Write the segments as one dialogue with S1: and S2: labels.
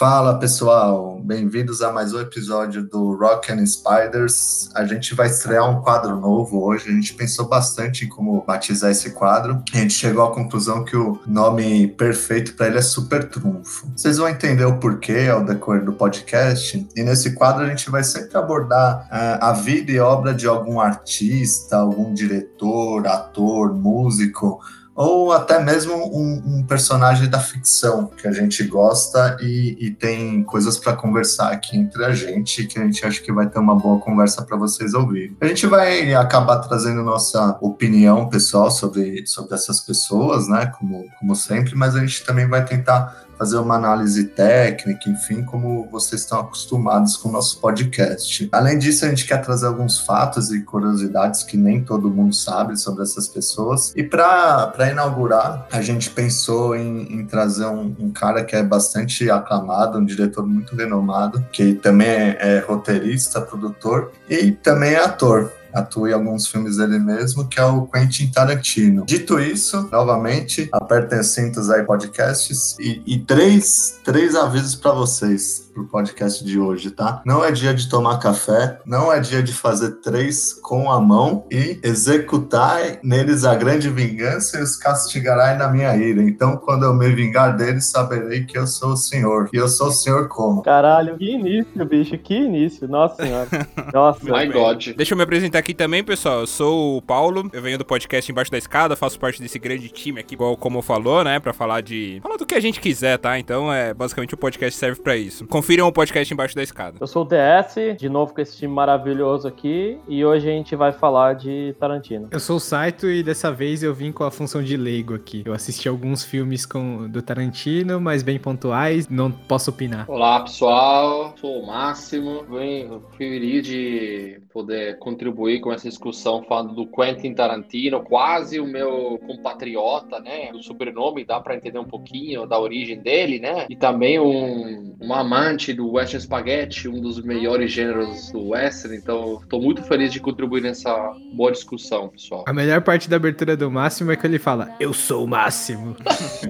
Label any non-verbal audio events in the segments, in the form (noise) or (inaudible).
S1: Fala pessoal, bem-vindos a mais um episódio do Rock and Spiders. A gente vai estrear um quadro novo hoje. A gente pensou bastante em como batizar esse quadro. A gente chegou à conclusão que o nome perfeito para ele é Super Trunfo. Vocês vão entender o porquê ao decorrer do podcast. E nesse quadro a gente vai sempre abordar uh, a vida e obra de algum artista, algum diretor, ator, músico ou até mesmo um, um, personagem da ficção que a gente gosta e, e tem coisas para conversar aqui entre a gente que a gente acha que vai ter uma boa conversa para vocês ouvirem. A gente vai acabar trazendo nossa opinião pessoal sobre, sobre essas pessoas, né? Como, como sempre, mas a gente também vai tentar fazer uma análise técnica, enfim, como vocês estão acostumados com o nosso podcast. Além disso, a gente quer trazer alguns fatos e curiosidades que nem todo mundo sabe sobre essas pessoas. E para inaugurar, a gente pensou em, em trazer um, um, cara que é bastante aclamado, um diretor muito renomado, que também é, é roteirista, produtor e também é ator atua em alguns filmes dele mesmo, que é o Quentin Tarantino. Dito isso, novamente, apertem os cintos aí podcasts e, e três, três avisos para vocês pro podcast de hoje, tá? Não é dia de tomar café, não é dia de fazer três com a mão e executar neles a grande vingança e os castigará na minha ira. Então, quando eu me vingar deles, saberei que eu sou o Senhor. E eu sou o Senhor como?
S2: Caralho, que início, bicho, que início. Nossa senhora. (laughs) Nossa.
S3: My God.
S4: Deixa eu me apresentar aqui também, pessoal. Eu sou o Paulo, eu venho do podcast Embaixo da Escada, faço parte desse grande time aqui, igual como falou, né? Pra falar de. Falar do que a gente quiser, tá? Então, é basicamente o podcast serve para isso. Confiram o podcast embaixo da escada.
S2: Eu sou o DS, de novo com esse time maravilhoso aqui, e hoje a gente vai falar de Tarantino.
S5: Eu sou o Saito e dessa vez eu vim com a função de leigo aqui. Eu assisti alguns filmes com, do Tarantino, mas bem pontuais, não posso opinar.
S3: Olá, pessoal. Sou o Máximo. Venho feliz de poder contribuir com essa discussão falando do Quentin Tarantino, quase o meu compatriota, né? O sobrenome dá para entender um pouquinho da origem dele, né? E também um, um amante do western spaghetti, um dos melhores gêneros do western. Então, estou muito feliz de contribuir nessa boa discussão, pessoal.
S5: A melhor parte da abertura do Máximo é que ele fala: Eu sou o Máximo.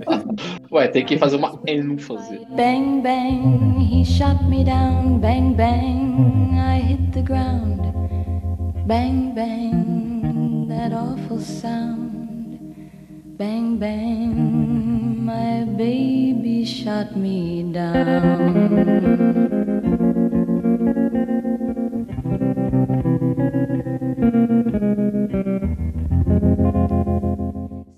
S5: (laughs)
S3: Ué, tem que fazer uma ênfase.
S6: Bang bang, he shot me down. Bang bang, I hit the ground. Bang, bang, that awful sound. Bang, bang, my baby shot me down.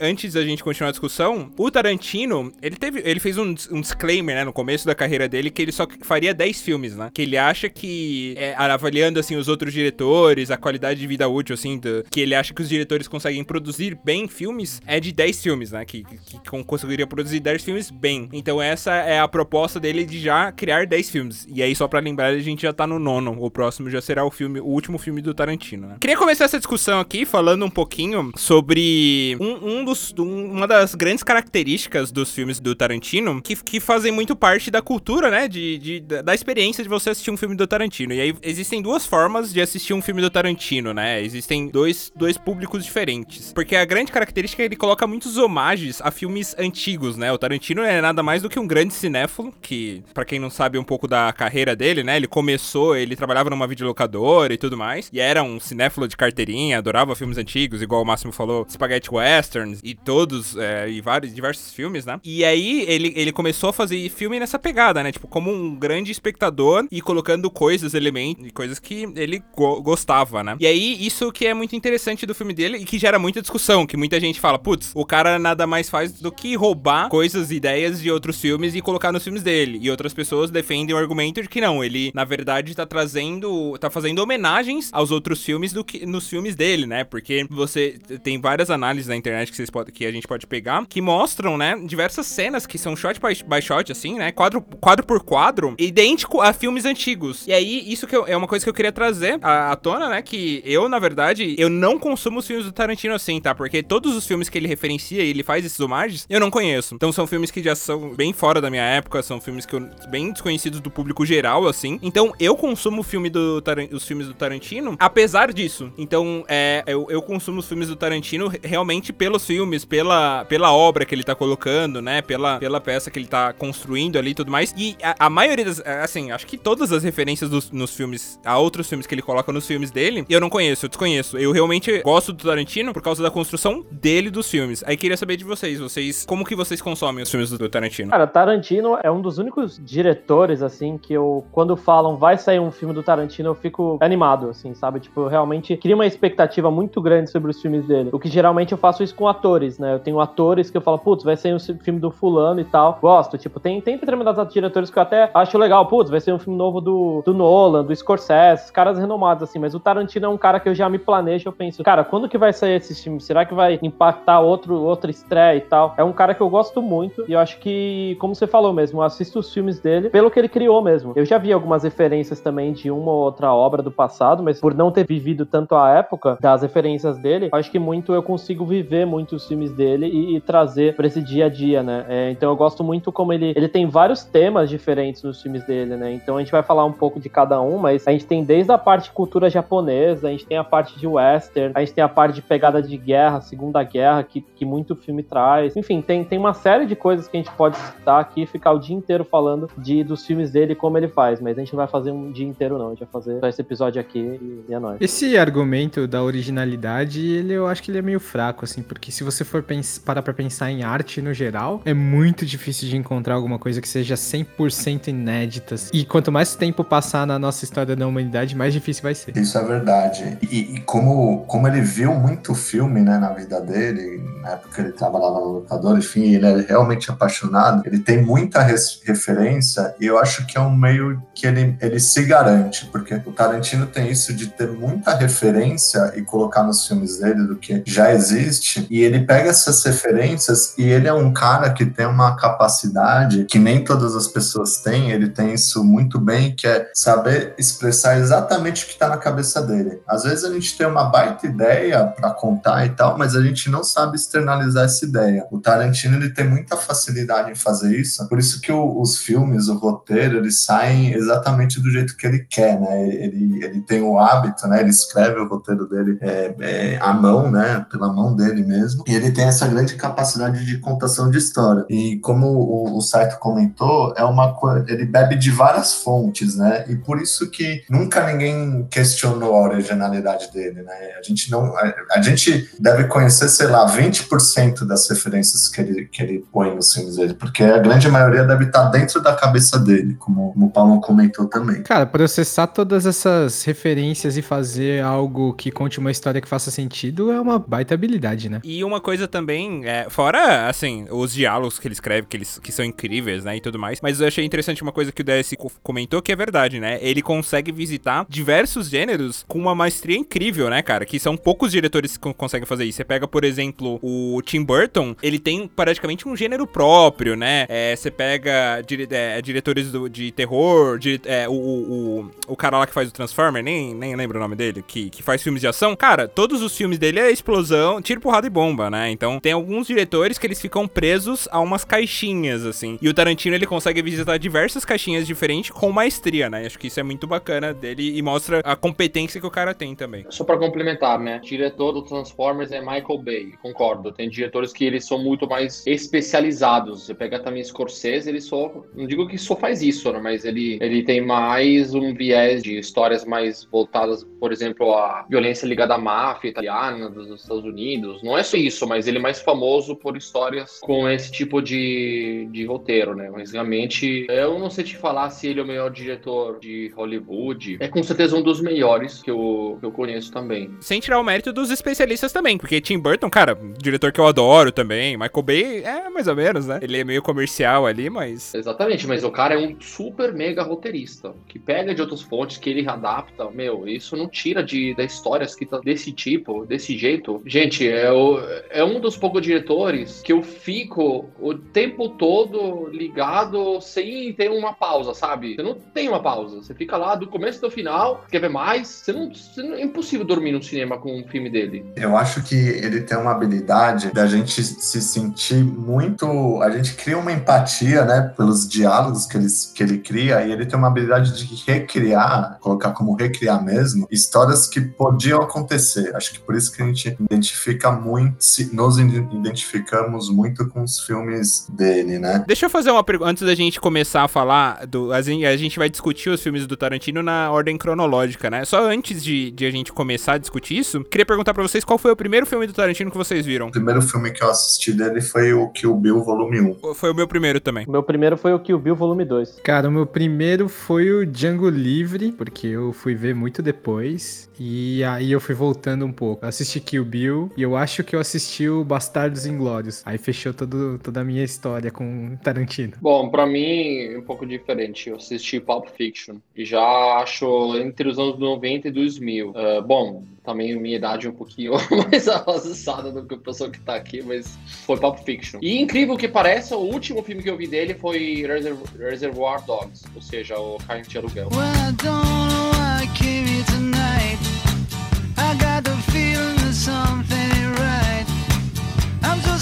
S4: Antes da gente continuar a discussão, o Tarantino, ele teve, ele fez um, um, disclaimer, né, no começo da carreira dele, que ele só faria 10 filmes, né? Que ele acha que, é, avaliando, assim, os outros diretores, a qualidade de vida útil, assim, do, que ele acha que os diretores conseguem produzir bem filmes, é de 10 filmes, né? Que, que, que conseguiria produzir 10 filmes bem. Então essa é a proposta dele de já criar 10 filmes. E aí, só para lembrar, a gente já tá no nono. O próximo já será o filme, o último filme do Tarantino, né? Queria começar essa discussão aqui falando um pouquinho sobre um, um dos dos, uma das grandes características dos filmes do Tarantino que, que fazem muito parte da cultura, né? De, de, da experiência de você assistir um filme do Tarantino. E aí existem duas formas de assistir um filme do Tarantino, né? Existem dois, dois públicos diferentes. Porque a grande característica é que ele coloca muitos homagens a filmes antigos, né? O Tarantino é nada mais do que um grande cinéfilo, que, para quem não sabe um pouco da carreira dele, né? Ele começou, ele trabalhava numa videolocadora e tudo mais. E era um cinéfilo de carteirinha, adorava filmes antigos, igual o Máximo falou, Spaghetti Westerns e todos, é, e vários, diversos filmes, né? E aí ele, ele começou a fazer filme nessa pegada, né? Tipo, como um grande espectador e colocando coisas, elementos, coisas que ele go gostava, né? E aí, isso que é muito interessante do filme dele e que gera muita discussão, que muita gente fala, putz, o cara nada mais faz do que roubar coisas, ideias de outros filmes e colocar nos filmes dele. E outras pessoas defendem o argumento de que não, ele, na verdade, tá trazendo, tá fazendo homenagens aos outros filmes do que nos filmes dele, né? Porque você tem várias análises na internet que vocês podem que a gente pode pegar, que mostram, né, diversas cenas que são shot by, by shot, assim, né, quadro, quadro por quadro, idêntico a filmes antigos. E aí, isso que eu, é uma coisa que eu queria trazer à, à tona, né, que eu, na verdade, eu não consumo os filmes do Tarantino assim, tá? Porque todos os filmes que ele referencia e ele faz esses homagens, eu não conheço. Então são filmes que já são bem fora da minha época, são filmes que eu, bem desconhecidos do público geral, assim. Então eu consumo filme do os filmes do Tarantino, apesar disso. Então, é, eu, eu consumo os filmes do Tarantino realmente pelos filmes filmes pela, pela obra que ele tá colocando, né? Pela, pela peça que ele tá construindo ali e tudo mais. E a, a maioria das. Assim, acho que todas as referências dos, nos filmes, a outros filmes que ele coloca nos filmes dele, eu não conheço, eu desconheço. Eu realmente gosto do Tarantino por causa da construção dele dos filmes. Aí queria saber de vocês, vocês, como que vocês consomem os filmes do Tarantino?
S2: Cara, Tarantino é um dos únicos diretores, assim, que eu, quando falam vai sair um filme do Tarantino, eu fico animado, assim, sabe? Tipo, eu realmente crio uma expectativa muito grande sobre os filmes dele. O que geralmente eu faço isso com atores, né? Eu tenho atores que eu falo, putz, vai ser um filme do fulano e tal. Gosto, tipo, tem, tem determinados diretores que eu até acho legal, putz, vai ser um filme novo do, do Nolan, do Scorsese, caras renomados, assim, mas o Tarantino é um cara que eu já me planejo, eu penso, cara, quando que vai sair esse filme? Será que vai impactar outro, outra estreia e tal? É um cara que eu gosto muito e eu acho que, como você falou mesmo, eu assisto os filmes dele pelo que ele criou mesmo. Eu já vi algumas referências também de uma ou outra obra do passado, mas por não ter vivido tanto a época das referências dele, acho que muito eu consigo viver muito os filmes dele e, e trazer para esse dia a dia, né? É, então eu gosto muito como ele, ele tem vários temas diferentes nos filmes dele, né? Então a gente vai falar um pouco de cada um, mas a gente tem desde a parte de cultura japonesa, a gente tem a parte de western, a gente tem a parte de pegada de guerra, Segunda Guerra, que, que muito filme traz. Enfim, tem, tem uma série de coisas que a gente pode citar aqui e ficar o dia inteiro falando de, dos filmes dele como ele faz, mas a gente não vai fazer um dia inteiro, não. A gente vai fazer só esse episódio aqui e, e é nóis.
S5: Esse argumento da originalidade, ele, eu acho que ele é meio fraco, assim, porque se você for parar pra pensar em arte no geral, é muito difícil de encontrar alguma coisa que seja 100% inédita. E quanto mais tempo passar na nossa história da humanidade, mais difícil vai ser.
S1: Isso é verdade. E, e como, como ele viu muito filme, né, na vida dele, na época ele trabalhava no locador, enfim, ele é realmente apaixonado, ele tem muita referência e eu acho que é um meio que ele, ele se garante, porque o Tarantino tem isso de ter muita referência e colocar nos filmes dele do que já existe, e ele pega essas referências e ele é um cara que tem uma capacidade que nem todas as pessoas têm, ele tem isso muito bem, que é saber expressar exatamente o que está na cabeça dele. Às vezes a gente tem uma baita ideia para contar e tal, mas a gente não sabe externalizar essa ideia. O Tarantino ele tem muita facilidade em fazer isso, por isso que o, os filmes, o roteiro, eles saem exatamente do jeito que ele quer, né? Ele, ele tem o hábito, né? Ele escreve o roteiro dele é, é, à mão, né? Pela mão dele mesmo. E ele tem essa grande capacidade de contação de história. E como o, o Saito comentou, é uma ele bebe de várias fontes, né? E por isso que nunca ninguém questionou a originalidade dele, né? A gente não, a, a gente deve conhecer, sei lá, 20% das referências que ele, que ele põe nos filmes dele, porque a grande maioria deve estar dentro da cabeça dele, como, como o Paulo comentou também.
S5: Cara, processar todas essas referências e fazer algo que conte uma história que faça sentido é uma baita habilidade, né?
S4: E uma coisa também, é, fora, assim, os diálogos que ele escreve, que, eles, que são incríveis, né, e tudo mais, mas eu achei interessante uma coisa que o DS comentou, que é verdade, né? Ele consegue visitar diversos gêneros com uma maestria incrível, né, cara? Que são poucos diretores que conseguem fazer isso. Você pega, por exemplo, o Tim Burton, ele tem praticamente um gênero próprio, né? É, você pega dire, é, diretores do, de terror, de, é, o, o, o cara lá que faz o Transformer, nem, nem lembro o nome dele, que, que faz filmes de ação. Cara, todos os filmes dele é explosão, tiro, porrada e bomba, né? Então tem alguns diretores que eles ficam presos a umas caixinhas, assim. E o Tarantino, ele consegue visitar diversas caixinhas diferentes com maestria, né? Acho que isso é muito bacana dele e mostra a competência que o cara tem também.
S3: Só para complementar, né? O diretor do Transformers é Michael Bay, concordo. Tem diretores que eles são muito mais especializados. Você pega também Scorsese, ele só. Não digo que só faz isso, né? Mas ele, ele tem mais um viés de histórias mais voltadas, por exemplo, à violência ligada à máfia italiana dos Estados Unidos. Não é só isso, mas ele é mais famoso por histórias com esse tipo de, de roteiro, né? Mas realmente, eu não sei te falar se ele é o melhor diretor de Hollywood. É com certeza um dos melhores que eu, que eu conheço também.
S4: Sem tirar o mérito dos especialistas também, porque Tim Burton, cara, diretor que eu adoro também. Michael Bay é mais ou menos, né? Ele é meio comercial ali, mas.
S3: Exatamente, mas o cara é um super mega roteirista que pega de outras fontes que ele adapta. Meu, isso não tira de, das histórias que tá desse tipo, desse jeito. Gente, o, é um dos poucos diretores que eu fico o tempo todo ligado sem ter uma pausa, sabe? Você não tem uma pausa. Você fica lá do começo ao final, quer ver mais. Você não, você não, é impossível dormir no cinema com um filme dele.
S1: Eu acho que ele tem uma habilidade da gente se sentir muito. A gente cria uma empatia, né, pelos diálogos que ele, que ele cria, e ele tem uma habilidade de recriar, colocar como recriar mesmo, histórias que podiam acontecer. Acho que por isso que a gente identifica muito, se- nos iden- identificamos muito com os filmes dele, né?
S4: Deixa eu fazer uma pergunta antes da gente começar a falar do. A gente, vai discutir os filmes do Tarantino na ordem cronológica, né? Só antes de, de a gente começar a discutir isso, queria perguntar pra vocês qual foi o primeiro filme do Tarantino que vocês viram.
S1: O primeiro filme que eu assisti dele foi o Kill Bill Volume 1.
S4: Foi o meu primeiro também.
S2: O meu primeiro foi o Kill Bill Volume 2.
S5: Cara, o meu primeiro foi o Django Livre, porque eu fui ver muito depois. E aí eu fui voltando um pouco. Eu assisti Kill Bill e eu acho que eu assisti o Bastardos Inglórios. Aí fechou todo, toda a minha história com Tarantino.
S3: Bom, pra mim, um pouco diferente. Eu assisti Pulp Fiction e já acho entre os anos 90 e 2000. Ah, bom, também minha idade é um pouquinho (laughs) mais avançada do que a pessoa que tá aqui, mas foi Pulp Fiction. E incrível que pareça, o último filme que eu vi dele foi Reserv- Reservoir Dogs, ou seja, o Carne de Aluguel.
S7: Well,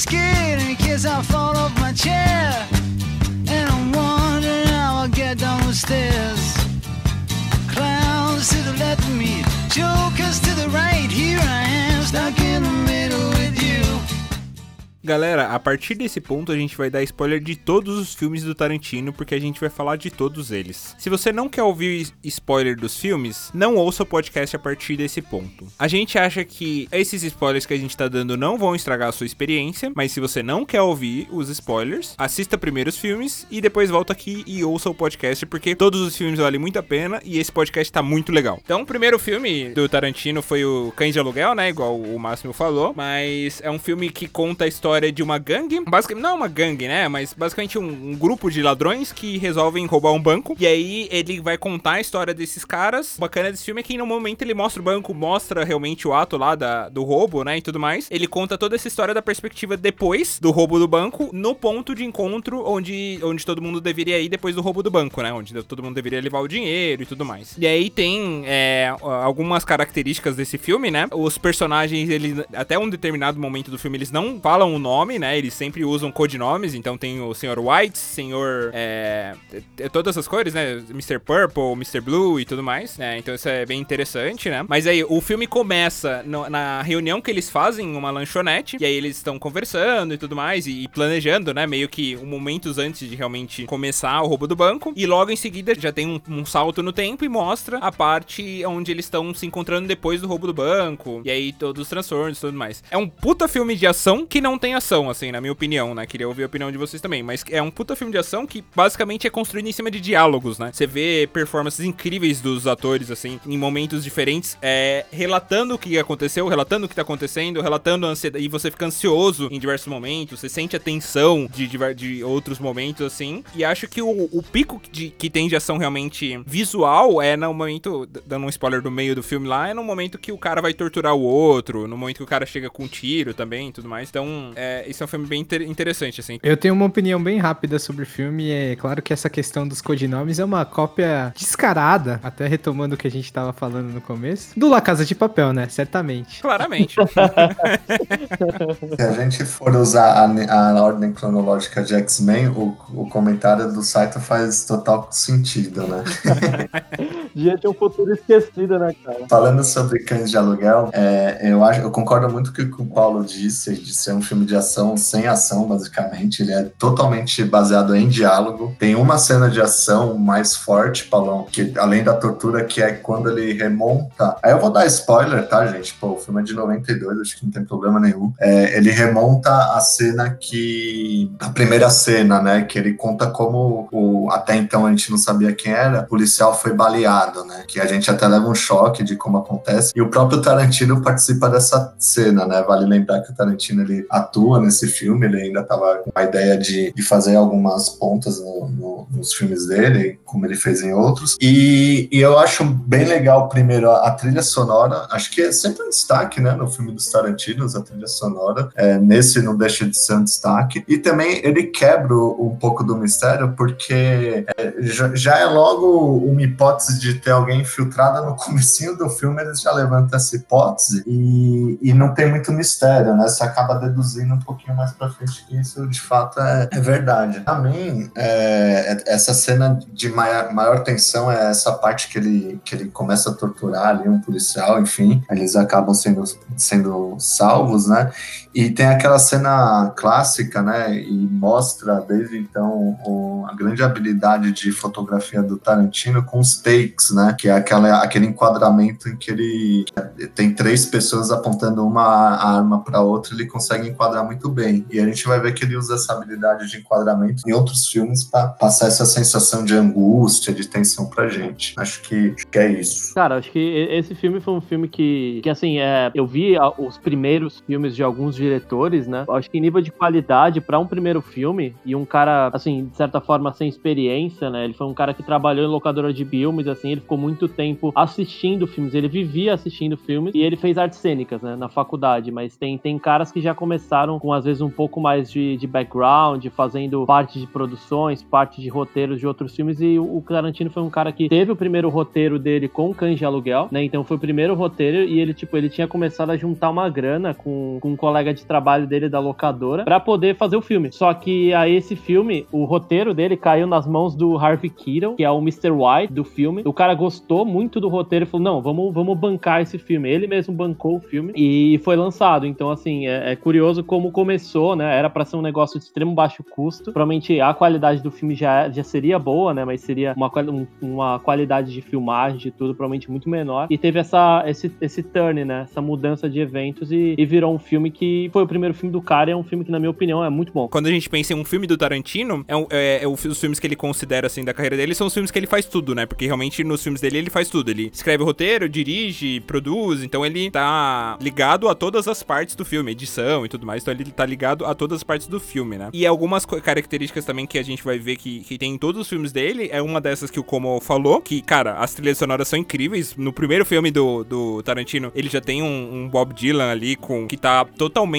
S7: scared in case I fall off my chair. And I'm wondering how I'll get down the stairs. Clowns to the left of me, jokers to the right. Here I am, stuck in the middle.
S4: Galera, a partir desse ponto a gente vai dar spoiler de todos os filmes do Tarantino, porque a gente vai falar de todos eles. Se você não quer ouvir spoiler dos filmes, não ouça o podcast a partir desse ponto. A gente acha que esses spoilers que a gente tá dando não vão estragar a sua experiência, mas se você não quer ouvir os spoilers, assista primeiro os filmes e depois volta aqui e ouça o podcast, porque todos os filmes valem muito a pena e esse podcast tá muito legal. Então, o primeiro filme do Tarantino foi o Cães de Aluguel, né? Igual o Máximo falou, mas é um filme que conta a história de uma gangue, basicamente, não é uma gangue, né? Mas basicamente um, um grupo de ladrões que resolvem roubar um banco. E aí ele vai contar a história desses caras. O bacana desse filme é que no momento ele mostra o banco, mostra realmente o ato lá da, do roubo, né? E tudo mais. Ele conta toda essa história da perspectiva depois do roubo do banco, no ponto de encontro onde, onde todo mundo deveria ir depois do roubo do banco, né? Onde todo mundo deveria levar o dinheiro e tudo mais. E aí tem é, algumas características desse filme, né? Os personagens, ele, até um determinado momento do filme, eles não falam nome, né? Eles sempre usam codinomes. Então tem o Sr. White, Senhor. É, todas essas cores, né? Mr. Purple, Mr. Blue e tudo mais. né? Então isso é bem interessante, né? Mas aí o filme começa no- na reunião que eles fazem em uma lanchonete. E aí eles estão conversando e tudo mais. E, e planejando, né? Meio que momentos antes de realmente começar o roubo do banco. E logo em seguida já tem um, um salto no tempo e mostra a parte onde eles estão se encontrando depois do roubo do banco. E aí todos os transtornos e tudo mais. É um puta filme de ação que não tem ação, assim, na minha opinião, né? Queria ouvir a opinião de vocês também. Mas é um puta filme de ação que basicamente é construído em cima de diálogos, né? Você vê performances incríveis dos atores, assim, em momentos diferentes, é, relatando o que aconteceu, relatando o que tá acontecendo, relatando a ansiedade. E você fica ansioso em diversos momentos, você sente a tensão de, diver- de outros momentos, assim. E acho que o, o pico de- que tem de ação realmente visual é no momento, dando um spoiler do meio do filme lá, é no momento que o cara vai torturar o outro, no momento que o cara chega com um tiro também e tudo mais. Então, é, isso é um filme bem inter- interessante, assim.
S5: Eu tenho uma opinião bem rápida sobre o filme. É claro que essa questão dos codinomes é uma cópia descarada, até retomando o que a gente tava falando no começo, do La Casa de Papel, né? Certamente.
S4: Claramente. (laughs)
S1: Se a gente for usar a, a ordem cronológica de X-Men, o, o comentário do Saito faz total sentido, né? (laughs)
S2: Devia ter um futuro esquecido, né, cara?
S1: Falando sobre Cães de Aluguel, é, eu, acho, eu concordo muito com o que o Paulo disse, de ser um filme de ação sem ação, basicamente. Ele é totalmente baseado em diálogo. Tem uma cena de ação mais forte, Paulão, que além da tortura, que é quando ele remonta. Aí eu vou dar spoiler, tá, gente? Pô, o filme é de 92, acho que não tem problema nenhum. É, ele remonta a cena que. A primeira cena, né? Que ele conta como o, até então a gente não sabia quem era, o policial foi baleado, né? Que a gente até leva um choque de como acontece. E o próprio Tarantino participa dessa cena, né? Vale lembrar que o Tarantino ele atua nesse filme, ele ainda tava com a ideia de, de fazer algumas pontas no- no- nos filmes dele, como ele fez em outros. E, e eu acho bem legal, primeiro, a, a trilha sonora. Acho que é sempre um destaque, né? No filme dos Tarantinos, a trilha sonora. É, nesse não deixa de ser um destaque. E também ele quebra um pouco do mistério, porque é, já, já é logo uma hipótese de ter alguém infiltrada no (laughs) comecinho do filme, eles já levantam essa hipótese e, e não tem muito mistério, né? Você acaba deduzindo um pouquinho mais pra frente que isso de fato é, é verdade. Pra mim, é, essa cena de maior, maior tensão é essa parte que ele, que ele começa a torturar ali um policial, enfim, eles acabam sendo, sendo salvos, né? E tem aquela cena clássica, né? E mostra desde então o, a grande habilidade de fotografia do Tarantino com os takes, né? Que é aquela, aquele enquadramento em que ele tem três pessoas apontando uma arma para outra, ele consegue enquadrar muito bem. E a gente vai ver que ele usa essa habilidade de enquadramento em outros filmes para passar essa sensação de angústia, de tensão pra gente. Acho que, que é isso.
S2: Cara, acho que esse filme foi um filme que, que assim, é, eu vi os primeiros filmes de alguns diretores, né? Acho que em nível de qualidade para um primeiro filme e um cara, assim, de certa forma sem experiência, né? Ele foi um cara que trabalhou em locadora de filmes, assim, ele ficou muito tempo assistindo filmes, ele vivia assistindo filmes e ele fez artes cênicas, né, na faculdade, mas tem, tem caras que já começaram com às vezes um pouco mais de, de background, fazendo parte de produções, parte de roteiros de outros filmes e o Tarantino foi um cara que teve o primeiro roteiro dele com Cães de Aluguel, né? Então foi o primeiro roteiro e ele tipo, ele tinha começado a juntar uma grana com, com um colega de trabalho dele da locadora para poder fazer o filme. Só que aí esse filme, o roteiro dele caiu nas mãos do Harvey Keitel, que é o Mr. White do filme. O cara gostou muito do roteiro e falou: "Não, vamos vamos bancar esse filme". Ele mesmo bancou o filme e foi lançado. Então assim, é, é curioso como começou, né? Era para ser um negócio de extremo baixo custo. Provavelmente a qualidade do filme já, já seria boa, né? Mas seria uma, uma qualidade de filmagem, de tudo, provavelmente muito menor. E teve essa, esse, esse turn, né? Essa mudança de eventos e, e virou um filme que foi o primeiro filme do cara é um filme que, na minha opinião, é muito bom.
S4: Quando a gente pensa em um filme do Tarantino, é, um, é, é os filmes que ele considera, assim, da carreira dele, são os filmes que ele faz tudo, né? Porque realmente nos filmes dele ele faz tudo. Ele escreve o roteiro, dirige, produz, então ele tá ligado a todas as partes do filme, edição e tudo mais. Então ele tá ligado a todas as partes do filme, né? E algumas características também que a gente vai ver que, que tem em todos os filmes dele é uma dessas que o Como falou, que, cara, as trilhas sonoras são incríveis. No primeiro filme do, do Tarantino, ele já tem um, um Bob Dylan ali com que tá totalmente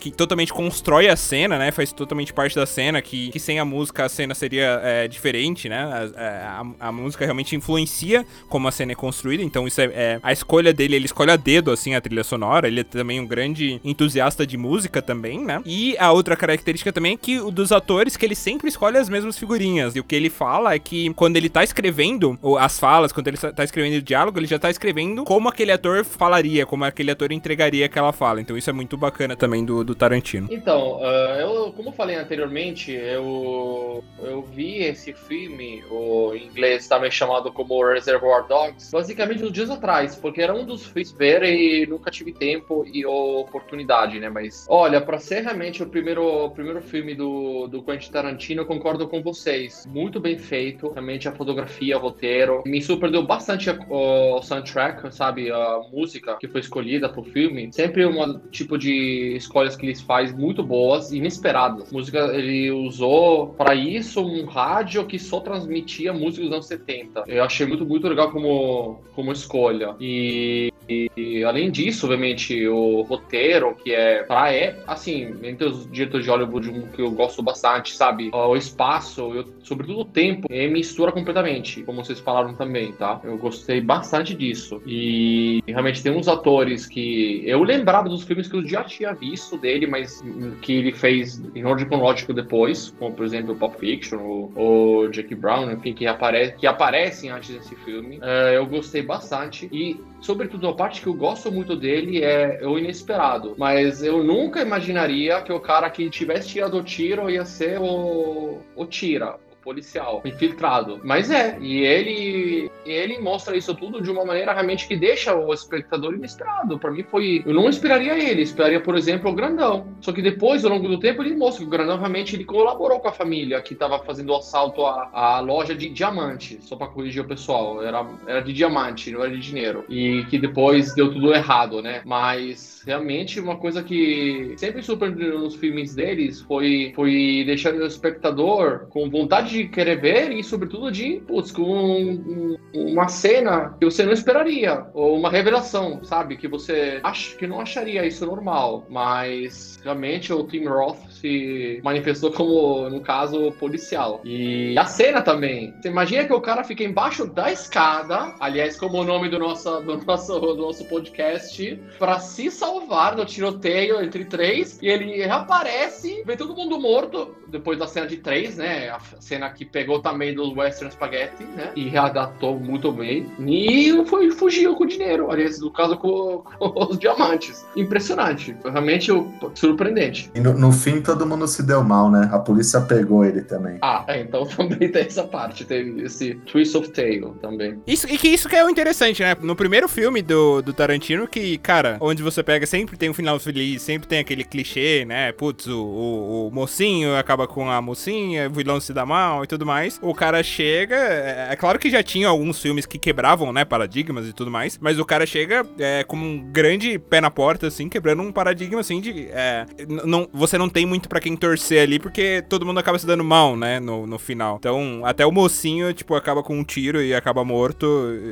S4: que totalmente constrói a cena, né? Faz totalmente parte da cena, que, que sem a música a cena seria é, diferente, né? A, é, a, a, música realmente influencia como a cena é construída, então isso é, é, a escolha dele, ele escolhe a dedo assim a trilha sonora, ele é também um grande entusiasta de música também, né? E a outra característica também é que o dos atores que ele sempre escolhe as mesmas figurinhas, e o que ele fala é que quando ele tá escrevendo as falas, quando ele tá escrevendo o diálogo, ele já tá escrevendo como aquele ator falaria, como aquele ator entregaria aquela fala. Então isso é muito bacana também do, do Tarantino.
S3: Então, uh, eu, como eu falei anteriormente, eu, eu vi esse filme, o inglês também chamado como Reservoir Dogs, basicamente uns dias atrás, porque era um dos filmes ver e nunca tive tempo e oportunidade, né? Mas, olha, para ser realmente o primeiro, o primeiro filme do, do Quentin Tarantino, eu concordo com vocês. Muito bem feito, realmente a fotografia, o roteiro. Me surpreendeu bastante o soundtrack, sabe? A música que foi escolhida pro filme. Sempre um tipo de escolhas que eles faz muito boas, inesperadas. Música ele usou para isso um rádio que só transmitia música dos anos 70. Eu achei muito, muito legal como, como escolha. E e, além disso, obviamente, o roteiro, que é pra é, assim, entre os diretores de Hollywood, um que eu gosto bastante, sabe? O espaço, eu, sobretudo o tempo, mistura completamente, como vocês falaram também, tá? Eu gostei bastante disso. E realmente tem uns atores que eu lembrava dos filmes que eu já tinha visto dele, mas que ele fez em ordem cronológica depois, como por exemplo o Pop Fiction, ou, ou Jackie Brown, enfim, que, apare que aparecem antes desse filme. Uh, eu gostei bastante. E, sobretudo, a parte que eu gosto muito dele é o inesperado. Mas eu nunca imaginaria que o cara que tivesse tirado o tiro ia ser o, o Tira policial, infiltrado. Mas é, e ele ele mostra isso tudo de uma maneira realmente que deixa o espectador inesperado. Para mim foi, eu não esperaria ele, esperaria, por exemplo, o Grandão. Só que depois, ao longo do tempo, ele mostra que o Grandão realmente ele colaborou com a família que estava fazendo o assalto à, à loja de diamante, só para corrigir o pessoal, era era de diamante, não era de dinheiro. E que depois deu tudo errado, né? Mas realmente uma coisa que sempre surpreendeu nos filmes deles foi foi deixar o espectador com vontade de de querer ver e, sobretudo, de, putz, com um, uma cena que você não esperaria, ou uma revelação, sabe? Que você acha que não acharia isso normal, mas realmente o Tim Roth se manifestou como, no caso, policial. E a cena também. Você imagina que o cara fica embaixo da escada, aliás, como o nome do nosso, do nosso, do nosso podcast, para se salvar do tiroteio entre três, e ele reaparece, vê todo mundo morto, depois da cena de três, né? A cena que pegou também do Western Spaghetti, né? E readaptou muito bem. E foi, fugiu com o dinheiro, aliás, no caso com, (laughs) com os diamantes. Impressionante. Realmente surpreendente.
S1: E no, no fim todo mundo se deu mal, né? A polícia pegou ele também.
S3: Ah, é, então (laughs) também tem essa parte, teve esse twist of tail também.
S4: Isso, e que isso que é o interessante, né? No primeiro filme do, do Tarantino, que, cara, onde você pega sempre tem um final feliz, sempre tem aquele clichê, né? Putz, o, o, o mocinho acaba com a mocinha, o vilão se dá mal e tudo mais. O cara chega. É, é claro que já tinha alguns filmes que quebravam, né? Paradigmas e tudo mais. Mas o cara chega é, como um grande pé na porta, assim, quebrando um paradigma, assim, de. é, não, você não tem muito pra quem torcer ali, porque todo mundo acaba se dando mal, né? No, no final. Então, até o mocinho, tipo, acaba com um tiro e acaba morto.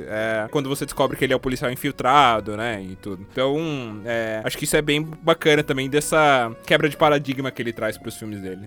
S4: é, quando você descobre que ele é o policial infiltrado, né? E tudo. Então, é, acho que isso é bem bacana também dessa quebra de paradigma que ele traz pros filmes dele.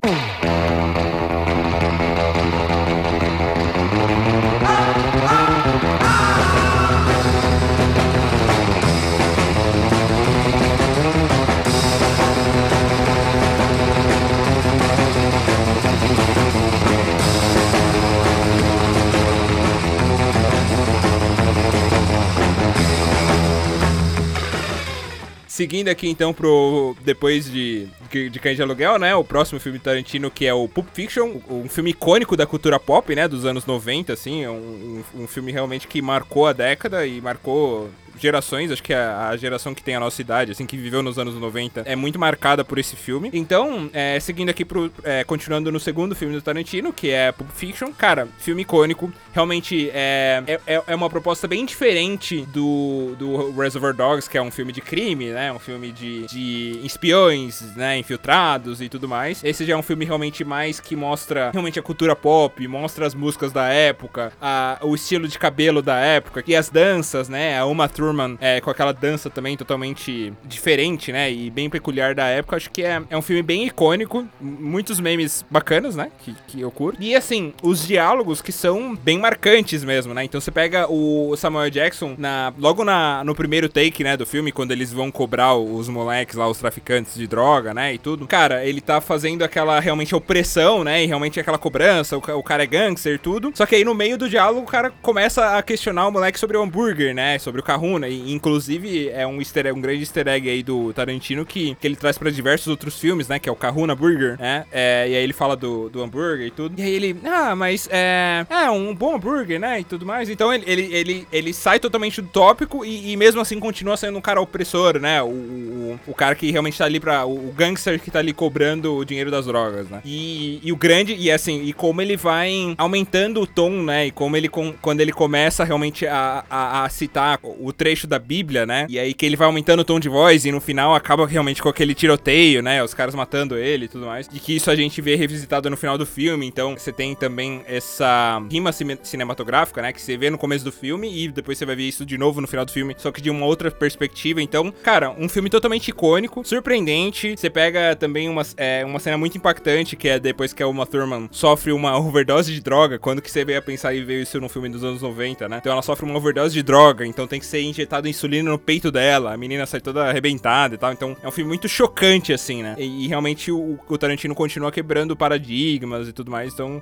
S4: Seguindo aqui então pro. Depois de, de, de Cães de Aluguel, né? O próximo filme Tarantino, que é o Pulp Fiction, um filme icônico da cultura pop, né? Dos anos 90, assim. É um, um, um filme realmente que marcou a década e marcou gerações, acho que a, a geração que tem a nossa idade, assim, que viveu nos anos 90, é muito marcada por esse filme. Então, é, seguindo aqui pro. é, continuando no segundo filme do Tarantino, que é Pulp Fiction, cara, filme icônico. Realmente é, é, é uma proposta bem diferente do, do Reservoir Dogs, que é um filme de crime, né? Um filme de, de espiões, né? Infiltrados e tudo mais. Esse já é um filme realmente mais que mostra realmente a cultura pop, mostra as músicas da época, a, o estilo de cabelo da época e as danças, né? A Uma Thurman é, com aquela dança também totalmente diferente, né? E bem peculiar da época. Acho que é, é um filme bem icônico, muitos memes bacanas, né? Que, que eu curto. E assim, os diálogos que são bem marcantes mesmo, né? Então você pega o Samuel Jackson na, logo na, no primeiro take, né, do filme, quando eles vão cobrar os moleques lá, os traficantes de droga, né? E tudo. Cara, ele tá fazendo aquela realmente opressão, né? E realmente aquela cobrança, o, o cara é gangster e tudo. Só que aí no meio do diálogo o cara começa a questionar o moleque sobre o hambúrguer, né? Sobre o Kahuna. E inclusive é um, easter egg, um grande easter egg aí do Tarantino que, que ele traz pra diversos outros filmes, né? Que é o Kahuna Burger, né? É, e aí ele fala do, do hambúrguer e tudo. E aí ele, ah, mas é. É, um bom hambúrguer, né? E tudo mais. Então ele, ele, ele, ele sai totalmente do tópico e, e mesmo assim continua sendo um cara opressor, né? O, o, o cara que realmente tá ali pra. O gangster que tá ali cobrando o dinheiro das drogas, né? E, e o grande, e assim, e como ele vai aumentando o tom, né? E como ele, com, quando ele começa realmente a, a, a citar o trecho da Bíblia, né? E aí que ele vai aumentando o tom de voz e no final acaba realmente com aquele tiroteio, né? Os caras matando ele e tudo mais. E que isso a gente vê revisitado no final do filme. Então você tem também essa rima cine- cinematográfica, né? Que você vê no começo do filme e depois você vai ver isso de novo no final do filme, só que de uma outra perspectiva. Então, cara, um filme totalmente icônico, surpreendente. Você pega também uma, é, uma cena muito impactante, que é depois que a Uma Thurman sofre uma overdose de droga. Quando que você veio a pensar e veio isso num filme dos anos 90, né? Então ela sofre uma overdose de droga, então tem que ser injetado insulina no peito dela. A menina sai toda arrebentada e tal. Então é um filme muito chocante, assim, né? E, e realmente o, o Tarantino continua quebrando paradigmas e tudo mais. Então,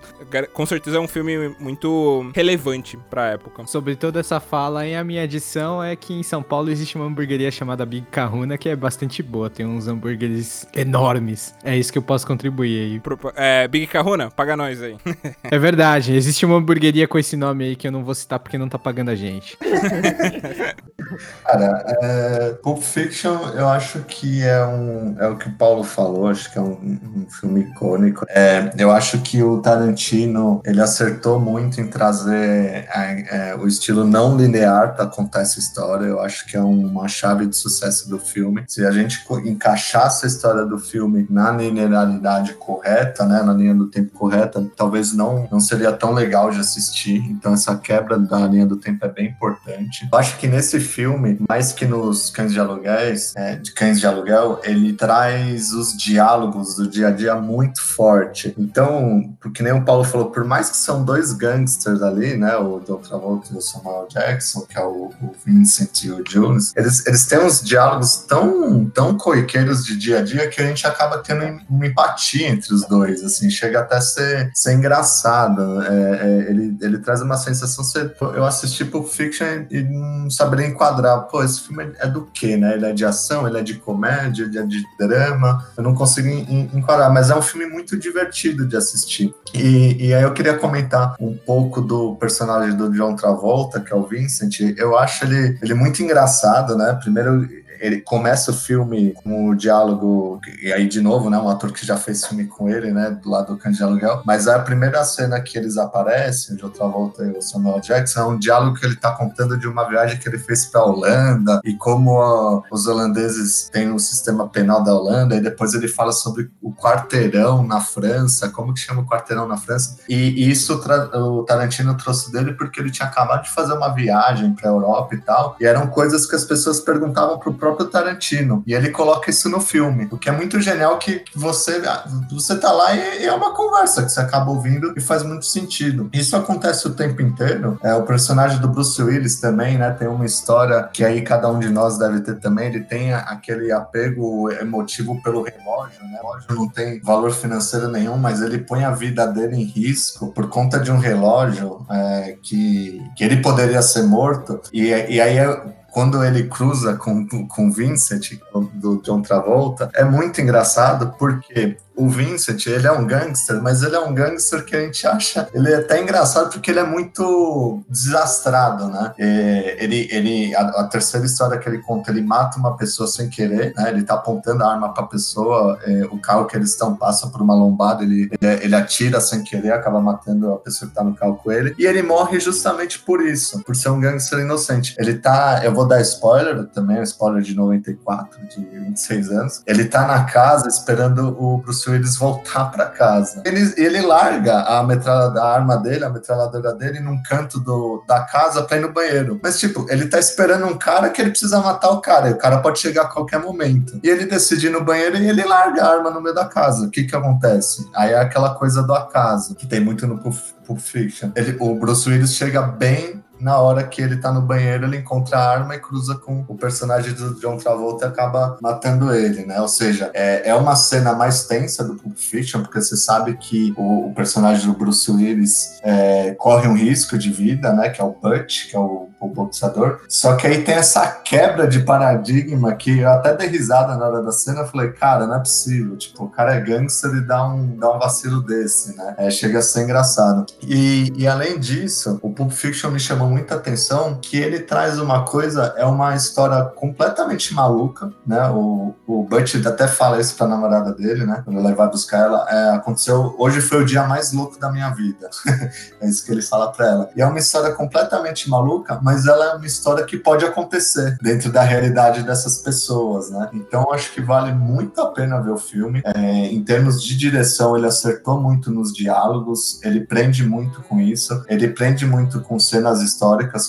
S4: com certeza é um filme muito relevante pra época.
S5: Sobre toda essa fala aí, a minha adição é que em São Paulo existe uma hamburgueria chamada Big Kahuna que é bastante boa. Tem uns hambúrgueres enormes. É isso que eu posso contribuir
S4: Pro- é, Big Kahuna, paga nós aí.
S5: aí. (laughs) É verdade, existe uma hamburgueria com esse nome aí que eu não vou citar porque não tá pagando a gente. (laughs)
S1: Cara, é, Pulp Fiction eu acho que é um é o que o Paulo falou, acho que é um, um filme icônico. É, eu acho que o Tarantino ele acertou muito em trazer é, é, o estilo não linear para contar essa história. Eu acho que é uma chave de sucesso do filme. Se a gente encaixasse a história do filme na linearidade correta, né, na linha do tempo correta, talvez não não seria tão legal de assistir. Então essa quebra da linha do tempo é bem importante. Eu acho que nesse filme filme, mais que nos Cães de Aluguéis, é, de Cães de Aluguel, ele traz os diálogos do dia a dia muito forte. Então, porque nem o Paulo falou, por mais que são dois gangsters ali, né, o John Travolta e o Samuel Jackson, que é o, o Vincent e o Jones, eles, eles têm uns diálogos tão, tão corriqueiros de dia a dia que a gente acaba tendo uma empatia entre os dois, assim, chega até a ser, ser engraçado. É, é, ele, ele traz uma sensação, eu assisti Pulp Fiction e não saberia enquadrar, pô, esse filme é do quê, né? Ele é de ação, ele é de comédia, ele é de drama, eu não consigo en- en- enquadrar, mas é um filme muito divertido de assistir. E, e aí eu queria comentar um pouco do personagem do John Travolta, que é o Vincent. Eu acho ele, ele muito engraçado, né? Primeiro, ele começa o filme com o diálogo, e aí de novo, né? Um ator que já fez filme com ele, né? Do lado do Cândido de Aluguel. Mas a primeira cena que eles aparecem, o John Travolta e o Samuel Jackson, é um diálogo que ele tá contando de uma viagem que ele fez pra Holanda e como ó, os holandeses têm o sistema penal da Holanda. E depois ele fala sobre o quarteirão na França, como que chama o quarteirão na França. E, e isso o Tarantino trouxe dele porque ele tinha acabado de fazer uma viagem pra Europa e tal. E eram coisas que as pessoas perguntavam pro próprio Tarantino. E ele coloca isso no filme. O que é muito genial que você, você tá lá e, e é uma conversa que você acaba ouvindo e faz muito sentido. Isso acontece o tempo inteiro. É, o personagem do Bruce Willis também, né? Tem uma história que aí cada um de nós deve ter também. Ele tem aquele apego emotivo pelo relógio, né? O relógio não tem valor financeiro nenhum, mas ele põe a vida dele em risco por conta de um relógio é, que, que ele poderia ser morto. E, e aí é quando ele cruza com, com Vincent, do John Travolta, é muito engraçado porque o Vincent, ele é um gangster, mas ele é um gangster que a gente acha, ele é até engraçado porque ele é muito desastrado, né? É, ele, ele, a, a terceira história que ele conta, ele mata uma pessoa sem querer, né? Ele tá apontando a arma pra pessoa, é, o carro que eles estão passa por uma lombada, ele, ele, ele atira sem querer, acaba matando a pessoa que tá no carro com ele, e ele morre justamente por isso, por ser um gangster inocente. Ele tá, eu vou dar spoiler também, um spoiler de 94, de 26 anos, ele tá na casa esperando o Bruce Willis voltar pra casa. Ele, ele larga a metralhadora, a arma dele, a metralhadora dele, num canto do, da casa pra ir no banheiro. Mas, tipo, ele tá esperando um cara que ele precisa matar o cara, e o cara pode chegar a qualquer momento. E ele decide ir no banheiro e ele larga a arma no meio da casa. O que que acontece? Aí é aquela coisa do acaso, que tem muito no Pulp Fiction. Ele, o Bruce Willis chega bem na hora que ele tá no banheiro, ele encontra a arma e cruza com o personagem do John Travolta e acaba matando ele, né? Ou seja, é, é uma cena mais tensa do Pulp Fiction, porque você sabe que o, o personagem do Bruce Willis é, corre um risco de vida, né? Que é o Butch, que é o, o boxeador. Só que aí tem essa quebra de paradigma que eu até dei risada na hora da cena. Eu falei, cara, não é possível. Tipo, o cara é gangster e dá um, dá um vacilo desse, né? É, chega a ser engraçado. E, e além disso, o Pulp Fiction me chamou muita atenção que ele traz uma coisa, é uma história completamente maluca, né? O, o Butch até fala isso pra namorada dele, né? Quando ele vai buscar ela, é, aconteceu, hoje foi o dia mais louco da minha vida. (laughs) é isso que ele fala pra ela. E é uma história completamente maluca, mas ela é uma história que pode acontecer dentro da realidade dessas pessoas, né? Então acho que vale muito a pena ver o filme. É, em termos de direção, ele acertou muito nos diálogos, ele prende muito com isso, ele prende muito com cenas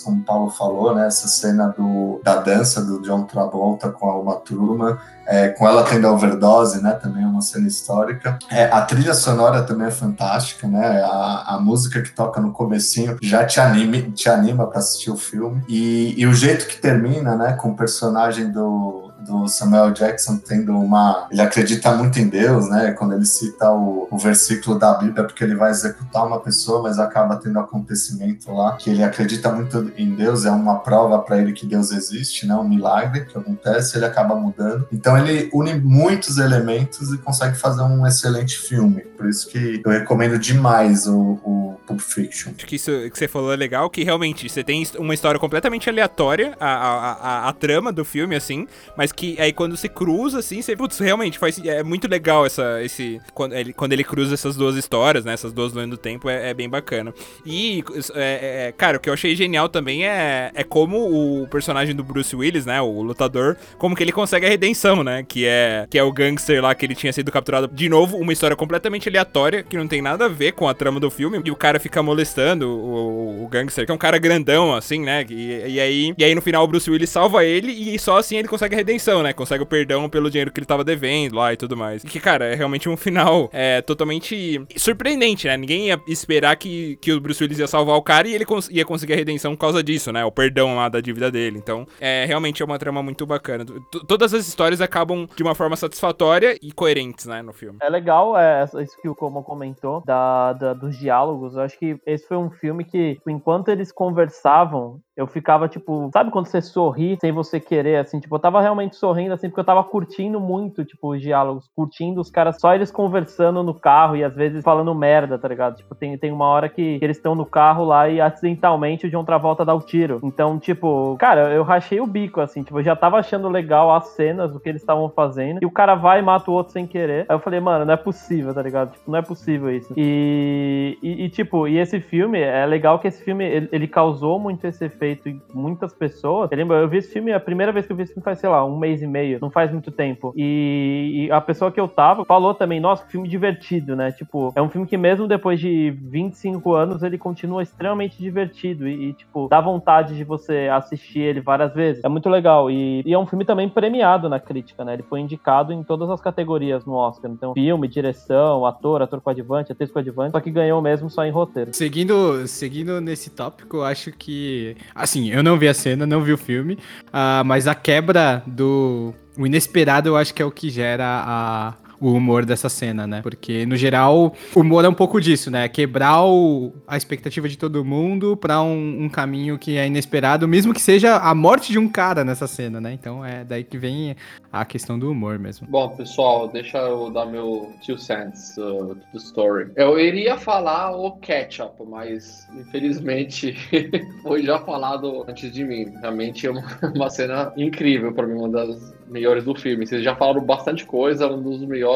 S1: como o Paulo falou, né? Essa cena do, da dança do John Travolta com Uma Turma, é, com ela tendo a overdose, né? Também é uma cena histórica. É, a trilha sonora também é fantástica, né? A, a música que toca no comecinho já te, anime, te anima para assistir o filme. E, e o jeito que termina, né? Com o personagem do, do Samuel Jackson tendo uma. Ele acredita muito em Deus, né? Quando ele cita o, o versículo da Bíblia, porque ele vai executar uma pessoa, mas acaba tendo acontecimento lá que ele acredita muito em Deus, é uma prova para ele que Deus existe, né? Um milagre que acontece, ele acaba mudando. Então ele une muitos elementos e consegue fazer um excelente filme. Por isso que eu recomendo demais o, o Pulp Fiction.
S4: Acho que isso que você falou é legal, que realmente você tem uma história completamente aleatória, a, a, a, a trama do filme, assim, mas que aí quando você cruza, assim, você, putz, realmente faz, é muito legal essa, esse, quando ele, quando ele cruza essas duas histórias, né, essas duas linhas do tempo, é, é bem bacana. E, é, é, cara, o que eu achei genial também é, é como o personagem do Bruce Willis, né, o lutador, como que ele consegue a redenção, né, que é, que é o gangster lá que ele tinha sido capturado. De novo, uma história completamente aleatória, que não tem nada a ver com a trama do filme, e o cara cara fica molestando o, o gangster, que é um cara grandão, assim, né? E, e, aí, e aí no final o Bruce Willis salva ele e só assim ele consegue a redenção, né? Consegue o perdão pelo dinheiro que ele tava devendo lá e tudo mais. E que, cara, é realmente um final é, totalmente surpreendente, né? Ninguém ia esperar que, que o Bruce Willis ia salvar o cara e ele cons ia conseguir a redenção por causa disso, né? O perdão lá da dívida dele. Então, é realmente é uma trama muito bacana. T Todas as histórias acabam de uma forma satisfatória e coerentes, né, no filme.
S2: É legal é, isso que o Como comentou, da, da, dos diálogos. Eu acho que esse foi um filme que, enquanto eles conversavam, eu ficava, tipo, sabe quando você sorri sem você querer, assim? Tipo, eu tava realmente sorrindo, assim, porque eu tava curtindo muito, tipo, os diálogos, curtindo os caras, só eles conversando no carro e às vezes falando merda, tá ligado? Tipo, tem, tem uma hora que, que eles estão no carro lá e acidentalmente o John Travolta dá o tiro. Então, tipo, cara, eu rachei o bico, assim, tipo, eu já tava achando legal as cenas, o que eles estavam fazendo, e o cara vai e mata o outro sem querer. Aí eu falei, mano, não é possível, tá ligado? Tipo, não é possível isso. E, e, e tipo, e esse filme, é legal que esse filme, ele, ele causou muito esse efeito feito muitas pessoas. Eu lembro, eu vi esse filme, a primeira vez que eu vi esse filme faz, sei lá, um mês e meio, não faz muito tempo. E, e a pessoa que eu tava falou também, nossa, que filme divertido, né? Tipo, é um filme que mesmo depois de 25 anos, ele continua extremamente divertido e, e tipo, dá vontade de você assistir ele várias vezes. É muito legal. E, e, é um filme também premiado na crítica, né? Ele foi indicado em todas as categorias no Oscar. Então, filme, direção, ator, ator coadjuvante, atriz coadjuvante, só que ganhou mesmo só em roteiro.
S5: Seguindo, seguindo nesse tópico, acho que Assim, eu não vi a cena, não vi o filme, uh, mas a quebra do. O inesperado eu acho que é o que gera a, o humor dessa cena, né? Porque, no geral, o humor é um pouco disso, né? Quebrar o, a expectativa de todo mundo pra um, um, caminho que é inesperado, mesmo que seja a morte de um cara nessa cena, né? Então é daí que vem a questão do humor mesmo.
S3: Bom, pessoal, deixa eu dar meu two cents uh, do story. Eu iria falar o ketchup, mas infelizmente (laughs) foi já falado antes de mim. Realmente é uma, (laughs) uma cena incrível para mim, uma das melhores do filme. Vocês já falaram bastante coisa, um dos melhores,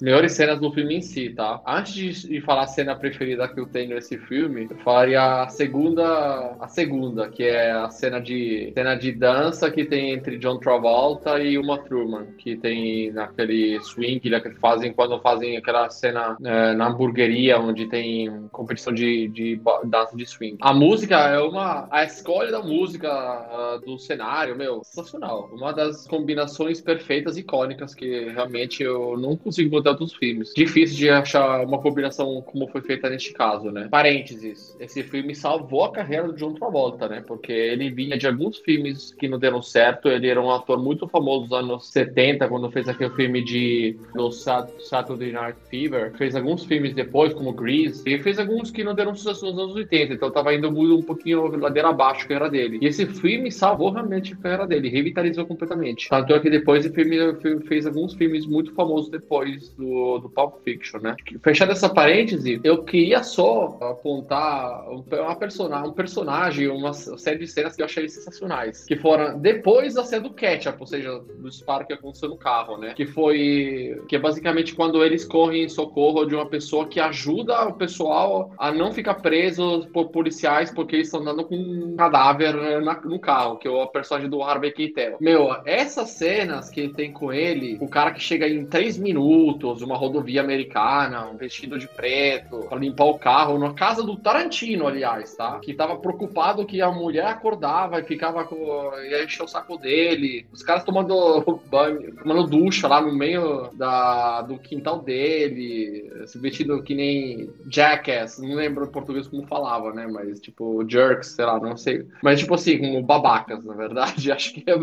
S3: melhores cenas do filme em si, tá? Antes de, falar a cena preferida que eu tenho nesse filme, eu falaria a segunda, a segunda, que é a cena de cena de dança que tem entre John Travolta e uma Truman, que tem naquele swing que fazem quando fazem aquela cena é, na hamburgueria onde tem competição de, de dança de swing. A música é uma a escolha da música uh, do cenário, meu, sensacional. Uma das combinações perfeitas, icônicas, que realmente eu não consigo botar outros filmes. Difícil de achar uma combinação como foi feita neste caso, né? Parênteses, esse filme salvou a carreira do John Travolta, né? Porque ele vinha de alguns filmes que não deram certo, ele era um ator muito famoso nos anos 70, quando fez aquele filme de no Saturday Night Fever, fez alguns filmes depois, como Grease, e fez alguns que não deram sucesso nos anos 80, então tava indo um pouquinho ladeira abaixo a carreira dele. E esse filme salvou realmente a carreira dele, revitalizou completamente. Tanto é que depois ele fez alguns filmes muito famosos depois do, do Pulp Fiction, né? Fechando essa parêntese, eu queria só apontar uma personagem, um personagem, uma série de cenas que eu achei sensacionais. Que foram depois da cena do ketchup, ou seja, do disparo que aconteceu no carro, né? Que foi. Que é basicamente quando eles correm em socorro de uma pessoa que ajuda o pessoal a não ficar preso por policiais porque eles estão andando com um cadáver na, no carro, que é o personagem do Harvey Keitel. Meu, essa cena cenas que tem com ele, o cara que chega em três minutos, uma rodovia americana, um vestido de preto, pra limpar o carro, na casa do Tarantino, aliás, tá? Que tava preocupado que a mulher acordava e ficava com. ia encher o saco dele. Os caras tomando (laughs) banho, tomando ducha lá no meio da, do quintal dele, esse vestido que nem Jackass, não lembro em português como falava, né? Mas tipo, jerks, sei lá, não sei. Mas tipo assim, como babacas, na verdade, (laughs) acho que é a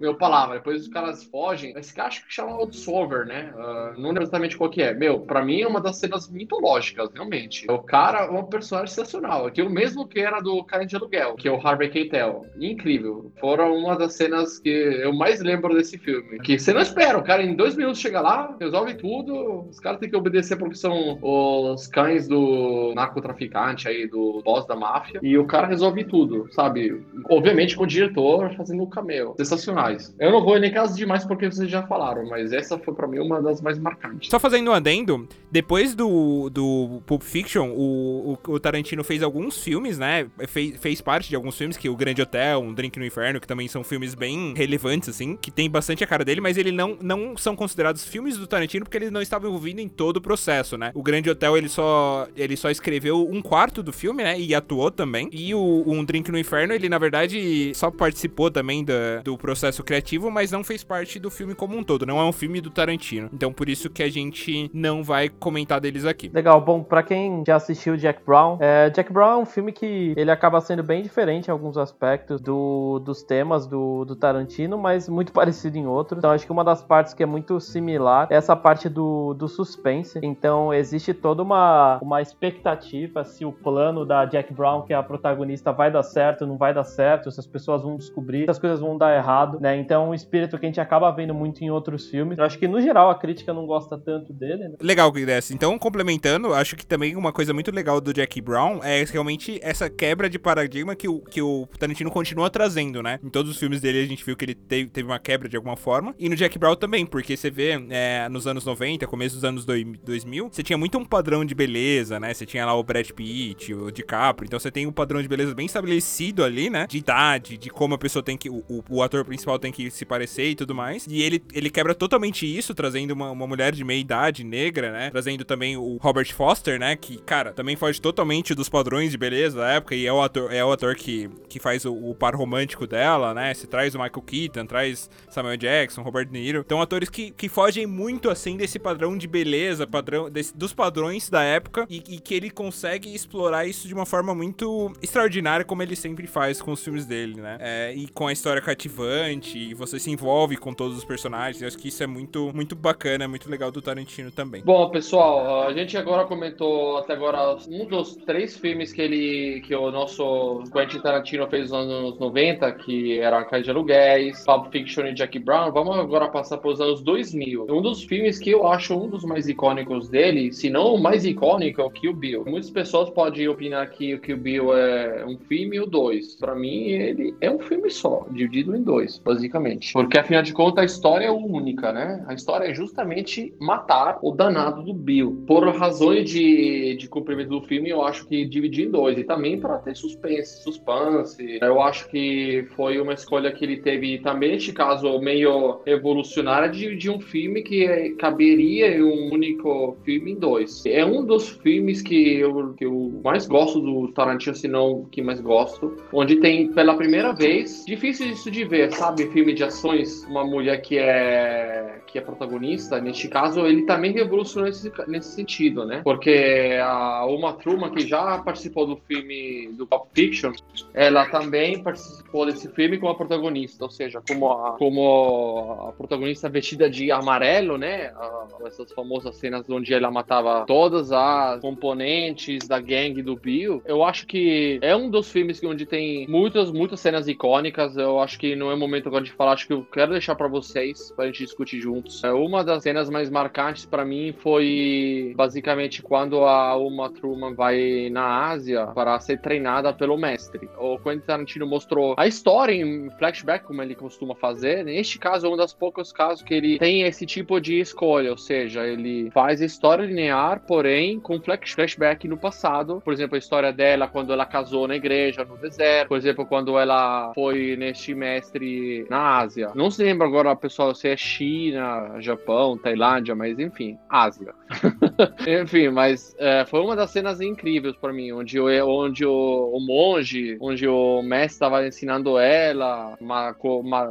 S3: minha palavra. Depois os caras fogem. Esse cara acho que chama o Solver, né? Uh, não lembro exatamente qual que é. Meu, pra mim é uma das cenas mitológicas, realmente. O cara é um personagem sensacional. Aquilo mesmo que era do Cara de Aluguel, que é o Harvey Keitel. Incrível. Foram uma das cenas que eu mais lembro desse filme. Que você não espera. O cara em dois minutos chega lá, resolve tudo. Os caras têm que obedecer porque são os cães do narcotraficante aí, do boss da máfia. E o cara resolve tudo, sabe? Obviamente com o diretor fazendo o cameo. Sensacionais. Eu não vou nem caso demais porque vocês já falaram, mas essa foi para mim uma das mais marcantes.
S4: Só fazendo um adendo, depois do, do Pulp Fiction, o, o, o Tarantino fez alguns filmes, né? Fez, fez parte de alguns filmes, que o Grande Hotel, Um Drink no Inferno, que também são filmes bem relevantes, assim, que tem bastante a cara dele, mas ele não, não são considerados filmes do Tarantino porque ele não estava envolvido em todo o processo, né? O Grande Hotel, ele só, ele só escreveu um quarto do filme, né? E atuou também. E o Um Drink no Inferno, ele, na verdade, só participou também do, do processo criativo, mas não fez parte do filme como um todo. Não é um filme do Tarantino. Então, por isso que a gente não vai comentar deles aqui.
S2: Legal, bom, pra quem já assistiu Jack Brown, é, Jack Brown é um filme que ele acaba sendo bem diferente em alguns aspectos do, dos temas do, do Tarantino, mas muito (laughs) parecido em outros. Então acho que uma das partes que é muito similar é essa parte do, do suspense. Então existe toda uma, uma expectativa se o plano da Jack Brown, que é a protagonista, vai dar certo, não vai dar certo, se as pessoas vão descobrir, se as coisas vão dar errado, né? Então um espírito que a gente acaba vendo muito em outros filmes. Eu acho que no geral crítica não gosta tanto dele, né?
S4: Legal desse. Então, complementando, acho que também uma coisa muito legal do Jack Brown é realmente essa quebra de paradigma que o, que o Tarantino continua trazendo, né? Em todos os filmes dele a gente viu que ele teve, teve uma quebra de alguma forma. E no Jack Brown também, porque você vê é, nos anos 90, começo dos anos 2000, você tinha muito um padrão de beleza, né? Você tinha lá o Brad Pitt, o DiCaprio. Então você tem um padrão de beleza bem estabelecido ali, né? De idade, de como a pessoa tem que. O, o, o ator principal tem que se parecer e tudo mais. E ele, ele quebra totalmente isso, trazendo uma, uma mulher de meia idade negra, né? Trazendo também o Robert Foster, né? Que, cara, também foge totalmente dos padrões de beleza da época. E é o ator, é o ator que, que faz o, o par romântico dela, né? Se traz o Michael Keaton, traz Samuel Jackson, Robert De Niro. Então, atores que, que fogem muito, assim, desse padrão de beleza, padrão desse, dos padrões da época. E, e que ele consegue explorar isso de uma forma muito extraordinária, como ele sempre faz com os filmes dele, né? É, e com a história cativante, e você se envolve com todos os personagens. Eu acho que isso é muito, muito bacana, muito legal do Tarantino também.
S3: Bom, pessoal, a gente agora comentou até agora um dos três filmes que ele que o nosso Quentin Tarantino fez nos anos 90, que era A Casa de Aluguéis, Pulp Fiction e Jack Brown. Vamos agora passar para os anos 2000. Um dos filmes que eu acho um dos mais icônicos dele, se não o mais icônico, é o Kill Bill. Muitas pessoas podem opinar que o Kill Bill é um filme ou dois. Para mim, ele é um filme só, dividido em dois, basicamente. Porque, afinal de contas, a história é única, né? A história é justamente matar o danado do Bill. Por razões de, de cumprimento do filme, eu acho que dividir em dois. E também para ter suspense, suspense. Eu acho que foi uma escolha que ele teve também, neste caso, meio revolucionária de, de um filme que caberia em um único filme em dois. É um dos filmes que eu, que eu mais gosto do Tarantino, se não que mais gosto, onde tem pela primeira vez, difícil isso de ver, sabe? Filme de ações, uma mulher que é que é protagonista, neste caso, ele também revolucionou nesse, nesse sentido, né? Porque a Uma Truman, que já participou do filme do Pulp Fiction, ela também participou desse filme como a protagonista, ou seja, como a, como a protagonista vestida de amarelo, né? A, essas famosas cenas onde ela matava todas as componentes da gangue do Bill. Eu acho que é um dos filmes onde tem muitas, muitas cenas icônicas. Eu acho que não é momento agora de falar, acho que eu quero deixar para vocês, pra gente discutir juntos. Uma das cenas mais marcantes para mim foi basicamente quando a Uma Truman vai na Ásia para ser treinada pelo mestre. O Quentin Tarantino mostrou a história em flashback, como ele costuma fazer. Neste caso, é um dos poucos casos que ele tem esse tipo de escolha, ou seja, ele faz história linear, porém com flashback no passado. Por exemplo, a história dela quando ela casou na igreja, no deserto. Por exemplo, quando ela foi neste mestre na Ásia. Não se lembra agora, pessoal, se é China, Japão, Tailândia, mas enfim, Ásia. (laughs) (laughs) enfim, mas é, foi uma das cenas incríveis para mim, onde, eu, onde o, o, monge, onde o mestre estava ensinando ela uma,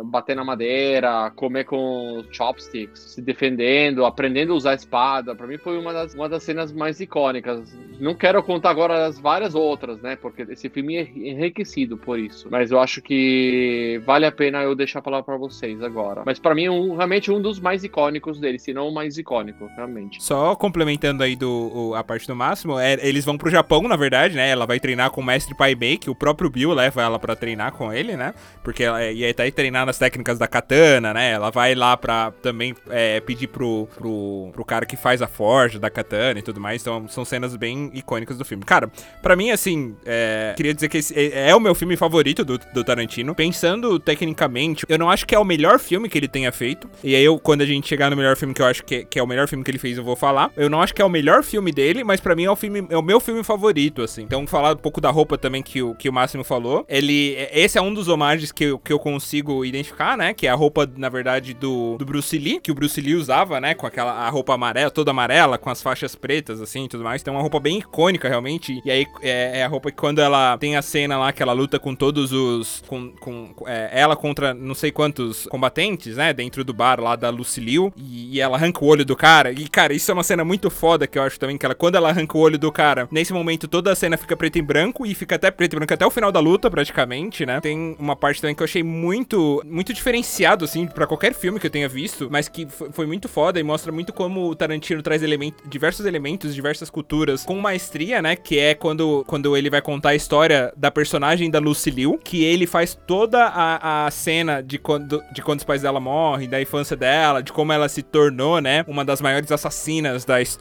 S3: bater na madeira, comer com chopsticks, se defendendo, aprendendo a usar espada. Para mim foi uma das, uma das cenas mais icônicas. Não quero contar agora as várias outras, né? Porque esse filme é enriquecido por isso. Mas eu acho que vale a pena eu deixar a palavra para vocês agora. Mas para mim, um, realmente um dos mais icônicos dele, se não o mais icônico, realmente.
S4: Só complementando complementando aí do, o- a parte do Máximo, é, eles vão pro Japão, na verdade, né? Ela vai treinar com o mestre Pai Mei, que o próprio Bill leva ela pra treinar com ele, né? Porque ela ia tá aí treinar nas técnicas da katana, né? Ela vai lá pra também é, pedir pro, pro, pro cara que faz a forja da katana e tudo mais. Então são cenas bem icônicas do filme. Cara, pra mim, assim, é, queria dizer que esse é, é o meu filme favorito do, do Tarantino. Pensando tecnicamente, eu não acho que é o melhor filme que ele tenha feito. E aí, eu, quando a gente chegar no melhor filme que eu acho que, que é o melhor filme que ele fez, eu vou falar. Eu não acho que é o melhor filme dele, mas pra mim é o filme, é o meu filme favorito, assim. Então, falar um pouco da roupa também que o, que o Máximo falou. Ele. Esse é um dos homagens que eu, que eu consigo identificar, né? Que é a roupa, na verdade, do, do Bruce Lee, que o Bruce Lee usava, né? Com aquela a roupa amarela, toda amarela, com as faixas pretas, assim e tudo mais. Então, é uma roupa bem icônica, realmente. E aí, é, é a roupa que quando ela tem a cena lá que ela luta com todos os. Com, com é, ela contra não sei quantos combatentes, né? Dentro do bar lá da Lucilio. E, e ela arranca o olho do cara. E, cara, isso é uma cena muito foda que eu acho também. Que ela, quando ela arranca o olho do cara, nesse momento toda a cena fica preto e branco. E fica até preto e branco até o final da luta, praticamente, né? Tem uma parte também que eu achei muito, muito diferenciado, assim, pra qualquer filme que eu tenha visto. Mas que foi, muito foda e mostra muito como o Tarantino traz elemento, diversos elementos, diversas culturas com maestria, né? Que é quando, quando ele vai contar a história da personagem da Lucy Liu, que ele faz toda a, a cena de quando, de quando os pais dela morrem, da infância dela, de como ela se tornou, né? Uma das maiores assassinas da história,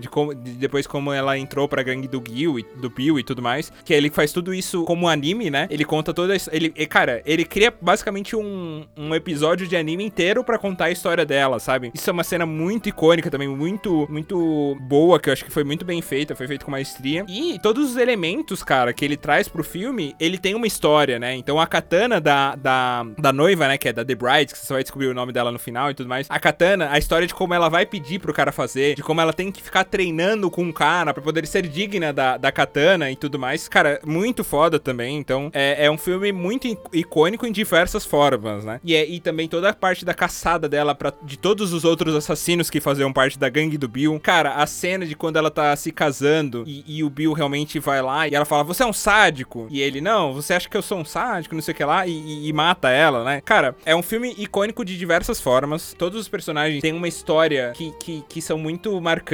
S4: de como de depois como ela entrou pra gangue do Gil e do Bill e tudo mais. Que ele faz tudo isso como anime, né? Ele conta toda a ele e, Cara, ele cria basicamente um, um episódio de anime inteiro pra contar a história dela, sabe? Isso é uma cena muito icônica também, muito, muito boa, que eu acho que foi muito bem feita, foi feito com maestria. E todos os elementos, cara, que ele traz pro filme, ele tem uma história, né? Então a katana da, da, da noiva, né, que é da The Bride, que você só vai descobrir o nome dela no final e tudo mais. A katana, a história de como ela vai pedir pro cara fazer, de como ela tem que ficar treinando com o cara pra poder ser digna da, da katana e tudo mais. Cara, muito foda também. Então, é, é um filme muito icônico em diversas formas, né? E, é, e também toda a parte da caçada dela pra, de todos os outros assassinos que faziam parte da gangue do Bill. Cara, a cena de quando ela tá se casando e, e o Bill realmente vai lá e ela fala: Você é um sádico? E ele, não, você acha que eu sou um sádico, não sei o que lá, e, e- e mata ela, né? Cara, é um filme icônico de diversas formas. Todos os personagens têm uma história que, que, que são muito marcantes,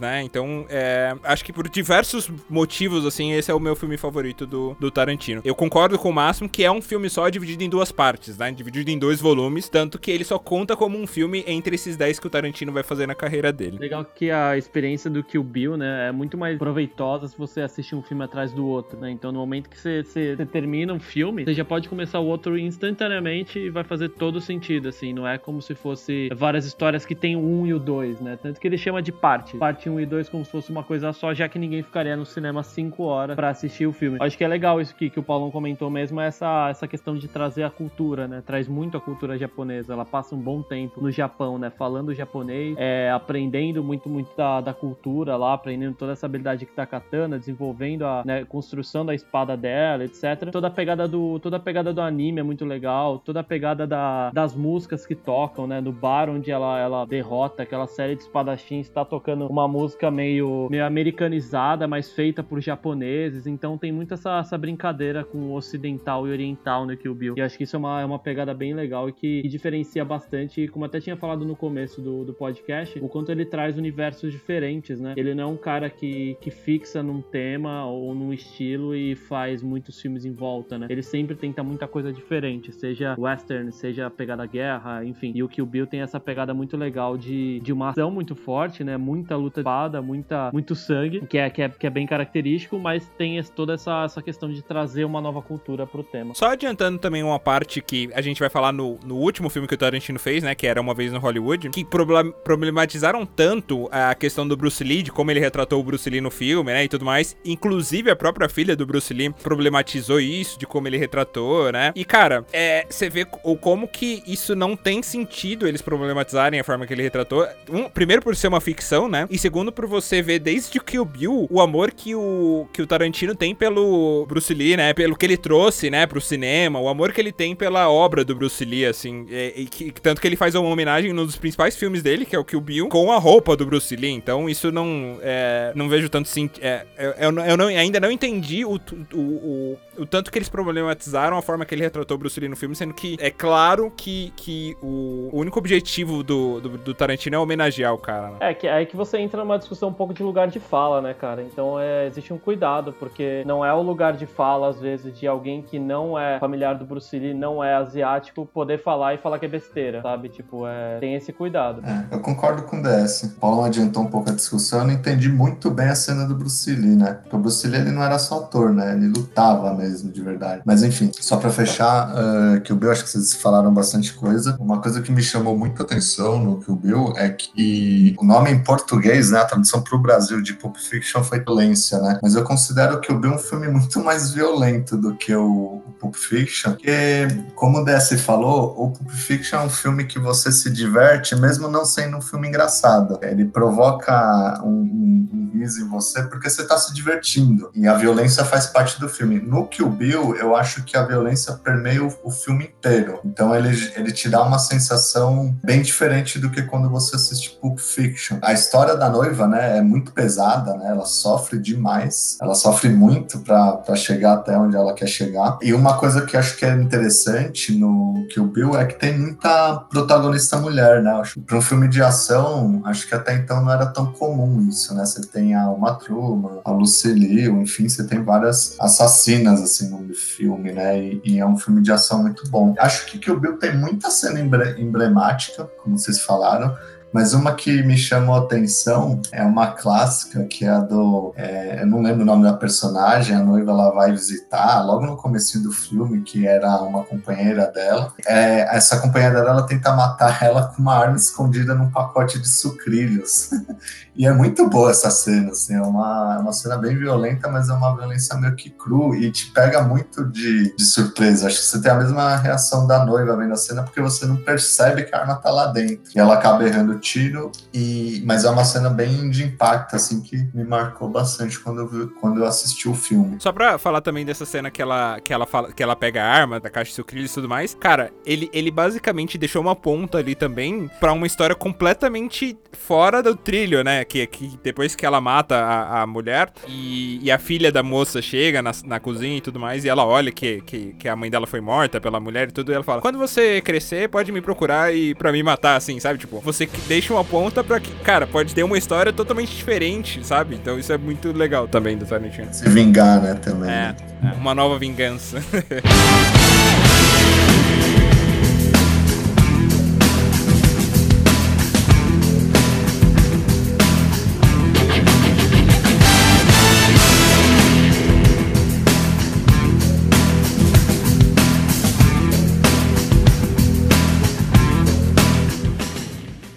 S4: né? Então, é, acho que por diversos motivos, assim, esse é o meu filme favorito do, do Tarantino. Eu concordo com o Máximo que é um filme só dividido em duas partes, né? Dividido em dois volumes, tanto que ele só conta como um filme entre esses 10 que o Tarantino vai fazer na carreira dele.
S2: Legal que a experiência do Kill Bill, né, é muito mais proveitosa se você assiste um filme atrás do outro, né? Então, no momento que você, você- termina um filme, você já pode começar o outro instantaneamente e vai fazer todo sentido, assim. Não é como se fosse várias histórias que tem um e o dois, né? Tanto que ele chama de parte. Parte 1 um e 2 como se fosse uma coisa só, já que ninguém ficaria no cinema 5 horas pra assistir o filme. Acho que é legal isso que, que o Paulão comentou mesmo, essa, essa questão de trazer a cultura, né? Traz muito a cultura japonesa. Ela passa um bom tempo no Japão, né? Falando japonês, é, aprendendo muito, muito da, da cultura lá, aprendendo toda essa habilidade que tá katana, desenvolvendo a né, construção da espada dela, etc. Toda a pegada do, toda a pegada do anime é muito legal, toda a pegada da, das músicas que tocam, né? No bar onde ela, ela derrota aquela série de espadachins, tá tocando uma música meio, meio americanizada, mas feita por japoneses. Então tem muito essa, essa brincadeira com o ocidental e oriental no Kill Bill. E acho que isso é uma, é uma pegada bem legal e que, que diferencia bastante. E como até tinha falado no começo do, do podcast, o quanto ele traz universos diferentes, né? Ele não é um cara que, que fixa num tema ou num estilo e faz muitos filmes em volta, né? Ele sempre tenta muita coisa diferente, seja western, seja pegada guerra, enfim. E o Kill Bill tem essa pegada muito legal de, de uma ação muito forte, né? Muita luta de espada, muita, muito sangue, que é, que, é, que é bem característico, mas tem toda essa, essa questão de trazer uma nova cultura pro tema.
S4: Só adiantando também uma parte que a gente vai falar no, no último filme que o Tarantino fez, né? Que era Uma Vez no Hollywood, que proble- problematizaram tanto a questão do Bruce Lee, de como ele retratou o Bruce Lee no filme, né? E tudo mais. Inclusive, a própria filha do Bruce Lee problematizou isso, de como ele retratou, né? E, cara, é, você vê o como que isso não tem sentido eles problematizarem a forma que ele retratou. Um, primeiro, por ser uma ficção, né? E segundo, por você ver desde o Kill Bill o amor que o, que o Tarantino tem pelo Bruce Lee, né? Pelo que ele trouxe, né, pro cinema, o amor que ele tem pela obra do Bruce Lee, assim. E, e que- tanto que ele faz uma homenagem num dos principais filmes dele, que é o Kill Bill, com a roupa do Bruce Lee. Então, isso não. É, não vejo tanto sentido. É, eu, eu eu não- ainda não entendi o, o, o, o tanto que eles problematizaram a forma que ele retratou o Bruce Lee no filme, sendo que é claro que, que o único objetivo do, do, do Tarantino é homenagear o cara. Né?
S2: É que, é que você entra numa discussão um pouco de lugar de fala, né, cara? Então é, existe um cuidado, porque não é o lugar de fala, às vezes, de alguém que não é familiar do Bruce Lee, não é asiático, poder falar e falar que é besteira, sabe? Tipo, é, tem esse cuidado.
S1: É, eu concordo com o DS. O Paulo adiantou um pouco a discussão, eu não entendi muito bem a cena do Bruce Lee, né? Porque o Bruce Lee ele não era só ator, né? Ele lutava mesmo, de verdade. Mas enfim, só pra fechar, uh, que o Bill, acho que vocês falaram bastante coisa. Uma coisa que me chamou muita atenção no que o Bill é que o nome em português, né? A tradução pro Brasil de Pulp Fiction foi violência, né? Mas eu considero que o Bill é um filme muito mais violento do que o, o Pulp Fiction. Porque, como o DS falou, o Pulp Fiction é um filme que você se diverte, mesmo não sendo um filme engraçado. Ele provoca um, um, um riso em você porque você tá se divertindo. E a violência faz parte do filme. No Kill Bill, eu acho que a violência permeia o, o filme inteiro. Então ele, ele te dá uma sensação bem diferente do que quando você assiste Pulp Fiction. A história da noiva, né, é muito pesada, né? Ela sofre demais. Ela sofre muito para chegar até onde ela quer chegar. E uma coisa que acho que é interessante no Kill Bill é que tem muita protagonista mulher, né? Para um filme de ação, acho que até então não era tão comum isso, né? Você tem a Uma Truman, a Lucy Liu, enfim, você tem várias assassinas assim no filme, né? E, e, é um filme de ação muito bom. Acho que Kill Bill tem muita cena emblemática, como vocês falaram. Mas uma que me chamou a atenção é uma clássica, que é a do. É, eu não lembro o nome da personagem, a noiva ela vai visitar, logo no começo do filme, que era uma companheira dela. É, essa companheira dela tenta matar ela com uma arma escondida num pacote de sucrilhos. (laughs) e é muito boa essa cena, assim, é uma, é uma cena bem violenta, mas é uma violência meio que cru e te pega muito de, de surpresa. Acho que você tem a mesma reação da noiva vendo a cena, porque você não percebe que a arma tá lá dentro. E ela acaba errando tiro, e, mas é uma cena bem de impacto, assim, que me marcou bastante quando eu, vi, quando eu assisti o filme.
S4: Só pra falar também dessa cena que ela, que ela, fala, que ela pega a arma da caixa de sucrilhos e tudo mais, cara, ele, ele basicamente deixou uma ponta ali também pra uma história completamente fora do trilho, né? Que, que depois que ela mata a, a mulher e, e, a filha da moça chega na, na cozinha e tudo mais, e ela olha que, que, que, a mãe dela foi morta pela mulher e tudo, e ela fala: Quando você crescer, pode me procurar e pra me matar, assim, sabe? Tipo, você deixa uma ponta pra que, cara, pode ter uma história totalmente diferente, sabe? Então isso é muito legal também do Tarantino.
S1: Se vingar, né, também.
S4: É,
S1: né?
S4: é uma nova vingança. (laughs)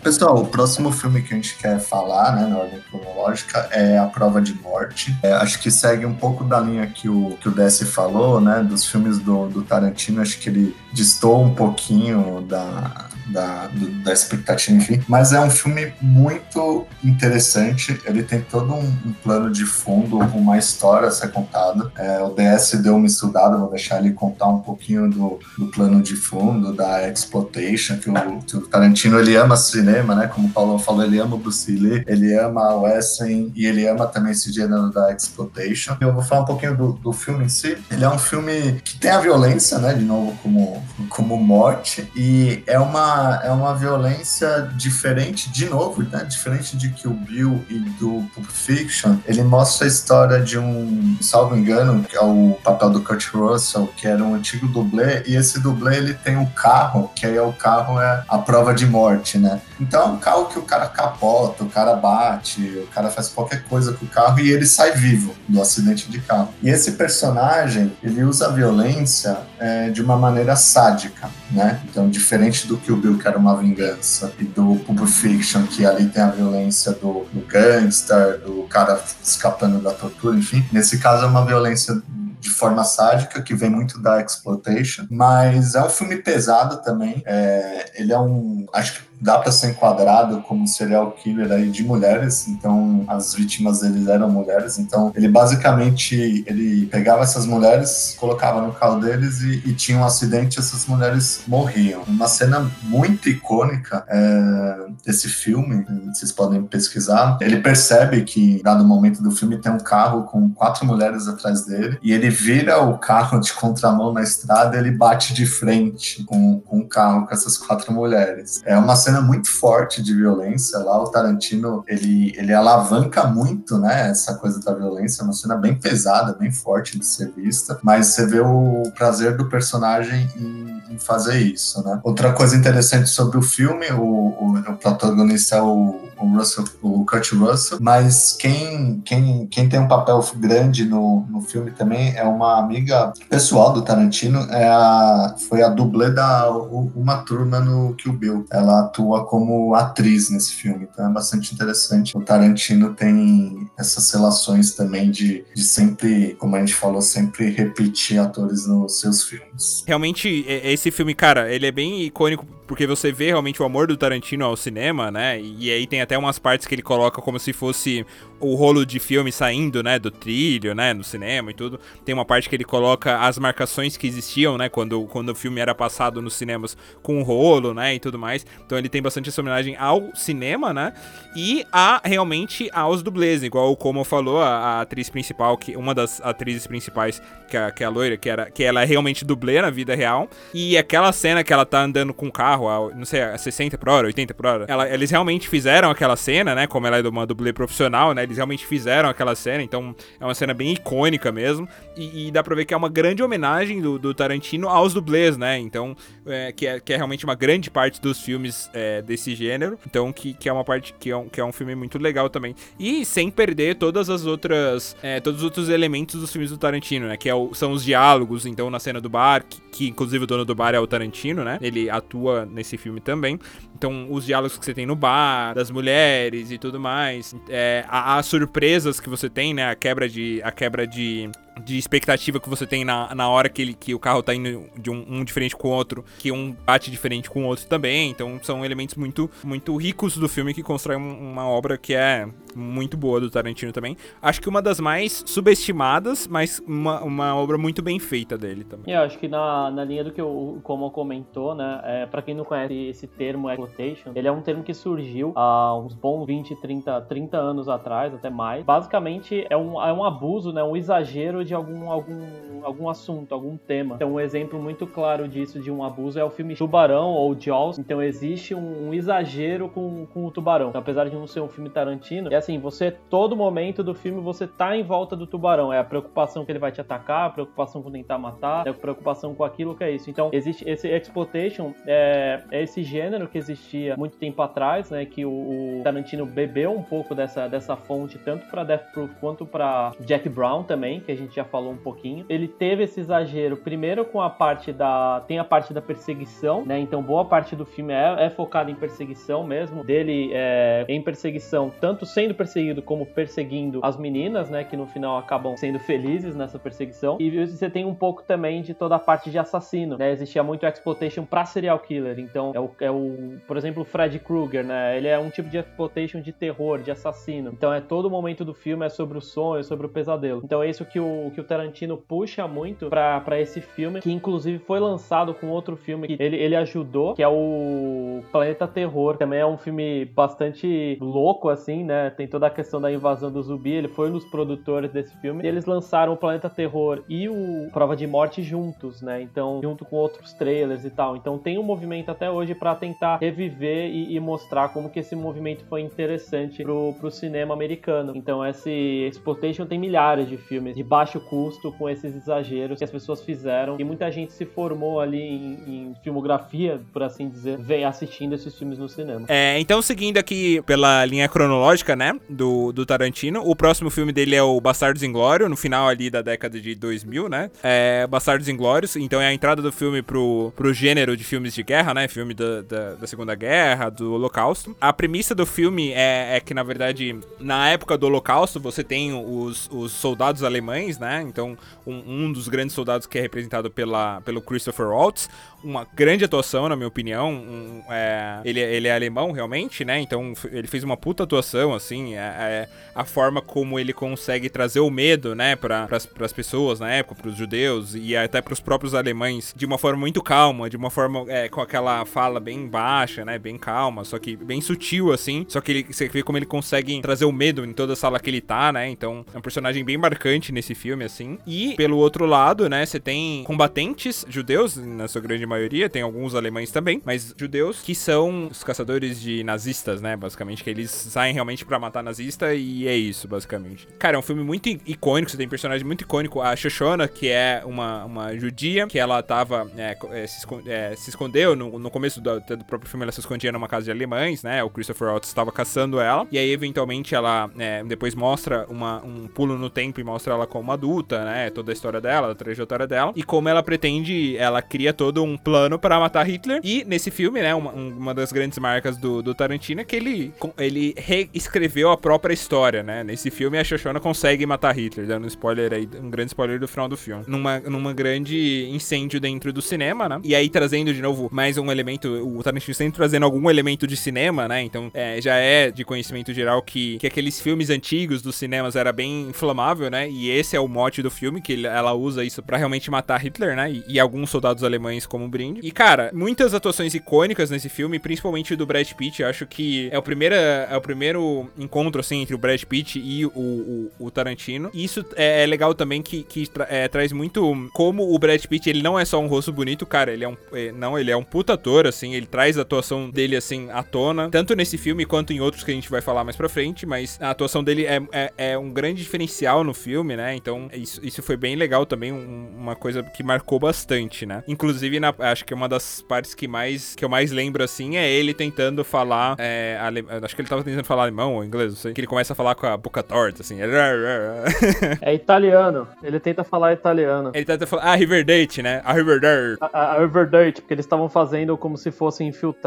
S1: Pessoal, o próximo filme que a gente quer falar, né, na ordem cronológica, é A Prova de Morte. É, acho que segue um pouco da linha que o, que o Desi falou, né, dos filmes do, do Tarantino. Acho que ele distou um pouquinho da, da, do, da expectativa, enfim. Mas é um filme muito interessante. Ele tem todo um, um plano de fundo, uma história a ser contada. É, o DS deu uma estudada, vou deixar ele contar um pouquinho do, do plano de fundo, da exploitation, que o, que o, Tarantino ele ama cinema, né? Como o Paulo falou, ele ama o Bruce Lee, ele ama o Western e ele ama também esse gênero da exploitation. Eu vou falar um pouquinho do, do filme em si. Ele é um filme que tem a violência, né? De novo, como, como morte, e é uma é uma violência diferente, de novo, né? Diferente de Kill Bill e do Pulp Fiction. Ele mostra a história de um, salvo engano, que é o papel do Kurt Russell, que era um antigo dublê, e esse dublê ele tem um carro, que aí é o carro é a prova de morte, né? Então é um carro que o cara capota, o cara bate, o cara faz qualquer coisa com o carro e ele sai vivo do acidente de carro. E esse personagem, ele usa a violência é, de uma maneira sádica, né? Então, diferente do que o Bill que era uma vingança, e do Pulp Fiction, que ali tem a violência do, do gangster, do cara escapando da tortura, enfim. Nesse caso é uma violência de forma sádica, que vem muito da exploitation, mas é um filme pesado também. É, ele é um. Acho que dá para ser enquadrado como serial killer aí de mulheres, então as vítimas deles eram mulheres, então ele basicamente ele pegava essas mulheres, colocava no carro deles e, e tinha um acidente essas mulheres morriam. Uma cena muito icônica é, desse filme, vocês podem pesquisar, ele percebe que dado momento do filme tem um carro com quatro mulheres atrás dele e ele vira o carro de contramão na estrada, ele bate de frente com, com o carro com essas quatro mulheres. É uma cena cena muito forte de violência lá. O Tarantino, ele, ele alavanca muito, né, essa coisa da violência. É uma cena bem pesada, bem forte de ser vista. Mas você vê o prazer do personagem em, em fazer isso, né? Outra coisa interessante sobre o filme, o, o, o protagonista é o, o, Russell, o Kurt Russell, mas quem, quem, quem tem um papel grande no, no filme também é uma amiga pessoal do Tarantino, é a, foi a dublê da Uma Turma no Kill Bill. Ela atua como atriz nesse filme, então é bastante interessante. O Tarantino tem essas relações também de, de sempre, como a gente falou, sempre repetir atores nos seus filmes.
S4: Realmente, esse filme, cara, ele é bem icônico porque você vê realmente o amor do Tarantino ao cinema, né? E aí tem até umas partes que ele coloca como se fosse o rolo de filme saindo, né, do trilho, né, no cinema e tudo. Tem uma parte que ele coloca as marcações que existiam, né, quando, quando o filme era passado nos cinemas com o rolo, né, e tudo mais. Então ele tem bastante essa homenagem ao cinema, né, e a realmente aos dublês, igual como falou a, a atriz principal, que uma das atrizes principais, que é, que é a loira, que era que ela é realmente dublê na vida real. E aquela cena que ela tá andando com o carro, a, não sei, a 60 por hora, 80 por hora, ela, eles realmente fizeram aquela cena, né, como ela é uma dublê profissional, né, eles realmente fizeram aquela cena, então é uma cena bem icônica mesmo. E, e dá pra ver que é uma grande homenagem do, do Tarantino aos dublês, né? Então, é, que, é, que é realmente uma grande parte dos filmes é, desse gênero. Então, que, que é uma parte que é, um, que é um filme muito legal também. E sem perder todas as outras. É, todos os outros elementos dos filmes do Tarantino, né? Que é o, são os diálogos, então, na cena do bar, que, que inclusive o dono do bar é o Tarantino, né? Ele atua nesse filme também. Então, os diálogos que você tem no bar, das mulheres e tudo mais. É, as surpresas que você tem, né? A quebra de. A quebra de de expectativa que você tem na, na hora que, ele, que o carro tá indo de um, um, diferente com o outro, que um bate diferente com o outro também. Então são elementos muito, muito ricos do filme que constroem uma obra que é muito boa do Tarantino também. Acho que uma das mais subestimadas, mas uma, uma obra muito bem feita dele também.
S2: Eu acho que na, na linha do que o Como comentou, né? É, pra quem não conhece esse termo exploitation, ele é um termo que surgiu há uns bons 20, 30, 30 anos atrás, até mais. Basicamente é um, é um abuso, né? Um exagero de algum, algum, algum assunto, algum tema. Então, um exemplo muito claro disso, de um abuso, é o filme Tubarão ou Jaws. Então, existe um, um exagero com, com o tubarão. Então, apesar de não ser um filme Tarantino, é assim, você, todo momento do filme, você tá em volta do tubarão. É a preocupação que ele vai te atacar, a preocupação com tentar matar, é a preocupação com aquilo que é isso. Então, existe esse exploitation, é, é esse gênero que existia muito tempo atrás, né, que o, Tarantino bebeu um pouco dessa, dessa fonte, tanto para Death Proof quanto para Jack Brown também, que a gente já falou um pouquinho. Ele teve esse exagero primeiro com a parte da. Tem a parte da perseguição, né? Então boa parte do filme é, é focada em perseguição mesmo. Dele é, em perseguição, tanto sendo perseguido como perseguindo as meninas, né? Que no final acabam sendo felizes nessa perseguição. E você tem um pouco também de toda a parte de assassino, né? Existia muito exploitation pra serial killer. Então é o, é o por exemplo, Fred Krueger, né? Ele é um tipo de exploitation de terror, de assassino. Então é todo momento do filme é sobre o sonho, sobre o pesadelo. Então é isso que o, que o Tarantino puxa muito para esse filme, que inclusive foi lançado com outro filme que ele, ele ajudou, que é o Planeta Terror. Também é um filme bastante louco, assim, né? Tem toda a questão da invasão do zumbi. Ele foi um dos produtores desse filme. E eles lançaram o Planeta Terror e o Prova de Morte juntos, né? Então, junto com outros trailers e tal. Então, tem um movimento até hoje para tentar reviver e, e, mostrar como que esse movimento foi interessante pro, pro cinema americano. Então, esse Exploitation tem milhares de filmes de baixo custo com esses exageros que as pessoas fizeram e muita gente se formou ali em, em filmografia, por assim dizer, vem assistindo esses filmes no cinema.
S4: É, então seguindo aqui pela linha cronológica, né, do, do Tarantino, o próximo filme dele é o Bastardos Inglórios, no final ali da década de 2000, né, é Bastardos Inglórios, então é a entrada do filme pro, pro gênero de filmes de guerra, né, filme da, da, da Segunda Guerra, do Holocausto. A premissa do filme é, é que, na verdade, na época do Holocausto, você tem os, os soldados alemães, né, então um, um, dos grandes soldados que é representado pela, pelo Christopher Waltz, uma grande atuação, na minha opinião. Um, é, ele, ele é alemão, realmente, né? Então ele fez uma puta atuação, assim. É, é a forma como ele consegue trazer o medo, né, para as pessoas na época, para os judeus e até para os próprios alemães, de uma forma muito calma, de uma forma é, com aquela fala bem baixa, né? Bem calma, só que bem sutil, assim. Só que ele, você vê como ele consegue trazer o medo em toda a sala que ele tá, né? Então é um personagem bem marcante nesse filme assim. E, pelo outro lado, né, você tem combatentes judeus, na sua grande maioria, tem alguns alemães também, mas judeus, que são os caçadores de nazistas, né, basicamente, que eles saem realmente pra matar nazista e é isso, basicamente. Cara, é um filme muito icônico, você tem personagem muito icônico, a Shoshona, que é uma, uma judia, que ela tava, é, é, é, se escondeu, no, no começo do, do próprio filme ela se escondia numa casa de alemães, né, o Christopher Waltz estava caçando ela, e aí eventualmente ela, é, depois mostra uma, um pulo no tempo e mostra ela como adulta, né, toda a história dela, a trajetória dela, e como ela pretende, ela cria todo um plano para matar Hitler, e nesse filme, né, uma, um- uma das grandes marcas do, do Tarantino é que ele, ele reescreveu a própria história, né, nesse filme a Shoshona consegue matar Hitler, dando um spoiler aí, um grande spoiler do final do filme, numa, numa grande incêndio dentro do cinema, né, e aí trazendo de novo mais um elemento, o Tarantino sempre trazendo algum elemento de cinema, né, então é, já é de conhecimento geral que, que aqueles filmes antigos dos cinemas era bem inflamável, né, e esse é o mote do filme, que ela usa isso pra realmente matar Hitler, né, e, e alguns soldados alemães como brinde. E, cara, muitas atuações icônicas nesse filme, principalmente do Brad Pitt, eu acho que é o primeiro, é o primeiro encontro, assim, entre o Brad Pitt e o, o, o Tarantino. E isso é, é legal também que, que tra- é, traz muito como o Brad Pitt, ele não é só um rosto bonito, cara, ele é um, é, não, ele é um puta ator, assim, ele traz a atuação dele, assim, à tona, tanto nesse filme quanto em outros que a gente vai falar mais pra frente, mas a atuação dele é, é, é um grande diferencial no filme, né, então isso, isso foi bem legal também, um- uma coisa que marcou bastante, né, inclusive, na, acho que uma das partes que mais, que eu mais lembro, assim, é ele tentando falar, é, ale- acho que ele tava tentando falar alemão ou inglês, não sei, que ele começa a falar com a boca torta, assim, (laughs)
S2: É italiano. Ele tenta falar italiano.
S4: ele tenta falar, ah, Riverdate, né, a Riverdate,
S2: A, a a Riverdate, porque eles estavam fazendo como se fossem infiltrados,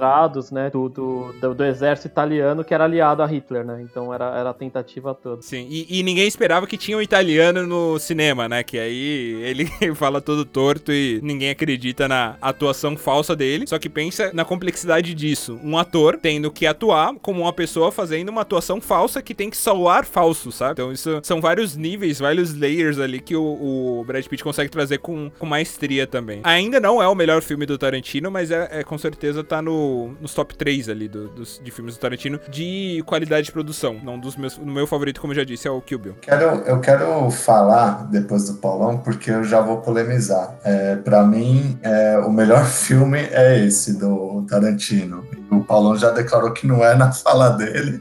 S2: né, do, do, do, do exército italiano que era aliado a Hitler, né? Então era, era a tentativa toda.
S4: Sim, e, e ninguém esperava que tinha um italiano no cinema, né? Que aí ele (laughs) fala todo torto e ninguém acredita na atuação falsa dele. Só que pensa na complexidade disso. Um ator tendo que atuar como uma pessoa fazendo uma atuação falsa que tem que soar falso, sabe? Então isso são vários níveis, vários layers ali que o, o Brad Pitt consegue trazer com, com maestria também. Ainda não é o melhor filme do Tarantino, mas é, é com certeza tá no, nos top 3 ali do- dos, de filmes do Tarantino de qualidade de produção. Não dos meus, o meu favorito, como eu já disse, é o Kill Bill.
S1: Quero, eu quero falar depois do Paulão, porque eu já vou polemizar. É, para mim, é, o melhor (laughs) filme é esse, do Tarantino. O Paulão já declarou que não é na fala dele.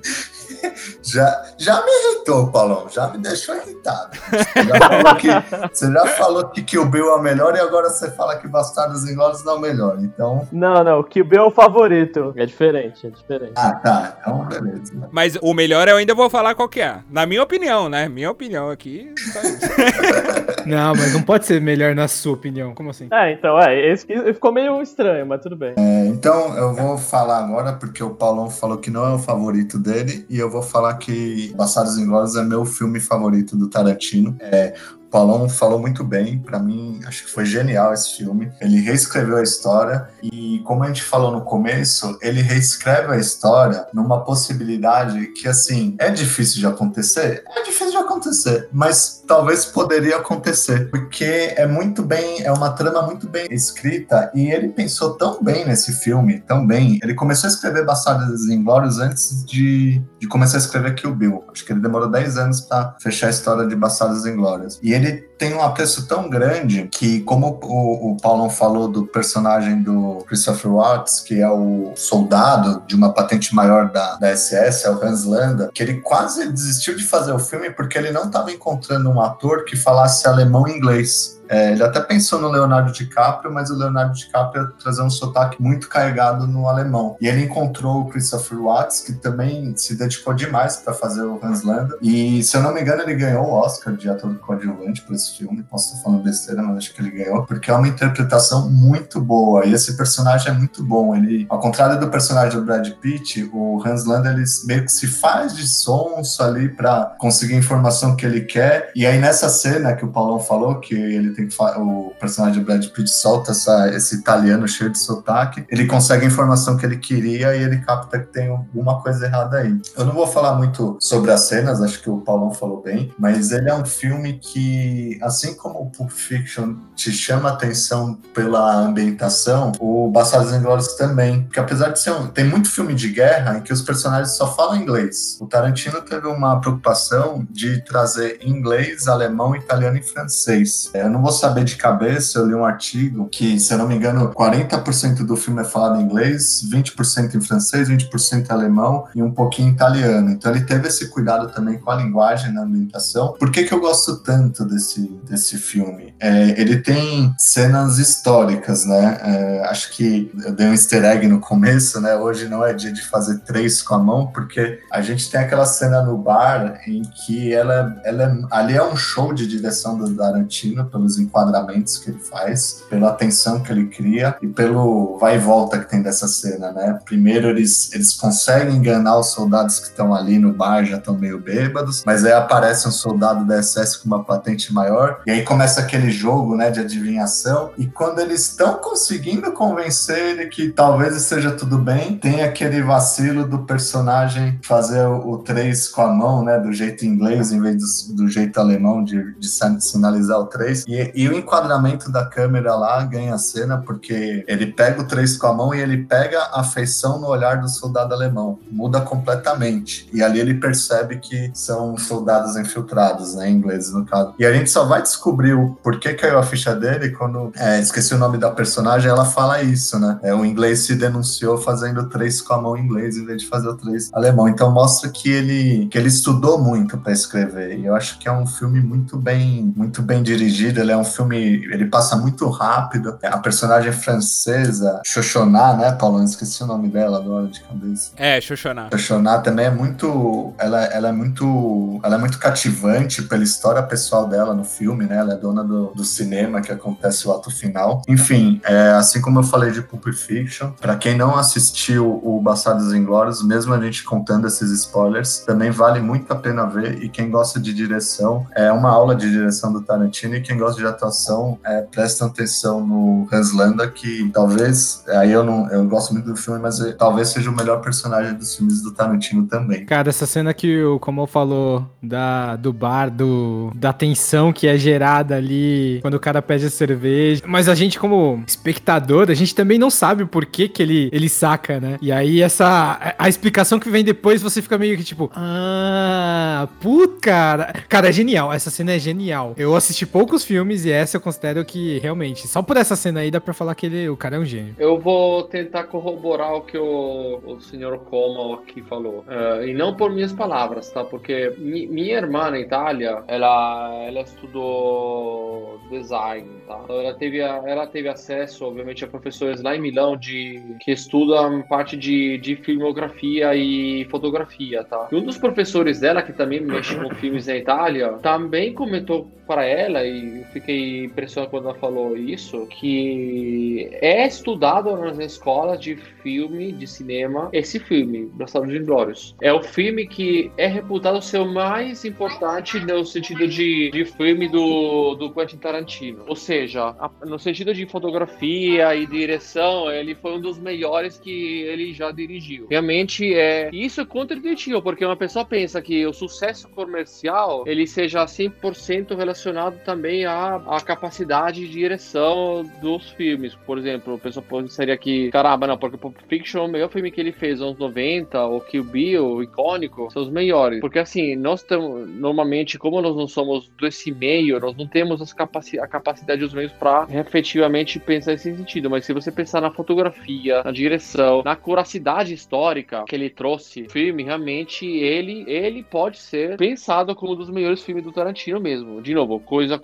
S1: Já, já me irritou, Paulão, já me deixou irritado. Você já falou que, (laughs) você já falou que Kill Bill é o melhor e agora você fala que Bastardos Inglórios não é o melhor. Então,
S2: Não, não, o Kill Bill é o favorito. É diferente, é diferente.
S1: ah, tá, então beleza.
S4: Mas o melhor eu ainda vou falar qual que é. Na minha opinião, né? Minha opinião aqui. tá isso. (laughs)
S5: Não, mas não pode ser melhor na sua opinião. Como assim?
S2: É, então, é, esse ficou meio estranho, mas tudo bem.
S1: É, Então, eu vou falar agora, porque o Paulão falou que não é o favorito dele, e eu vou falar que Bastardos Inglórios é meu filme favorito do Tarantino. É, o Paulão falou muito bem, pra mim, acho que foi genial esse filme. Ele reescreveu a história, e como a gente falou no começo, ele reescreve a história numa possibilidade que, assim, é difícil de acontecer? É difícil de acontecer, mas talvez poderia acontecer, porque é muito bem, é uma trama muito bem escrita, e ele pensou tão bem nesse filme, tão bem. Ele começou a escrever Bastardos Inglórios antes de, de começar a escrever Kill Bill. Acho que ele demorou 10 anos pra fechar a história de Bastardos Inglórios. E ele tem um apreço tão grande que, como o, o Paulão falou do personagem do Christopher Watts, que é o soldado de uma patente maior da, da SS, é o Hans Landa, que ele quase desistiu de fazer o filme porque ele não estava encontrando um ator que falasse alemão e inglês. É, ele até pensou no Leonardo DiCaprio, mas o Leonardo DiCaprio ia trazer um sotaque muito carregado no alemão. E ele encontrou o Christopher Watts, que também se dedicou demais para fazer o Hans Landa. E, se eu não me engano, ele ganhou o Oscar de ator coadjuvante por esse filme. Posso estar falando besteira, mas acho que ele ganhou, porque é uma interpretação muito boa. E esse personagem é muito bom. Ele, ao contrário do personagem do Brad Pitt, o Hans Landa ele meio que se faz de sonso ali para conseguir a informação que ele quer. E aí, nessa cena que o Paulão falou, que ele tem fa- o personagem de Brad Pitt solta essa- esse italiano cheio de sotaque, ele consegue a informação que ele queria e ele capta que tem alguma coisa errada aí. Eu não vou falar muito sobre as cenas, acho que o Paulão falou bem, mas ele é um filme que, assim como o Pulp Fiction te chama atenção pela ambientação, o Bastardos Inglórios também, porque apesar de ser um, tem muito filme de guerra em que os personagens só falam inglês. O Tarantino teve uma preocupação de trazer inglês, alemão, italiano e francês. Eu não vou saber de cabeça, eu li um artigo que, se eu não me engano, 40% do filme é falado em inglês, 20% em francês, 20% em alemão e um pouquinho em italiano. Então ele teve esse cuidado também com a linguagem na ambientação. Por que, que eu gosto tanto desse, desse filme? É, ele tem cenas históricas, né? É, acho que eu dei um easter egg no começo, né? Hoje não é dia de fazer três com a mão, porque a gente tem aquela cena no bar em que ela, ela ali é um show de direção do Tarantino, pelos enquadramentos que ele faz, pela tensão que ele cria e pelo vai e volta que tem dessa cena, né? Primeiro eles, eles conseguem enganar os soldados que estão ali no bar, já estão meio bêbados, mas aí aparece um soldado da SS com uma patente maior, e aí começa aquele jogo, né, de adivinhação, e quando eles estão conseguindo convencer ele que talvez esteja tudo bem, tem aquele vacilo do personagem fazer o 3 com a mão, né, do jeito inglês em vez do, do jeito alemão de, de sin- sinalizar o 3, e, e o enquadramento da câmera lá ganha cena porque ele pega o 3 com a mão e ele pega a feição no olhar do soldado alemão, muda completamente, e ali ele percebe que são soldados infiltrados, né, ingleses no caso. E a gente só vai descobrir o porquê caiu a ficha dele quando, é, esqueci o nome da personagem, ela fala isso, né, é, o inglês se denunciou fazendo três com a mão inglês em vez de fazer o três alemão, então mostra que ele, que ele estudou muito para escrever, e eu acho que é um filme muito bem, muito bem dirigido, ele é um filme, ele passa muito rápido, a personagem francesa, Xoxoná, né, Paulo, Eu esqueci o nome dela agora de cabeça.
S4: É, Xoxoná.
S1: A Shoná também é muito, ela, ela é muito, ela é muito cativante pela história pessoal dela no filme, né? Ela é dona do, do cinema que acontece o ato final. Enfim, é, assim como eu falei de Pulp Fiction, pra quem não assistiu o Bastardos Inglórios, mesmo a gente contando esses spoilers, também vale muito a pena ver. E quem gosta de direção, é uma aula de direção do Tarantino e quem gosta de atuação, é, presta atenção no Hans Landa, que talvez, aí eu não, eu gosto muito do filme, mas é, talvez seja o melhor personagem dos filmes do Tarantino também.
S5: Cara, essa cena que o Como falou da, do bar, do, da tensão que é gerada ali quando o cara pede a cerveja. Mas a gente, como espectador, a gente também não sabe o porquê que ele, ele saca, né? E aí, essa. A explicação que vem depois, você fica meio que tipo. Ah, puta, cara. Cara, é genial. Essa cena é genial. Eu assisti poucos filmes e essa eu considero que realmente, só por essa cena aí dá pra falar que ele, o cara é um gênio.
S3: Eu vou tentar corroborar o que o, o senhor Como aqui falou. Eh, e não por minhas palavras, tá? Porque mi- minha irmã na Itália, ela, ela estudou design, tá? Então ela teve, a- ela teve acesso, obviamente, a professores lá em Milão de, que estudam parte de, de filmografia e fotografia, tá? E um dos professores dela, que também mexe com filmes na Itália, também comentou para ela, e eu fiquei impressionado quando ela falou isso, que é estudado nas escolas de filme, de cinema, esse filme, Bastardos Inglórios. É o filme que é reputado ser o mais importante no sentido de, de filme do, do Quentin Tarantino. Ou seja, a- no sentido de fotografia e direção, ele foi um dos melhores que ele já dirigiu. Realmente, é isso é contraintuitivo, porque uma pessoa pensa que o sucesso comercial, ele seja 100% relacionado também à capacidade de direção dos filmes. Por exemplo, a pessoa pensaria que, caramba, não, porque Pulp Fiction, o melhor filme que ele fez nos anos 90, ou Kill Bill, o icônico, são os melhores. Porque assim, nós temos, normalmente, como nós não somos desse meio, nós não temos as capaci a capacidade dos meios para efetivamente pensar nesse sentido. Mas se você pensar na fotografia, na direção, na curacidade histórica que ele trouxe, o filme, realmente, ele, ele pode ser pensado como um dos melhores filmes do Tarantino mesmo. De novo, coisa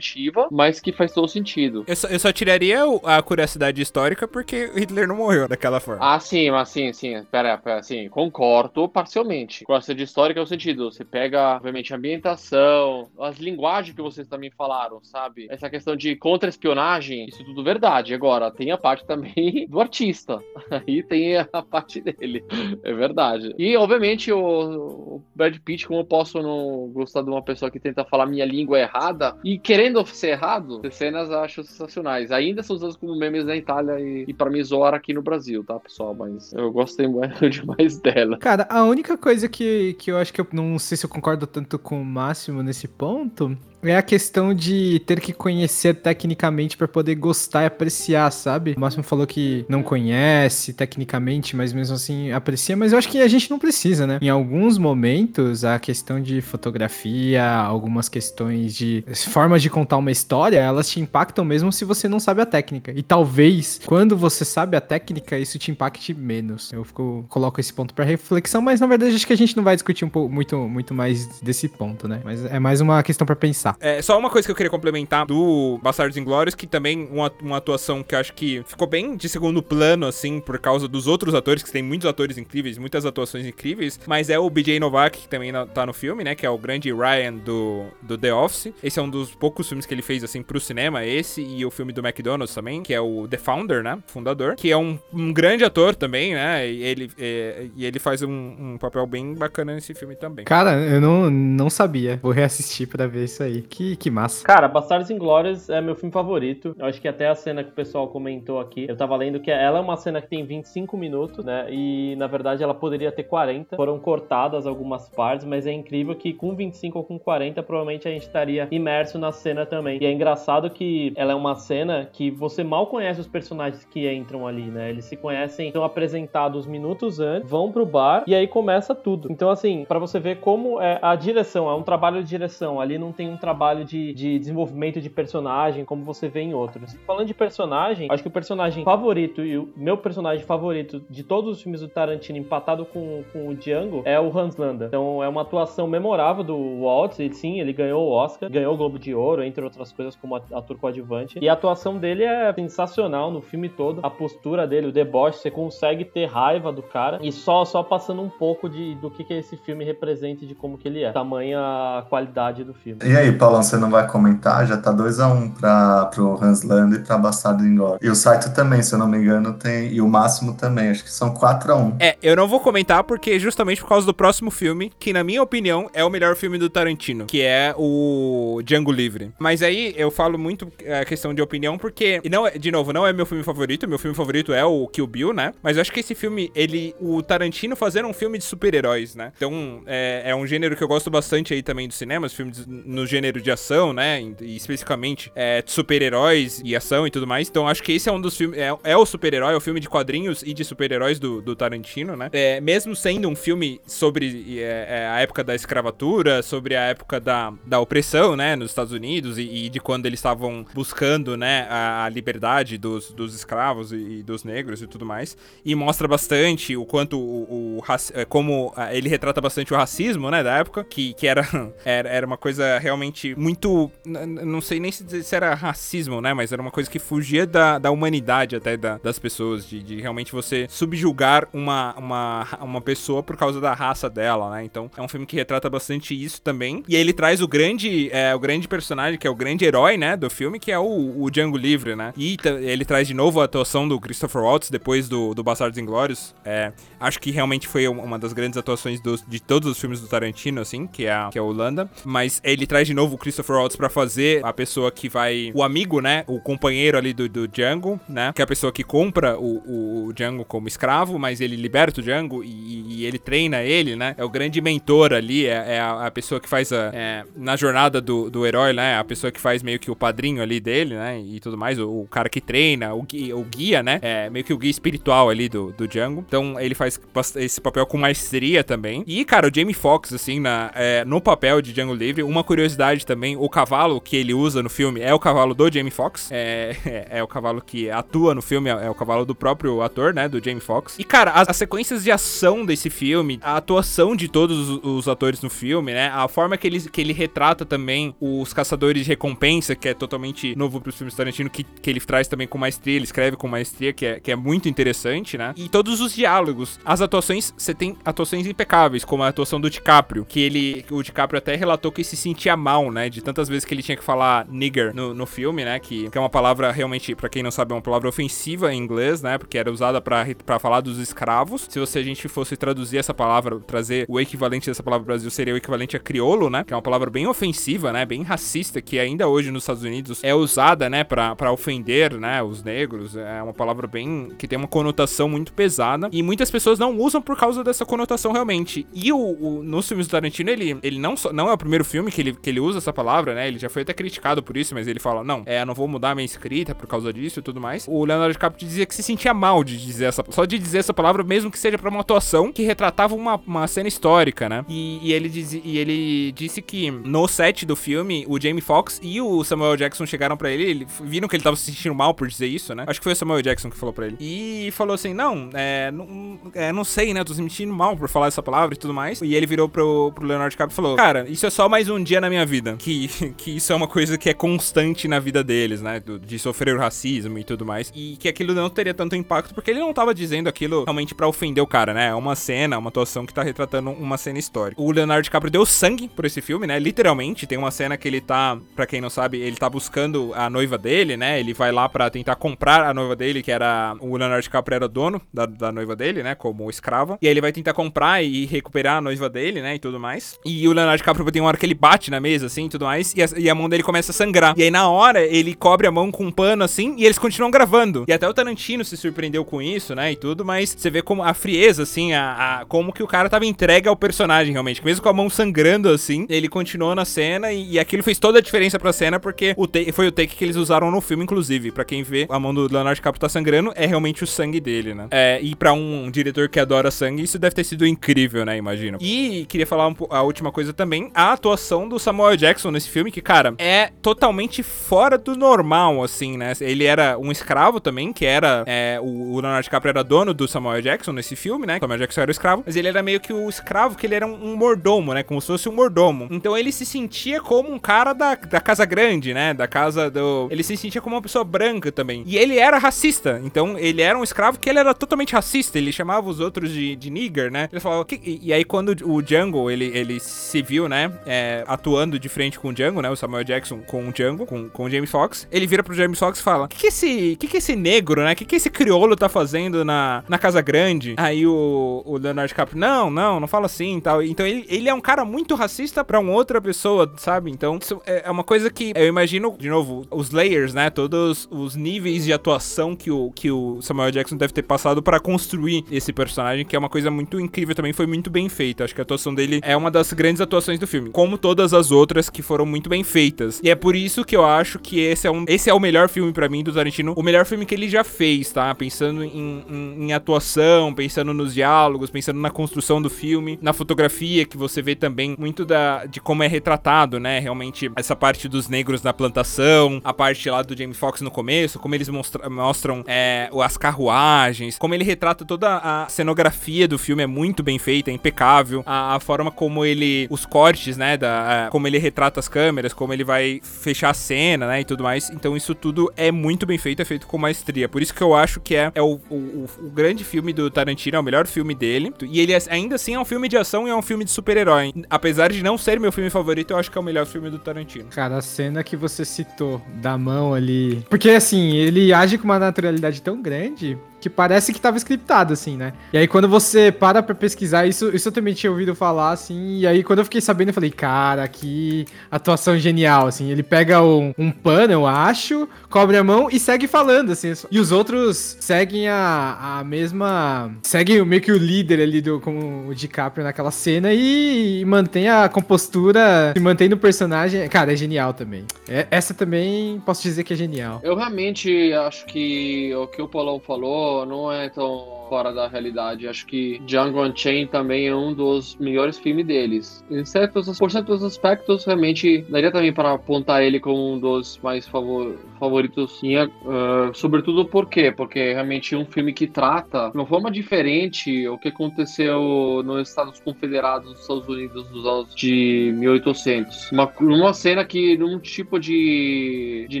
S3: mas que faz todo sentido.
S4: Eu só, eu só tiraria a curiosidade histórica porque Hitler não morreu daquela forma.
S3: Ah, sim, mas sim, sim. Pera, pera, sim, concordo parcialmente. Curiosidade histórica é o sentido. Você pega, obviamente, a ambientação, as linguagens que vocês também falaram, sabe? Essa questão de contra-espionagem, isso tudo verdade. Agora, tem a parte também (laughs) do artista. Aí tem a parte dele. É verdade. E, obviamente, o, o Brad Pitt, como eu posso não gostar de uma pessoa que tenta falar minha língua errada, e querendo sabendo ser errado, as cenas eu acho sensacionais. Ainda são usadas como memes na Itália e, e para mim zoar aqui no Brasil, tá, pessoal? Mas eu gostei (laughs) demais dela.
S5: Cara, a única coisa que, que eu acho que eu não sei se eu concordo tanto com o Máximo nesse ponto é a questão de ter que conhecer tecnicamente pra poder gostar e apreciar, sabe? O Máximo falou que não conhece tecnicamente, mas mesmo assim aprecia, mas eu acho que a gente não precisa, né? Em alguns momentos, a questão de fotografia, algumas questões de formas de contar uma história, elas te impactam mesmo se você não sabe a técnica. E talvez, quando você sabe a técnica, isso te impacte menos. Eu fico, coloco esse ponto pra reflexão, mas na verdade acho que a gente não vai discutir um pouco, muito, muito mais desse ponto, né? Mas é mais uma questão pra pensar.
S4: É, só uma coisa que eu queria complementar do Bastardos Inglórios, que também uma, uma atuação que eu acho que ficou bem de segundo plano, assim, por causa dos outros atores, que tem muitos atores incríveis, muitas atuações incríveis, mas é o BJ Novak, que também tá no filme, né, que é o grande Ryan do, do The Office. Esse é um dos poucos filmes que ele fez, assim, pro cinema, esse e o filme do McDonald's também, que é o The Founder, né, fundador, que é um, um grande ator também, né, e ele, é, e ele faz um, um papel bem bacana nesse filme também.
S5: Cara, eu não, não sabia. Vou reassistir pra ver isso aí. Que, que massa.
S2: Cara, Bastardos Inglórios é meu filme favorito. Eu acho que até a cena que o pessoal comentou aqui, eu tava lendo que ela é uma cena que tem 25 minutos, né? E na verdade ela poderia ter 40. Foram cortadas algumas partes, mas é incrível que com 25 ou com 40, provavelmente a gente estaria imerso na cena também. E é engraçado que ela é uma cena que você mal conhece os personagens que entram ali, né? Eles se conhecem, são apresentados minutos antes, vão pro bar e aí começa tudo. Então, assim, pra você ver como é a direção, é um trabalho de direção. Ali não tem um trabalho de, de desenvolvimento de personagem, como você vê em outros. Falando de personagem, acho que o personagem favorito e o meu personagem favorito de todos os filmes do Tarantino, empatado com, com o Django, é o Hans Landa. Então é uma atuação memorável do Waltz, e sim, ele ganhou o Oscar, ganhou o Globo de Ouro, entre outras coisas, como ator coadjuvante. E a atuação dele é sensacional no filme todo. A postura dele, o deboche, você consegue ter raiva do cara. E só, só passando um pouco de, do que, que esse filme representa de como que ele é. Tamanha qualidade do filme.
S1: E aí, Paulão, você não vai comentar? Já tá 2x1 para pro Hans Land e pra Bastardo Inglórios. E o Saito também, se eu não me engano, tem. E o Máximo também, acho que são 4x1.
S4: É, eu não vou comentar porque justamente por causa do próximo filme, que na minha opinião é o melhor filme do Tarantino, que é o Django Livre. Mas aí eu falo muito a questão de opinião porque, não, é- de novo, não é meu filme favorito, meu filme favorito é o Kill Bill, né? Mas eu acho que esse filme, ele, o Tarantino fazendo um filme de super-heróis, né? Então, é, é um gênero que eu gosto bastante aí também dos cinemas, filmes no gênero de ação, né? E especificamente é, de super-heróis e ação e tudo mais. Então, acho que esse é um dos filmes, é, é o super-herói, é o filme de quadrinhos e de super-heróis do, do Tarantino, né? É, mesmo sendo um filme sobre é, é, a época da escravatura, sobre a época da, da opressão, né, nos Estados Unidos e, e de quando eles estavam buscando, né, a, a liberdade dos, dos escravos e, e dos negros e tudo mais. E mostra bastante o quanto o, o é, como ele retrata bastante o racismo, né, da época, que, que era, (laughs) era, era uma coisa realmente muito, não sei nem se, era racismo, né, mas era uma coisa que fugia da, da humanidade até da- das pessoas, de, de realmente você subjugar uma, uma, uma pessoa por causa da raça dela, né? Então é um filme que retrata bastante isso também. E aí ele traz o grande, é, o grande personagem, que é o grande herói, né, do filme, que é o, o Django Livre, né? E ele traz de novo a atuação do Christopher Waltz depois do, do Bastardos Inglórios. É, acho que realmente foi um- uma das grandes atuações dos- de todos os filmes do Tarantino, assim, que é, a- que é o Landa. Mas ele traz de novo o Christopher Waltz pra fazer a pessoa que vai. O amigo, né? O companheiro ali do, do Django, né? Que é a pessoa que compra o, o, Django como escravo, mas ele liberta o Django e, e ele treina ele, né? É o grande mentor ali, é, é a, a pessoa que faz a. é, na jornada do, do herói, né? A pessoa que faz meio que o padrinho ali dele, né? E tudo mais. O, o cara que treina, o guia, o guia, né? É meio que o guia espiritual ali do, do Django. Então ele faz esse papel com maestria também. E, cara, o Jamie Foxx, assim, na, é, no papel de Django Livre, uma curiosidade também: o cavalo que ele usa no filme é o cavalo do Jamie Foxx. É, (laughs) é, é o cavalo que atua no filme, é, é o cavalo do próprio ator, né? Do Jamie Foxx. E, cara, as, as sequências de ação desse filme, a atuação de todos os, os atores no filme, né? A forma que ele, que ele retrata também os caçadores de recompensa, que é totalmente novo pros filmes Tarantino, que, que ele traz também com maestria, ele escreve com maestria, que é, que é muito interessante, né? E todos os diálogos. As atuações, você tem atuações impecáveis, como a atuação do DiCaprio, que ele, o DiCaprio até relatou que se sentia mal né? De tantas vezes que ele tinha que falar nigger no, no filme, né? Que, que é uma palavra realmente, pra quem não sabe, é uma palavra ofensiva em inglês, né? Porque era usada pra falar dos escravos. Se você, a gente fosse traduzir essa palavra, trazer o equivalente dessa palavra Brasil, seria o equivalente a criolo, né? Que é uma palavra bem ofensiva, né? Bem racista, que ainda hoje nos Estados Unidos é usada, né? Pra ofender, né? Os negros. É uma palavra bem. que tem uma conotação muito pesada. E muitas pessoas não usam por causa dessa conotação realmente. E o, o nos filmes do Tarantino, ele, ele não, só, não é o primeiro filme que ele, que ele usa essa palavra, né? Ele já foi até criticado por isso, mas ele fala: não, é, não vou mudar minha escrita por causa disso e tudo mais. O Leonardo DiCaprio dizia que se sentia mal de dizer essa só de dizer essa palavra, mesmo que seja pra uma atuação que retratava uma, uma cena histórica, né? E, e ele diz, e ele disse que no set do filme, o Jamie Foxx e o Samuel Jackson chegaram pra ele, ele viram que ele tava se sentindo mal por dizer isso, né? Acho que foi o Samuel Jackson que falou pra ele. E falou assim: não, é, não, é, não sei, né? Tô se sentindo mal por falar essa palavra e tudo mais. E ele virou pro, pro Leonardo DiCaprio e falou: Cara, isso é só mais um dia na minha vida. Que, que isso é uma coisa que é constante na vida deles, né? De sofrer racismo e tudo mais. E que aquilo não teria tanto impacto porque ele não tava dizendo aquilo realmente para ofender o cara, né? É uma cena, uma atuação que tá retratando uma cena histórica. O Leonardo DiCaprio deu sangue por esse filme, né? Literalmente, tem uma cena que ele tá, para quem não sabe, ele tá buscando a noiva dele, né? Ele vai lá para tentar comprar a noiva dele, que era o Leonardo DiCaprio era dono da, da noiva dele, né? Como escravo. E aí ele vai tentar comprar e recuperar a noiva dele, né? E tudo mais. E o Leonardo DiCaprio tem uma hora que ele bate na mesa, assim, e tudo mais, e a, e a mão dele começa a sangrar. E aí na hora ele cobre a mão com um pano, assim, e eles continuam gravando. E até o Tarantino se surpreendeu com isso, né? E tudo, mas você vê como a frieza, assim, a, a como que o cara tava entregue ao personagem, realmente. Mesmo com a mão sangrando, assim, ele continuou na cena e, e aquilo fez toda a diferença pra cena, porque o foi o take que eles usaram no filme, inclusive. Pra quem vê, a mão do Leonardo DiCaprio tá sangrando, é realmente o sangue dele, né? É, e pra um diretor que adora sangue, isso deve ter sido incrível, né? Imagino. E queria falar um, a última coisa também, a atuação do Samuel Jackson nesse filme, que, cara, é totalmente fora do normal, assim, né? Ele era um escravo também, que era. É, o, Leonardo DiCaprio era dono do Samuel Jackson nesse filme, né? O Samuel Jackson era o escravo, mas ele era meio que o escravo, que ele era um, um mordomo, né? Como se fosse um mordomo. Então ele se sentia como um cara da, da casa grande, né? Da casa do. Ele se sentia como uma pessoa branca também. E ele era racista. Então ele era um escravo que ele era totalmente racista. Ele chamava os outros de, de nigger, né? Ele falava. E, e aí quando o Django ele, ele se viu, né? É, atuando de frente com o Django, né? O Samuel Jackson com o Django, com, com o James Fox. Ele vira pro James Fox e fala: O que, que esse. que, que esse negro, né? O que, que esse crioulo tá fazendo na, na Casa Grande? Aí o, o Leonardo DiCaprio, não, não, não fala assim e tal. Então ele, ele é um cara muito racista pra uma outra pessoa, sabe? Então é é uma coisa que eu imagino, de novo, os layers, né? Todos os níveis de atuação que o, que o Samuel Jackson deve ter passado pra construir esse personagem, que é uma coisa muito incrível também, foi muito bem feita. Acho que a atuação dele é uma das grandes atuações do filme, como todas as outras que foram muito bem feitas. E é por isso que eu acho que esse é, um, esse é o melhor filme pra mim do Tarantino, o melhor filme que ele já fez, tá? Pensando em, em, em atuação, pensando nos diálogos, pensando na construção do filme, na fotografia, que você vê também muito da, de como é retratado, né? Realmente, essa parte dos negros na plantação, a parte lá do Jamie Foxx no começo, como eles mostra, mostram é, as carruagens, como ele retrata toda a cenografia do filme é muito bem feita, é impecável. A, a forma como ele. Os cortes, né? Da, a, como ele retrata as câmeras, como ele vai fechar a cena, né? E tudo mais. Então, isso tudo é muito bem feito, é feito com maestria. Por isso que eu acho que é, é o, o, o grande filme do Tarantino, é o melhor filme dele. E ele ainda assim é um filme de ação e é um filme de super-herói. Apesar de não ser meu filme favorito, eu acho que é o melhor filme do Tarantino.
S5: Cara, a cena que você citou da mão ali. Porque assim, ele age com uma naturalidade tão grande que parece que tava scriptado, assim, né? E aí, quando você para pra pesquisar, isso, isso eu também tinha ouvido falar, assim, e aí quando eu fiquei sabendo, eu falei, cara, que atuação genial, assim. Ele pega um, um pano, eu acho, cobre a mão e segue falando, assim. E os outros seguem a, a mesma. Seguem meio que o líder ali do como o DiCaprio naquela cena e, e mantém a compostura, se mantém no personagem. Cara, é genial também. É- essa também posso dizer que é genial.
S3: Eu realmente acho que o que o Paulão falou não é tão fora da realidade. Acho que Django Unchained também é um dos melhores filmes deles. Em certos, por certos aspectos, realmente daria também para apontar ele como um dos mais favor, favoritos. Minha, ah, sobretudo por quê? Porque é um filme que trata de uma forma diferente o que aconteceu nos Estados Confederados dos Estados Unidos dos anos de 1800. Uma, uma cena que, num tipo de, de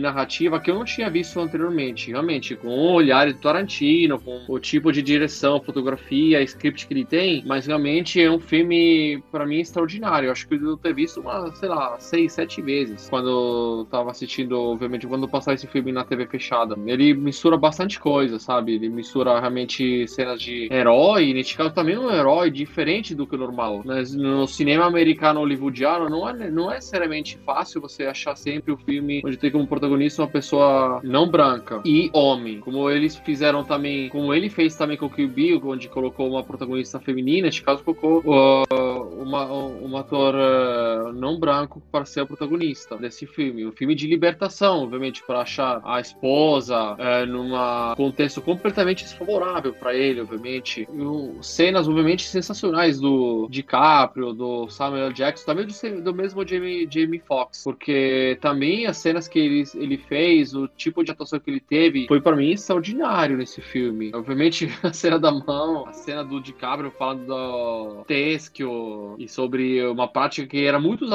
S3: narrativa que eu não tinha visto anteriormente. Realmente, com o olhar de Tarantino, com o tipo de direção, fotografia, script que ele tem, mas realmente é um filme, para mim, extraordinário. Eu acho que eu ter visto uma, sei lá, seis, sete vezes. Quando eu tava assistindo, obviamente, quando passar esse filme na TV fechada. Ele mistura bastante coisa, sabe? Ele mistura realmente cenas de herói. Neste caso, também é um herói diferente do que o normal. Mas no cinema americano hollywoodiano, não é, não é necessariamente fácil você achar sempre o filme onde tem como protagonista uma pessoa não branca e homem. Como eles fizeram também, como ele fez também com o Kill Bill, onde colocou uma protagonista feminina, neste caso colocou uh, uma, um ator uh, não branco para ser o protagonista desse filme. Um filme de libertação, obviamente, para achar a esposa uh, num contexto completamente desfavorável para ele, obviamente. E, cenas, obviamente, sensacionais do DiCaprio, do Samuel. Jackson, também do, do mesmo Jamie, Jamie Foxx, porque também as cenas que ele, ele fez, o tipo de atuação que ele teve, foi para mim extraordinário nesse filme. Obviamente, (laughs) a cena da mão, a cena do DiCaprio falando do Tesquio e sobre uma prática que era muito,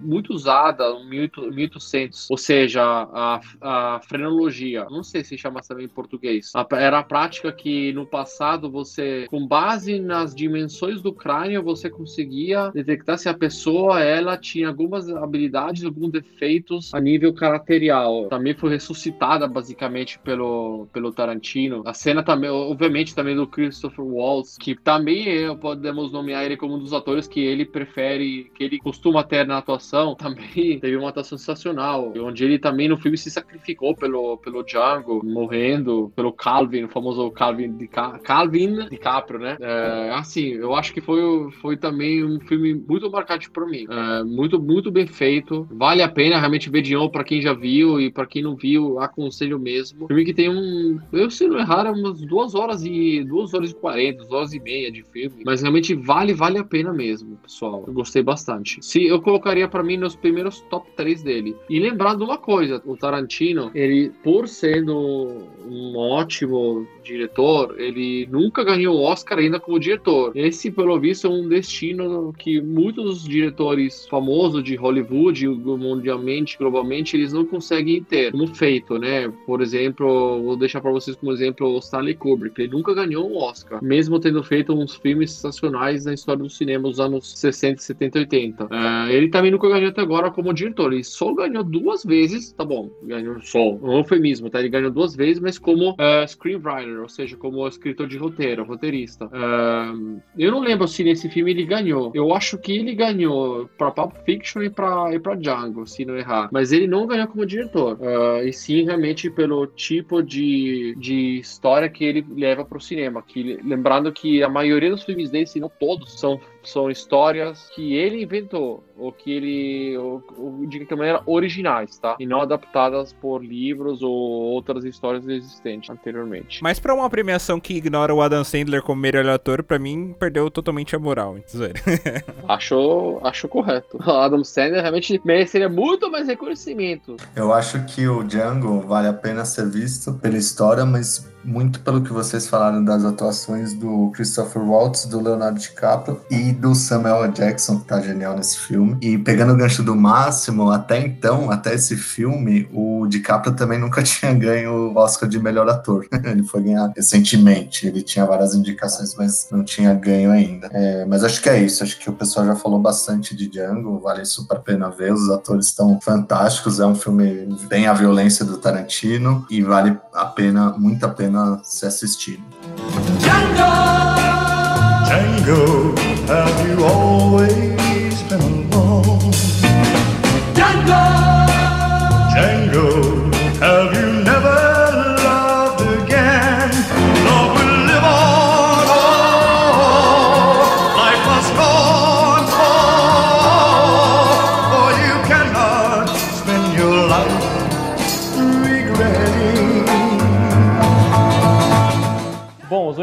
S3: muito usada no 1800, ou seja, a, a frenologia. Não sei se chama também em português. Era a prática que no passado você, com base nas dimensões do crânio, você conseguia detectar se a pessoa ela tinha algumas habilidades, alguns defeitos a nível caracterial. Também foi ressuscitada basicamente pelo, pelo Tarantino. A cena também, obviamente, também do Christopher Waltz, que também é, podemos nomear ele como um dos atores que ele prefere, que ele costuma ter na atuação. (laughs) Também teve uma atuação sensacional, onde ele também no filme se sacrificou pelo, pelo Django, morrendo pelo Calvin, o famoso Calvin de Calvin DiCaprio, né? É, assim, eu acho que foi, foi também um filme muito marcante para mim. É, muito, muito bem feito. Vale a pena realmente ver de novo para quem já viu e para quem não viu, aconselho mesmo. Filme que tem um, eu se não errar, é umas duas horas e duas horas e quarenta, duas horas e meia de filme, mas realmente vale, vale a pena mesmo, pessoal. Eu gostei bastante. Se eu colocaria para mim nos primeiros top 3 dele. E lembrando uma coisa, o Tarantino, ele por sendo um ótimo diretor, ele nunca ganhou o Oscar ainda como diretor. Esse, pelo visto, é um destino que muitos diretores famosos de Hollywood, mundialmente, globalmente, eles não conseguem ter como feito, né? Por exemplo, vou deixar para vocês como exemplo o Stanley Kubrick. Ele nunca ganhou um Oscar, mesmo tendo feito uns filmes sensacionais na história do cinema dos anos 60, 70, 80. É, ele também nunca ganhou até agora como diretor. Ele só ganhou duas vezes, tá bom, ganhou só, um eufemismo, tá? Ele ganhou duas vezes, mas como é, screenwriter, ou seja, como escritor de roteiro, roteirista. Eu não lembro se nesse filme ele ganhou. Eu acho que ele ganhou pra Pulp Fiction e pra, e pra Django, se não errar. Mas ele não ganhou como diretor. É, e sim, realmente, pelo tipo de, de história que ele leva pro cinema. Que, lembrando que a maioria dos filmes dele, se não todos, são são histórias que ele inventou, ou que ele, ou, ou, de que maneira, originais, tá? E não adaptadas por livros ou outras histórias existentes anteriormente.
S4: Mas pra uma premiação que ignora o Adam Sandler como melhor ator, pra mim, perdeu totalmente a moral.
S3: Acho, (laughs) acho correto. O Adam Sandler realmente mereceria muito mais reconhecimento.
S1: Eu acho que o Django vale a pena ser visto pela história, mas muito pelo que vocês falaram das atuações do Christopher Waltz, do Leonardo DiCaprio e do Samuel. Jackson, que tá genial nesse filme. E pegando o gancho do Máximo, até então, até esse filme, o DiCaprio também nunca (laughs) tinha ganho o Oscar de melhor ator. (laughs) ele foi ganhar recentemente. Ele tinha várias indicações, mas não tinha ganho ainda. É, mas acho que é isso. Acho que o pessoal já falou bastante de Django. Vale super a pena ver. Os atores estão fantásticos. É um filme bem a violência do Tarantino e vale a pena, muito a pena se assistir.
S8: Django, have you always i'm alone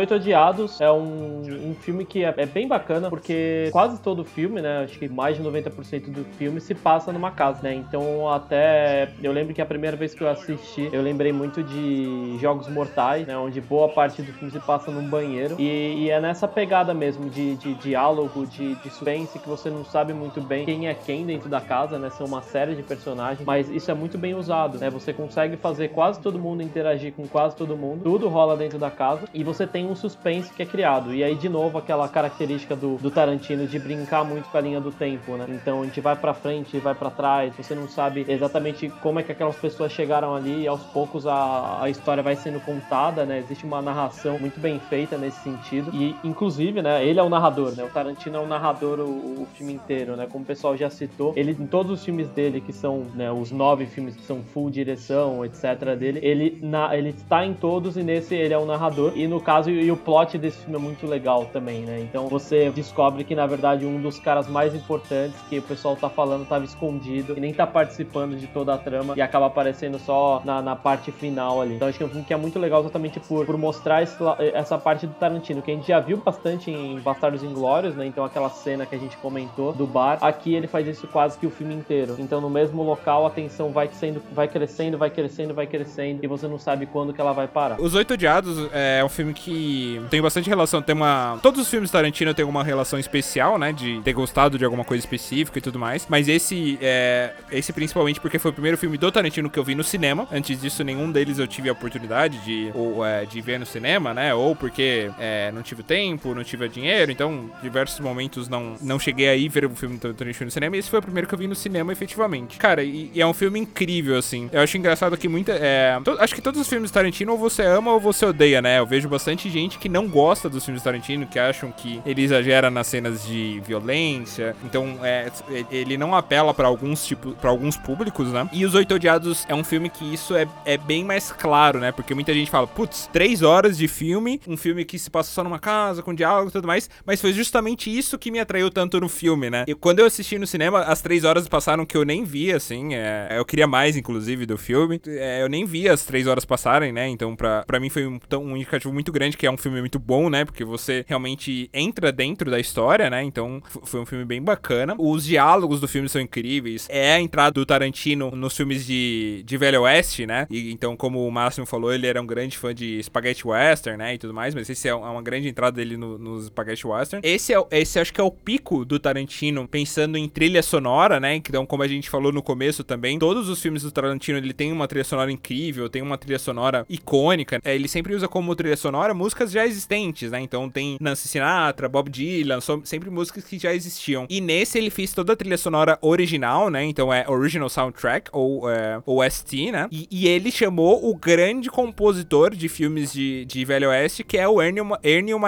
S2: Oito Odiados é um, um filme que é, é bem bacana, porque quase todo o filme, né? Acho que mais de 90% do filme se passa numa casa, né? Então, até. Eu lembro que a primeira vez que eu assisti, eu lembrei muito de Jogos Mortais, né? Onde boa parte do filme se passa num banheiro. E, e é nessa pegada mesmo de, de diálogo, de, de suspense, que você não sabe muito bem quem é quem dentro da casa, né? São uma série de personagens, mas isso é muito bem usado, né? Você consegue fazer quase todo mundo interagir com quase todo mundo, tudo rola dentro da casa e você tem um suspense que é criado. E aí, de novo, aquela característica do, do Tarantino de brincar muito com a linha do tempo, né? Então a gente vai pra frente, vai pra trás, você não sabe exatamente como é que aquelas pessoas chegaram ali e aos poucos a, a história vai sendo contada, né? Existe uma narração muito bem feita nesse sentido. E, inclusive, né, ele é o narrador, né? O Tarantino é o narrador o, o filme inteiro, né? Como o pessoal já citou, ele em todos os filmes dele, que são né, os nove filmes que são full direção, etc. dele, ele, na, ele está em todos e nesse ele é o narrador. E no caso, e o plot desse filme é muito legal também, né? Então você descobre que, na verdade, um dos caras mais importantes que o pessoal tá falando estava escondido e nem tá participando de toda a trama e acaba aparecendo só na, na parte final ali. Então acho que é um filme que é muito legal exatamente por, por mostrar esse, essa parte do Tarantino, que a gente já viu bastante em Bastardos Inglórios, né? Então aquela cena que a gente comentou do bar, aqui ele faz isso quase que o filme inteiro. Então no mesmo local a tensão vai sendo, vai crescendo, vai crescendo, vai crescendo e você não sabe quando que ela vai parar.
S4: Os Oito Odiados é um filme que tem bastante relação, tem uma... Todos os filmes Tarantino têm uma relação especial, né? De ter gostado de alguma coisa específica e tudo mais. Mas esse, é... esse principalmente porque foi o primeiro filme do Tarantino que eu vi no cinema. Antes disso, nenhum deles eu tive a oportunidade de, ou, é, de ver no cinema, né? Ou porque é, não tive tempo, não tive dinheiro. Então, diversos momentos não, não cheguei aí ver o filme do Tarantino no cinema. E esse foi o primeiro que eu vi no cinema, efetivamente. Cara, e, e é um filme incrível, assim. Eu acho engraçado que muita... É... Acho que todos os filmes Tarantino ou você ama ou você odeia, né? Eu vejo bastante gente que não gosta dos filmes do Tarantino, que acham que ele exagera nas cenas de violência. Então, é, ele não apela para alguns tipos, para alguns públicos, né? E Os Oito Odiados é um filme que isso é, é bem mais claro, né? Porque muita gente fala, putz, três horas de filme, um filme que se passa só numa casa, com diálogo e tudo mais, mas foi justamente isso que me atraiu tanto no filme, né? E quando eu assisti no cinema, as três horas passaram que eu nem vi, assim, é, eu queria mais, inclusive, do filme. É, eu nem vi as três horas passarem, né? Então, pra mim foi um, um indicativo muito grande que é um filme muito bom, né? Porque você realmente entra dentro da história, né? Então, foi um filme bem bacana. Os diálogos do filme são incríveis. É a entrada do Tarantino nos filmes de, de Velho Oeste, né? E, então, como o Máximo falou, ele era um grande fã de Spaghetti Western, né? E tudo mais, mas esse é uma grande entrada dele nos no Spaghetti Western. Esse, é, esse acho que é o pico do Tarantino, pensando em trilha sonora, né? Então, como a gente falou no começo também, todos os filmes do Tarantino, ele tem uma trilha sonora incrível, tem uma trilha sonora icônica. É, ele sempre usa como trilha sonora músicas já existentes, né? Então tem Nancy Sinatra, Bob Dylan, sempre músicas que já existiam. E nesse ele fez toda a trilha sonora original, né? Então é Original Soundtrack, ou é, OST, né? E, e, ele chamou o grande compositor de filmes de, de Velho Oeste, que é o Ennio, Ennio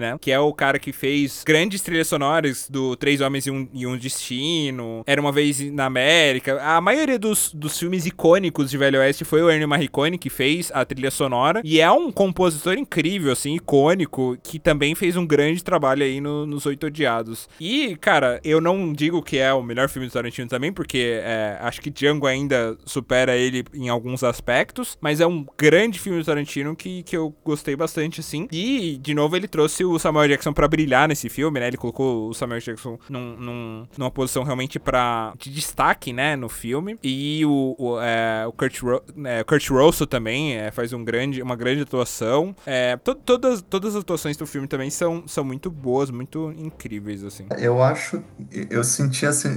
S4: né? Que é o cara que fez grandes trilhas sonoras do Três Homens e um, e um Destino, Era Uma Vez na América. A maioria dos, dos filmes icônicos de Velho Oeste foi o Ennio Morricone que fez a trilha sonora. E é um compositor incrível, assim, icônico, que também fez um grande trabalho aí no, nos Oito Odiados. E, cara, eu não digo que é o melhor filme do Tarantino também, porque é, acho que Django ainda supera ele em alguns aspectos, mas é um grande filme do Tarantino que, que eu gostei bastante, assim. E, de novo, ele trouxe o Samuel Jackson para brilhar nesse filme, né? Ele colocou o Samuel Jackson num, num, numa posição realmente para de destaque, né, no filme. E o, o, é, o Kurt, Ro é, Kurt Russell também é, faz um grande, uma grande atuação. É, to todas, todas as atuações do filme também são, são muito boas, muito incríveis, assim.
S1: Eu acho, eu senti assim,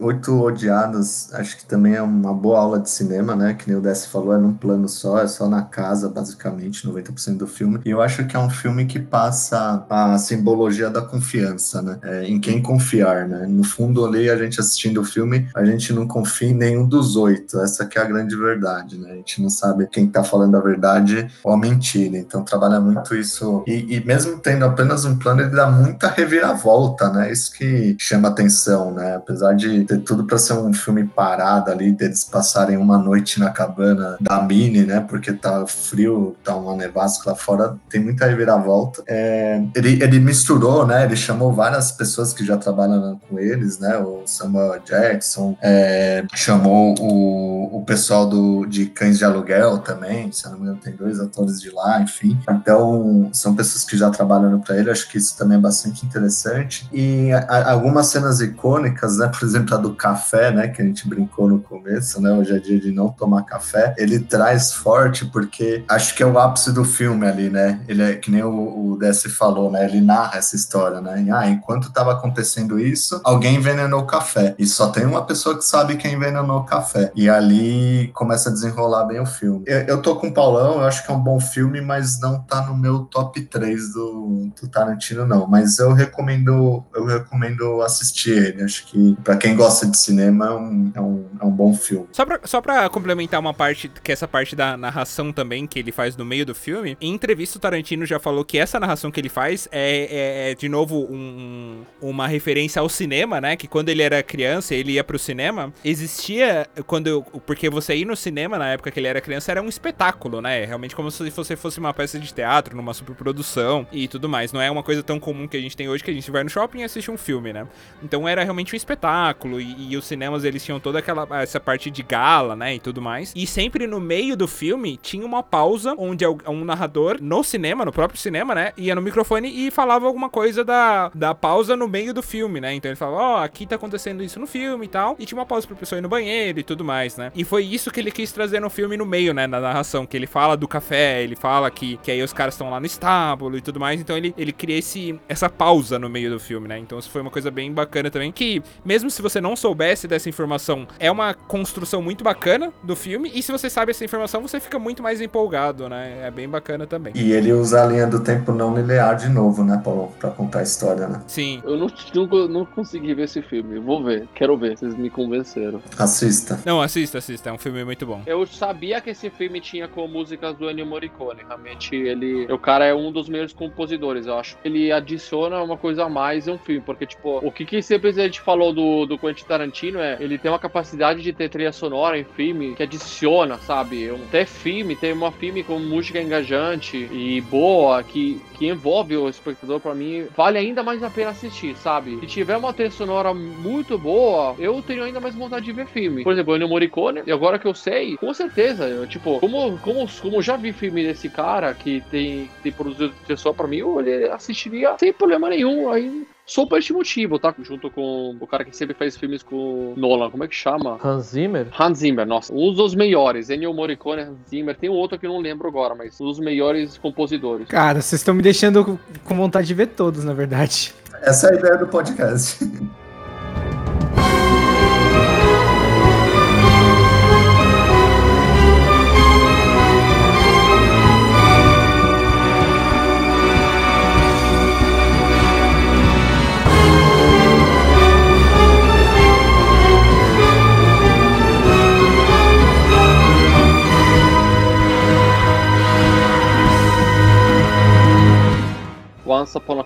S1: Oito Odiados, acho que também é uma boa aula de cinema, né? Que nem o Desce falou, é num plano só, é só na casa, basicamente, 90% do filme. E eu acho que é um filme que passa a simbologia da confiança, né? É, em quem confiar, né? No fundo, ali, a gente assistindo o filme, a gente não confia em nenhum dos oito. Essa que é a grande verdade, né? A gente não sabe quem tá falando a verdade ou a mentira. Então, trabalha muito isso. E, e mesmo tendo apenas um plano, ele dá muita reviravolta, né? Isso que chama atenção, né? Apesar de ter tudo para ser um filme parado ali, deles passarem uma noite na cabana da Mini, né? Porque tá frio, tá uma nevasca lá fora, tem muita reviravolta. É, ele, ele misturou, né? Ele chamou várias pessoas que já trabalham com eles, né? O Samuel Jackson, é, chamou o, o pessoal do, de Cães de Aluguel também, se não me engano, tem dois atores de lá, enfim. Então, são pessoas que já trabalham para ele, acho que isso também é bastante interessante. E a, algumas cenas icônicas, né? Por exemplo, a do café, né? Que a gente brincou no começo, né? Hoje é dia de não tomar café. Ele traz forte porque acho que é o ápice do filme ali, né? Ele é que nem o, o DC falou, né? Ele narra essa história, né? Ah, enquanto estava acontecendo isso, alguém envenenou o café. E só tem uma pessoa que sabe quem envenenou o café. E ali começa a desenrolar bem o filme. Eu, eu tô com o Paulão, eu acho que é um bom filme, mas não tá no meu top 3 do, do Tarantino, não. Mas eu recomendo, eu recomendo assistir ele. Acho que pra quem gosta de cinema é um, é um, é um bom filme.
S4: Só pra, só pra complementar uma parte, que é essa parte da narração também que ele faz no meio do filme, em entrevista o Tarantino já falou que essa narração que ele faz é, é- é, de novo um- uma referência ao cinema, né? Que quando ele era criança, ele ia pro cinema, existia quando porque você ir no cinema na época que ele era criança era um espetáculo, né? Realmente como se você fosse uma peça de teatro, numa superprodução e tudo mais. Não é uma coisa tão comum que a gente tem hoje que a gente vai no shopping e assiste um filme, né? Então era realmente um espetáculo e, e os cinemas eles tinham toda aquela essa parte de gala, né, e tudo mais. E sempre no meio do filme tinha uma pausa onde um narrador no cinema, no próprio cinema, né, ia no microfone e falava alguma coisa da, da pausa no meio do filme, né? Então ele falava, ó, aqui tá acontecendo isso no filme e tal. E tinha uma pausa pra pessoa ir no banheiro e tudo mais, né? E foi isso que ele quis trazer no filme no meio, né, na narração, que ele fala do café, ele fala que, que aí os caras estão lá no estábulo e tudo mais. Então ele, ele cria esse, essa pausa no meio do filme, né? Então isso foi uma coisa bem bacana também, que mesmo se você não soubesse dessa informação, é uma construção muito bacana do filme. E se você sabe essa informação, você fica muito mais empolgado, né? É bem bacana também.
S1: E ele usa a linha do tempo não linear de novo, né, Paulo? Pra contar a história, né?
S4: Sim.
S3: Eu não, não, não consegui ver esse filme. Vou ver, quero ver. Vocês me convenceram.
S1: Assista.
S4: Não, assista, assista. É um filme muito bom.
S3: Eu sabia que esse filme tinha com músicas do Ennio Morricone. Realmente, ele. O cara é um dos melhores compositores, eu acho. Ele adiciona uma coisa a mais em um filme. Porque, tipo, o que, que sempre a gente falou do, do Quentin Tarantino é ele tem uma capacidade de ter trilha sonora em filme que adiciona, sabe? Até filme, tem uma filme com música engajante e boa, que, que envolve o espectador, pra mim, vale ainda mais a pena assistir, sabe? Se tiver uma trilha sonora muito boa, eu teria ainda mais vontade de ver filme. Por exemplo, o Ennio Morricone, e agora que eu sei, com certeza, eu, tipo, como, como, como já vi filme desse cara que tem, tem produzido trilha sonora pra mim, eu ele assistiria sem problema nenhum, aí... Só por este motivo, tá? Junto com o cara que sempre faz filmes com Nolan, como é que chama?
S2: Hans Zimmer?
S3: Hans Zimmer, nossa, um dos melhores. Ennio Morricone, Hans Zimmer, tem um outro que eu não lembro agora, mas um dos melhores compositores.
S5: Cara, vocês estão me deixando com- com vontade de ver todos, na verdade.
S1: Essa é a ideia do podcast. (laughs)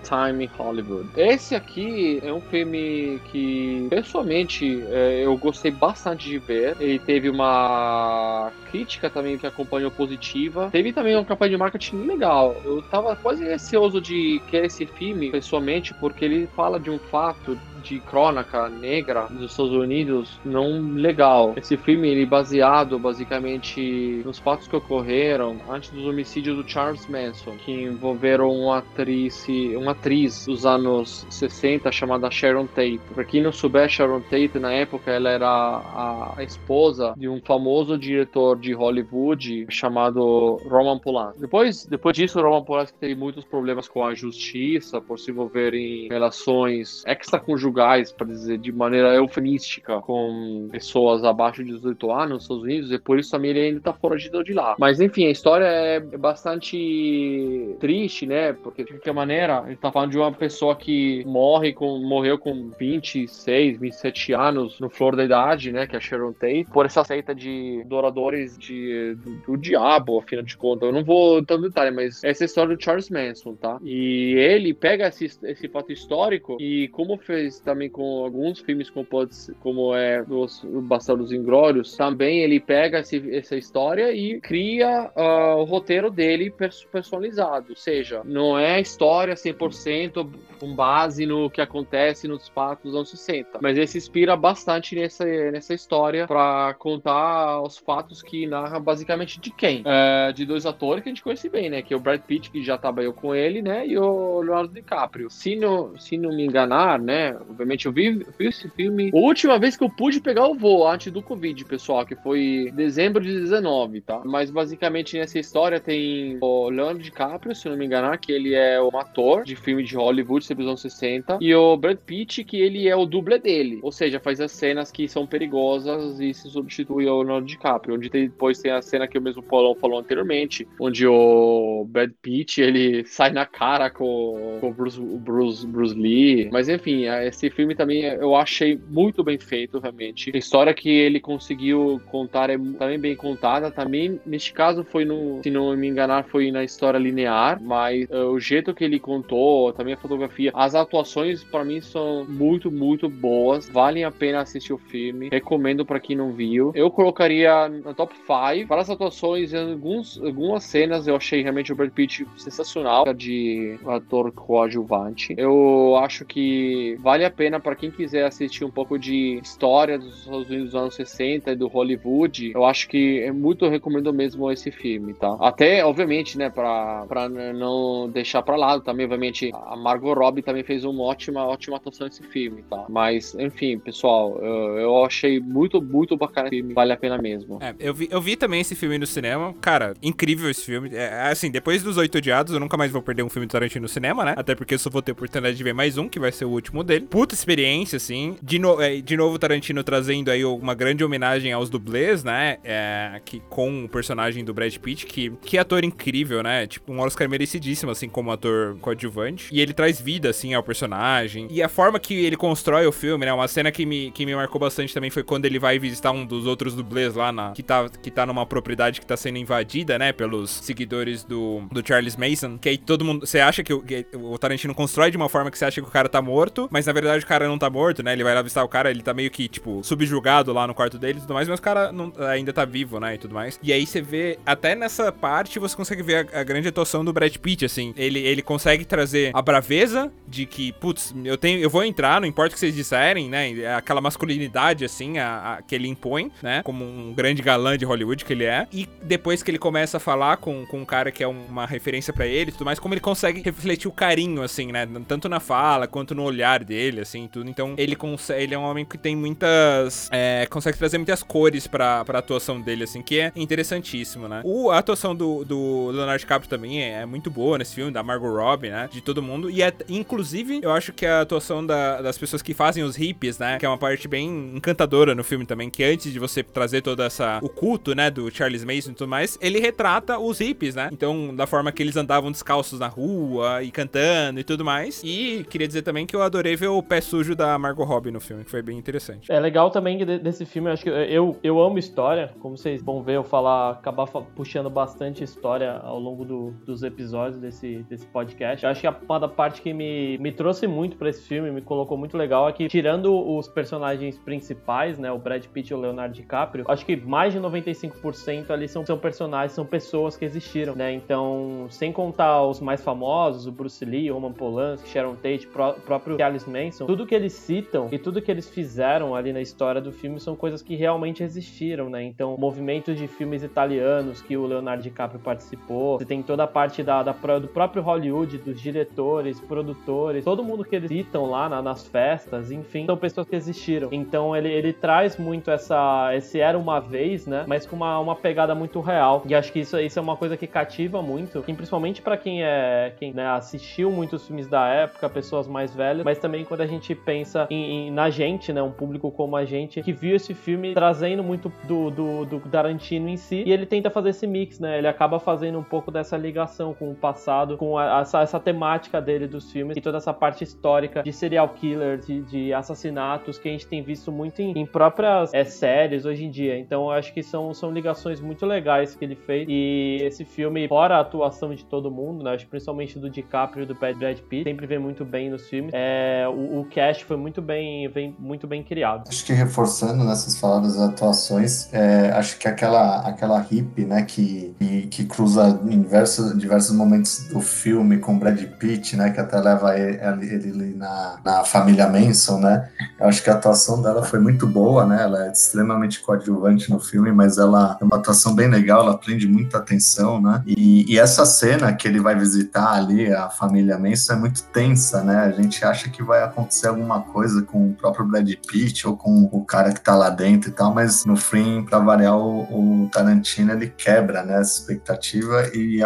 S3: Time in Hollywood. Esse aqui é um filme que, pessoalmente, é, eu gostei bastante de ver. Ele teve uma crítica também que acompanhou positiva. Teve também uma campanha de marketing legal. Eu tava quase receoso de querer esse filme, pessoalmente, porque ele fala de um fato de crônica negra dos Estados Unidos não legal. Esse filme ele é baseado basicamente nos fatos que ocorreram antes dos homicídios do Charles Manson, que envolveram uma atriz, uma atriz dos anos 60 chamada Sharon Tate. Para quem não souber, Sharon Tate na época ela era a, a esposa de um famoso diretor de Hollywood chamado Roman Polanski. Depois, depois disso, Roman Polanski teve muitos problemas com a justiça por se envolver em relações extraconjugais, para dizer de maneira eufemística, com pessoas abaixo de 18 anos nos Estados Unidos, e por isso também ele ainda tá foragido de lá. Mas enfim, a história é bastante triste, né? Porque de qualquer maneira, ele tá falando de uma pessoa que morre com, morreu com 26, 27 anos no flor da idade, né? Que é a Sharon Tate, por essa seita de adoradores de, do, do diabo, afinal de contas. Eu não vou no detalhe, mas essa é a história do Charles Manson, tá? E ele pega esse, esse fato histórico e como fez também com alguns filmes como, pode, como é os Bastardos Inglórios, também ele pega esse- essa história e cria ah, o roteiro dele pers- personalizado. Ou seja, não é história 100% com base no que acontece nos fatos dos anos 60, mas ele se inspira bastante nessa, nessa história para contar os fatos que narra basicamente de quem? É, de dois atores que a gente conhece bem, né? Que é o Brad Pitt, que já trabalhou com ele, né? E o Leonardo DiCaprio. Se não, se não me enganar, né? Obviamente, eu vi, vi esse filme. A última vez que eu pude pegar o voo antes do Covid, pessoal, que foi dezembro de 19, tá? Mas basicamente nessa história tem o Leonardo DiCaprio, se não me enganar, que ele é um ator de filme de Hollywood, sempre dos anos 60, e o Brad Pitt, que ele é o dublê dele. Ou seja, faz as cenas que são perigosas e se substitui ao Leonardo DiCaprio. Onde tem, depois tem a cena que o mesmo Paulão falou anteriormente, onde o Brad Pitt ele sai na cara com, com o Bruce, Bruce, Bruce Lee. Mas enfim, esse filme também eu achei muito bem feito, realmente. A história que ele conseguiu contar é também bem contada. Também, neste caso, foi no, se não me enganar, foi na história linear, mas uh, o jeito que ele contou, também a fotografia, as atuações para mim são muito, muito boas. Valem a pena assistir o filme. Recomendo para quem não viu. Eu colocaria na top 5. Para as atuações, em alguns, algumas cenas eu achei realmente o Brad Pitt sensacional de ator coadjuvante. Eu acho que vale a pena para quem quiser assistir um pouco de história dos Estados Unidos dos anos 60 e do Hollywood. Eu acho que é muito recomendo mesmo esse filme, tá? Até, obviamente, né, para não deixar para lado também, obviamente, a Margot Robbie também fez uma ótima, ótima atuação nesse filme, tá? Mas, enfim, pessoal, eu, eu achei muito, muito bacana esse filme, vale a pena mesmo.
S4: É, eu vi, eu vi também esse filme no cinema, cara, incrível esse filme. É, assim, depois dos Oito Odiados, eu nunca mais vou perder um filme do Tarantino no cinema, né? Até porque eu só vou ter oportunidade de ver mais um, que vai ser o último dele. Puta experiência, assim. De, no, é, de novo, Tarantino trazendo aí uma grande homenagem aos dublês, né? É, que, com o personagem do Brad Pitt, que, que ator incrível, né? Tipo, um Oscar merecidíssimo, assim, como ator coadjuvante. E ele traz vida, assim, ao personagem. E a forma que ele constrói o filme, né? Uma cena que me, que me marcou bastante também foi quando ele vai visitar um dos outros dublês lá na. Que tá, que tá numa propriedade que tá sendo invadida, né? Pelos seguidores do, do Charles Mason. Que aí todo mundo. Você acha que o, que o Tarantino constrói de uma forma que você acha que o cara tá morto, mas na verdade o cara não tá morto, né? Ele vai lá visitar o cara, ele tá meio que, tipo, subjugado lá no quarto dele e tudo mais, mas o cara não, ainda tá vivo, né? E tudo mais. E aí você vê, até nessa parte, você consegue ver a, a grande atuação do Brad Pitt, assim. Ele, ele consegue trazer a braveza de que, putz, eu tenho, eu vou entrar, não importa o que vocês disserem, né? Aquela masculinidade, assim, a, a, que ele impõe, né? Como um grande galã de Hollywood que ele é. E depois que ele começa a falar com, com um cara que é uma referência para ele e tudo mais, como ele consegue refletir o carinho, assim, né? Tanto na fala quanto no olhar dele, assim, tudo. Então, ele, consegue, ele é um homem que tem muitas. É, consegue trazer muitas cores pra, pra atuação dele, assim, que é interessantíssimo, né? O, a atuação do, do Leonardo DiCaprio também é, é muito boa nesse filme, da Margot Robbie, né? De todo mundo. E é, inclusive, eu acho que a atuação da, das pessoas que fazem os hippies, né? Que é uma parte bem encantadora no filme também, que antes de você trazer toda essa. o culto, né? Do Charles Mason e tudo mais, ele retrata os hippies, né? Então, da forma que eles andavam descalços na rua e cantando e tudo mais. E queria dizer também que eu adorei ver o pé sujo da Margot Robbie no filme, que foi bem interessante.
S2: É legal também desse filme, eu acho que eu, eu amo história, como vocês vão ver eu falar, acabar puxando bastante história ao longo do, dos episódios desse, desse podcast. Eu acho que uma da parte que me, me trouxe muito para esse filme, me colocou muito legal, é que tirando os personagens principais, né, o Brad Pitt e o Leonardo DiCaprio, acho que mais de 95% ali são, são personagens, são pessoas que existiram, né? Então, sem contar os mais famosos, o Bruce Lee, Roman Polanski, Sharon Tate, o próprio Charles Manson, tudo que eles citam e tudo que eles fizeram ali na história do filme são coisas que realmente existiram, né? Então, movimento de filmes italianos que o Leonardo DiCaprio participou, você tem toda a parte da, da do próprio Hollywood, dos diretores, produtores, todo mundo que eles citam lá na, nas festas, enfim, são pessoas que existiram. Então, ele, ele traz muito essa, esse era uma vez, né? Mas com uma, uma pegada muito real. E acho que isso, isso é uma coisa que cativa muito, principalmente para quem é quem né, assistiu muitos filmes da época, pessoas mais velhas, mas também quando a gente pensa em, em, na gente, né, um público como a gente que viu esse filme trazendo muito do, do, do Tarantino em si, e ele tenta fazer esse mix, né? Ele acaba fazendo um pouco dessa ligação com o passado, com a, essa, essa temática dele dos filmes e toda essa parte histórica de serial killer, de, de assassinatos que a gente tem visto muito em, em próprias é, séries hoje em dia. Então eu acho que são, são ligações muito legais que ele fez e esse filme, fora a atuação de todo mundo, né? Acho principalmente do DiCaprio e do Brad Pitt, sempre vem muito bem nos filmes. É, o, o cast foi muito bem, bem, muito bem criado.
S1: Acho que reforçando nessas faladas atuações, é, acho que aquela, aquela hippie, né, que, que, que, cruza em diversos, diversos momentos do filme com Brad Pitt, né, que até leva ele, ele na, na família Manson, né, eu acho que a atuação dela foi muito boa, né, ela é extremamente coadjuvante no filme, mas ela é uma atuação bem legal, ela prende muita atenção, né, e, e essa cena que ele vai visitar ali a família Manson é muito tensa, né, a gente acha que vai acontecer alguma coisa com o próprio Brad Pitt ou com o cara que tá lá dentro e tal, mas no fim, pra variar, o, o Tarantino ele quebra né, essa expectativa e,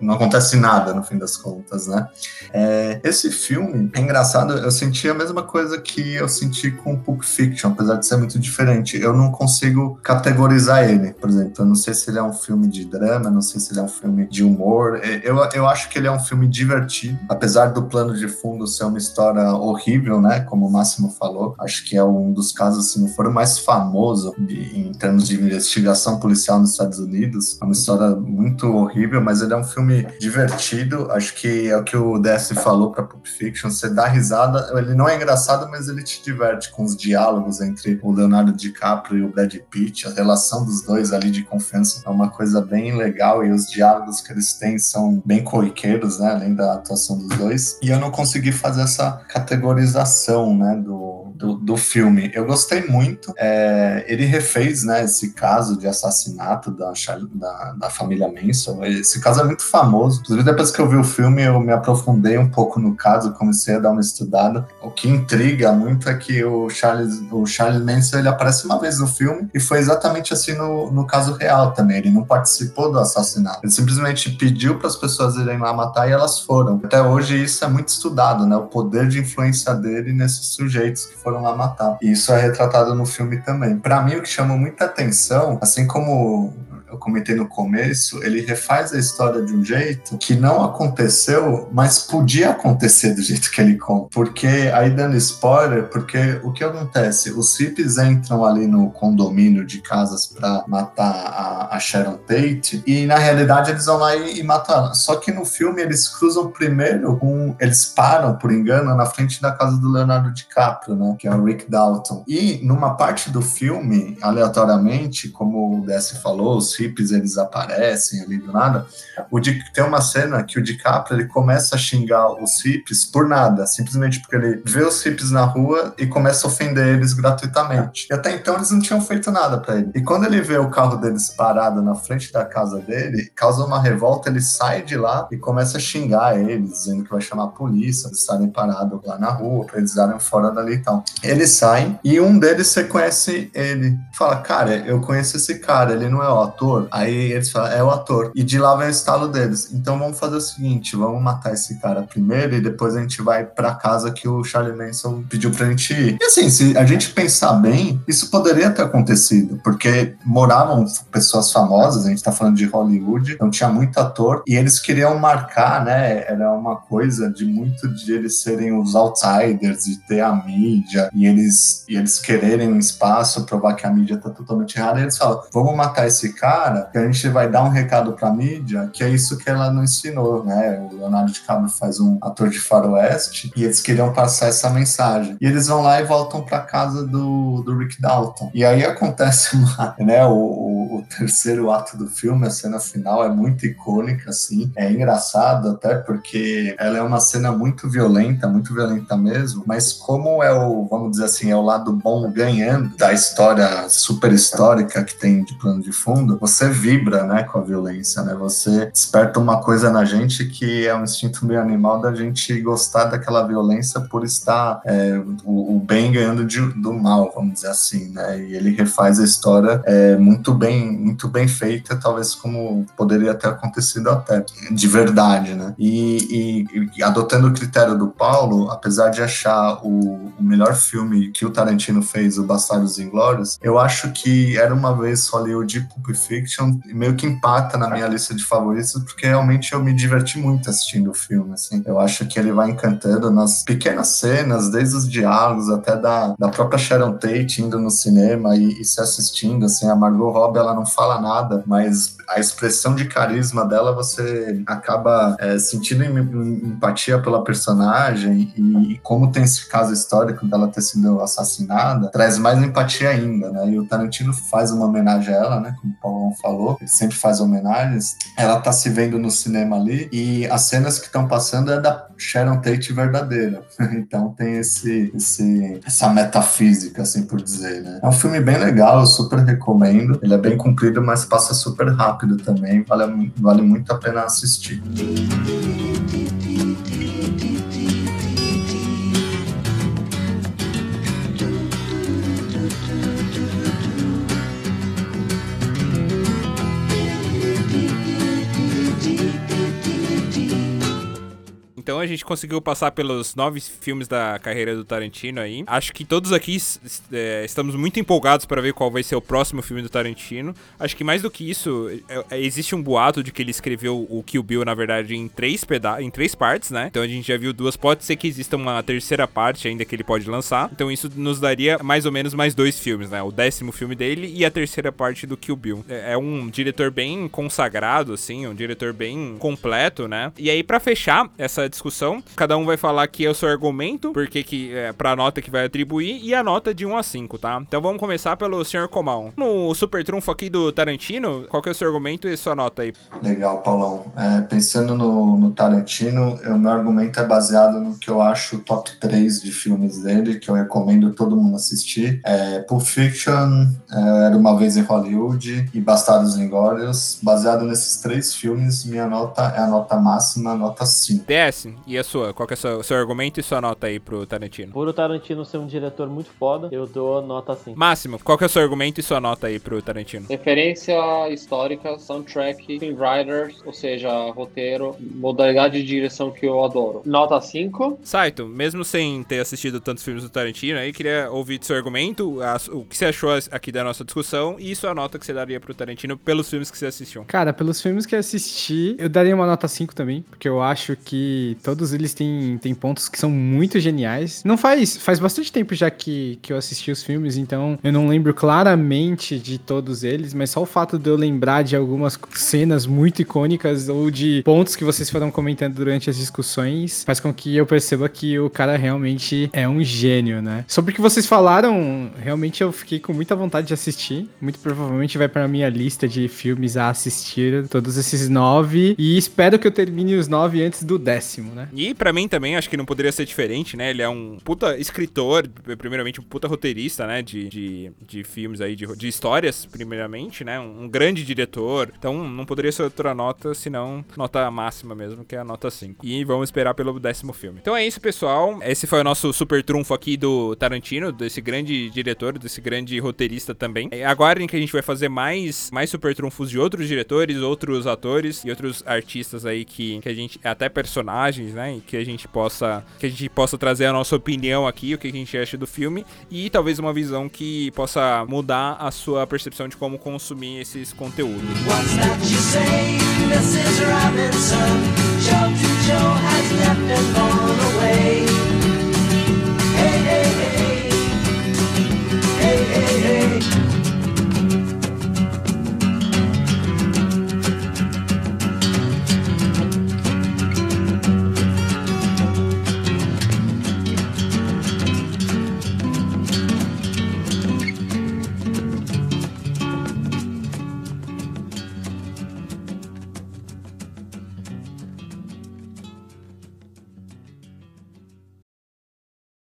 S1: não acontece nada no fim das contas, né? É, esse filme é engraçado, eu senti a mesma coisa que eu senti com Pulp Fiction, apesar de ser muito diferente. Eu não consigo categorizar ele, por exemplo. Eu não sei se ele é um filme de drama, não sei se ele é um filme de humor. É, eu, eu acho que ele é um filme divertido, apesar do plano de fundo ser uma história horrível, né? Como o Máximo falou. Acho que é um dos casos, se não for o mais famoso de, em termos de investigação policial nos Estados Unidos. É uma história muito horrível, mas ele é um filme divertido. Acho que é o que o DS falou para Pulp Fiction. Você dá risada, ele não é engraçado, mas ele te diverte com os diálogos entre o Leonardo DiCaprio e o Brad Pitt. A relação dos dois ali de confiança é uma coisa bem legal e os diálogos que eles têm são bem corriqueiros, né? Além da atuação dos dois. E eu não consegui fazer essa categorização, né? Do, do, do filme. Eu gostei muito. É, ele refez, né? Esse caso de assassinato da, da, da família Manson. Esse caso é muito famoso. Inclusive, depois que eu vi o filme, eu me aprofundei um pouco no caso, comecei a dar uma estudada. O que intriga muito é que o Charles, o Charles Manson ele aparece uma vez no filme e foi exatamente assim no, no caso real também. Ele não participou do assassinato. Ele simplesmente pediu para as pessoas irem lá matar e elas foram. Até hoje isso é muito estudado, né? O poder de influência dele nesses sujeitos que foram lá matar. E isso é retratado no filme também. Para mim o que chamou muita atenção, assim como eu comentei no começo, ele refaz a história de um jeito que não aconteceu, mas podia acontecer do jeito que ele conta. Porque, aí dando spoiler, porque o que acontece? Os hippies entram ali no condomínio de casas para matar a, a, Sharon Tate e na realidade eles vão lá e, e matam ela. Só que no filme eles cruzam primeiro com. Eles param, por engano, na frente da casa do Leonardo DiCaprio, né? Que é o Rick Dalton. E numa parte do filme, aleatoriamente, como o Desi falou, os hippies eles aparecem ali do nada. O Di, tem uma cena que o DiCaprio ele começa a xingar os hippies por nada, simplesmente porque ele vê os hippies na rua e começa a ofender eles gratuitamente. E até então eles não tinham feito nada para ele. E quando ele vê o carro deles parado na frente da casa dele, causa uma revolta, ele sai de lá e começa a xingar eles, dizendo que vai chamar a polícia, eles estarem parados lá na rua, para eles darem fora dali e tal. Eles saem e um deles reconhece ele. Fala, cara, eu conheço esse cara, ele não é o ator ator. Aí eles falam, é o ator. E de lá vem o estalo deles. Então vamos fazer o seguinte: vamos matar esse cara primeiro e depois a gente vai pra casa que o Charlie Manson pediu pra gente ir. E assim, se a gente pensar bem, isso poderia ter acontecido, porque moravam pessoas famosas, a gente tá falando de Hollywood, então tinha muito ator, e eles queriam marcar, né? Era uma coisa de muito de eles serem os outsiders, de ter a mídia, e eles, e eles quererem um espaço, provar que a mídia tá totalmente errada, e eles falam: vamos matar esse cara cara, que a gente vai dar um recado pra mídia, que é isso que ela não ensinou, né? O Leonardo DiCaprio faz um ator de faroeste e eles queriam passar essa mensagem. E eles vão lá e voltam pra casa do, do Rick Dalton. E aí acontece (laughs) uma, né, o, o, o terceiro ato do filme, a cena final é muito icônica, assim. É engraçado até porque ela é uma cena muito violenta, muito violenta mesmo, mas como é o, vamos dizer assim, é o lado bom ganhando da história super histórica que tem de plano de fundo, você vibra, né, com a violência, né? Você desperta uma coisa na gente que é um instinto meio animal da gente gostar daquela violência por estar é, o, o, bem ganhando de, do mal, vamos dizer assim, né? E ele refaz a história é, muito bem, muito bem feita, talvez como poderia ter acontecido até, de verdade, né? E, e, e adotando o critério do Paulo, apesar de achar o, o melhor filme que o Tarantino fez, o Bastardos Inglórios, eu acho que era uma vez Hollywood Pulp Fiction Fiction meio que empata na minha lista de favoritos, porque realmente eu me diverti muito assistindo o filme, assim. Eu acho que ele vai encantando nas pequenas cenas, desde os diálogos até da, da própria Sharon Tate indo no cinema e, e se assistindo, assim. A Margot Robbie, ela não fala nada, mas a expressão de carisma dela, você acaba é, sentindo empatia pela personagem e, e, como tem esse caso histórico dela ter sido assassinada, traz mais empatia ainda, né? E o Tarantino faz uma homenagem a ela, né? Como o Paulão falou, ele sempre faz homenagens. Ela tá se vendo no cinema ali e as cenas que estão passando é da Sharon Tate verdadeira. (laughs) então tem esse, esse, essa metafísica, assim por dizer, né? É um filme bem legal, eu super recomendo. Ele é bem comprido, mas passa super rápido também. Vale, vale muito a pena assistir.
S4: A gente conseguiu passar pelos nove filmes da carreira do Tarantino aí. Acho que todos aqui é, estamos muito empolgados para ver qual vai ser o próximo filme do Tarantino. Acho que mais do que isso, é, é, existe um boato de que ele escreveu o Kill Bill, na verdade, em três, peda em três partes, né? Então a gente já viu duas. Pode ser que exista uma terceira parte ainda que ele pode lançar. Então isso nos daria mais ou menos mais dois filmes, né? O décimo filme dele e a terceira parte do Kill Bill. É, é um diretor bem consagrado, assim, um diretor bem completo, né? E aí, para fechar essa discussão, cada um vai falar que é o seu argumento, porque que é, pra nota que vai atribuir, e a nota de 1 a 5, tá? Então vamos começar pelo Sr. Comal. No super trunfo aqui do Tarantino, qual que é o seu argumento e sua nota aí?
S1: Legal, Paulão. É, pensando no, no Tarantino, o meu argumento é baseado no que eu acho top 3 de filmes dele, que eu recomendo todo mundo assistir. É Pulp Fiction, é, Era Uma Vez em Hollywood e Bastardos Inglórios. Baseado nesses três filmes, minha nota é a nota máxima, nota 5.
S4: DS, e a sua? Qual que é o seu, seu argumento e sua nota aí pro Tarantino?
S2: Por o Tarantino ser um diretor muito foda, eu dou nota 5.
S4: Máximo, qual que é o seu argumento e sua nota aí pro Tarantino?
S3: Referência histórica, soundtrack, screenwriters, ou seja, roteiro, modalidade de direção que eu adoro. Nota 5.
S4: Saito, mesmo sem ter assistido tantos filmes do Tarantino aí, queria ouvir seu argumento, a- o que você achou aqui da nossa discussão e sua nota que você daria pro Tarantino pelos filmes que você assistiu.
S5: Cara, pelos filmes que eu assisti, eu daria uma nota 5 também, porque eu acho que todos eles têm, têm pontos que são muito geniais. Não faz, faz bastante tempo já que, que eu assisti os filmes, então eu não lembro claramente de todos eles, mas só o fato de eu lembrar de algumas cenas muito icônicas ou de pontos que vocês foram comentando durante as discussões faz com que eu perceba que o cara realmente é um gênio, né? Sobre o que vocês falaram, realmente eu fiquei com muita vontade de assistir. Muito provavelmente vai pra minha lista de filmes a assistir, todos esses nove. E espero que eu termine os nove antes do décimo, né?
S4: E pra mim também, acho que não poderia ser diferente, né? Ele é um puta escritor, primeiramente um puta roteirista, né? De, de, de filmes aí, de, de histórias, primeiramente, né? Um, um grande diretor. Então não poderia ser outra nota, senão nota máxima mesmo, que é a nota 5. E vamos esperar pelo décimo filme. Então é isso, pessoal. Esse foi o nosso super trunfo aqui do Tarantino, desse grande diretor, desse grande roteirista também. Aguardem que a gente vai fazer mais, mais super trunfos de outros diretores, outros atores e outros artistas aí que, que a gente. até personagens, personagens, né? Que a gente possa que a gente possa trazer a nossa opinião aqui, o que a gente acha do filme e talvez uma visão que possa mudar a sua percepção de como consumir esses conteúdos.
S7: What's that you say, Joe has gone away. Hey, hey, hey. Hey, hey, hey.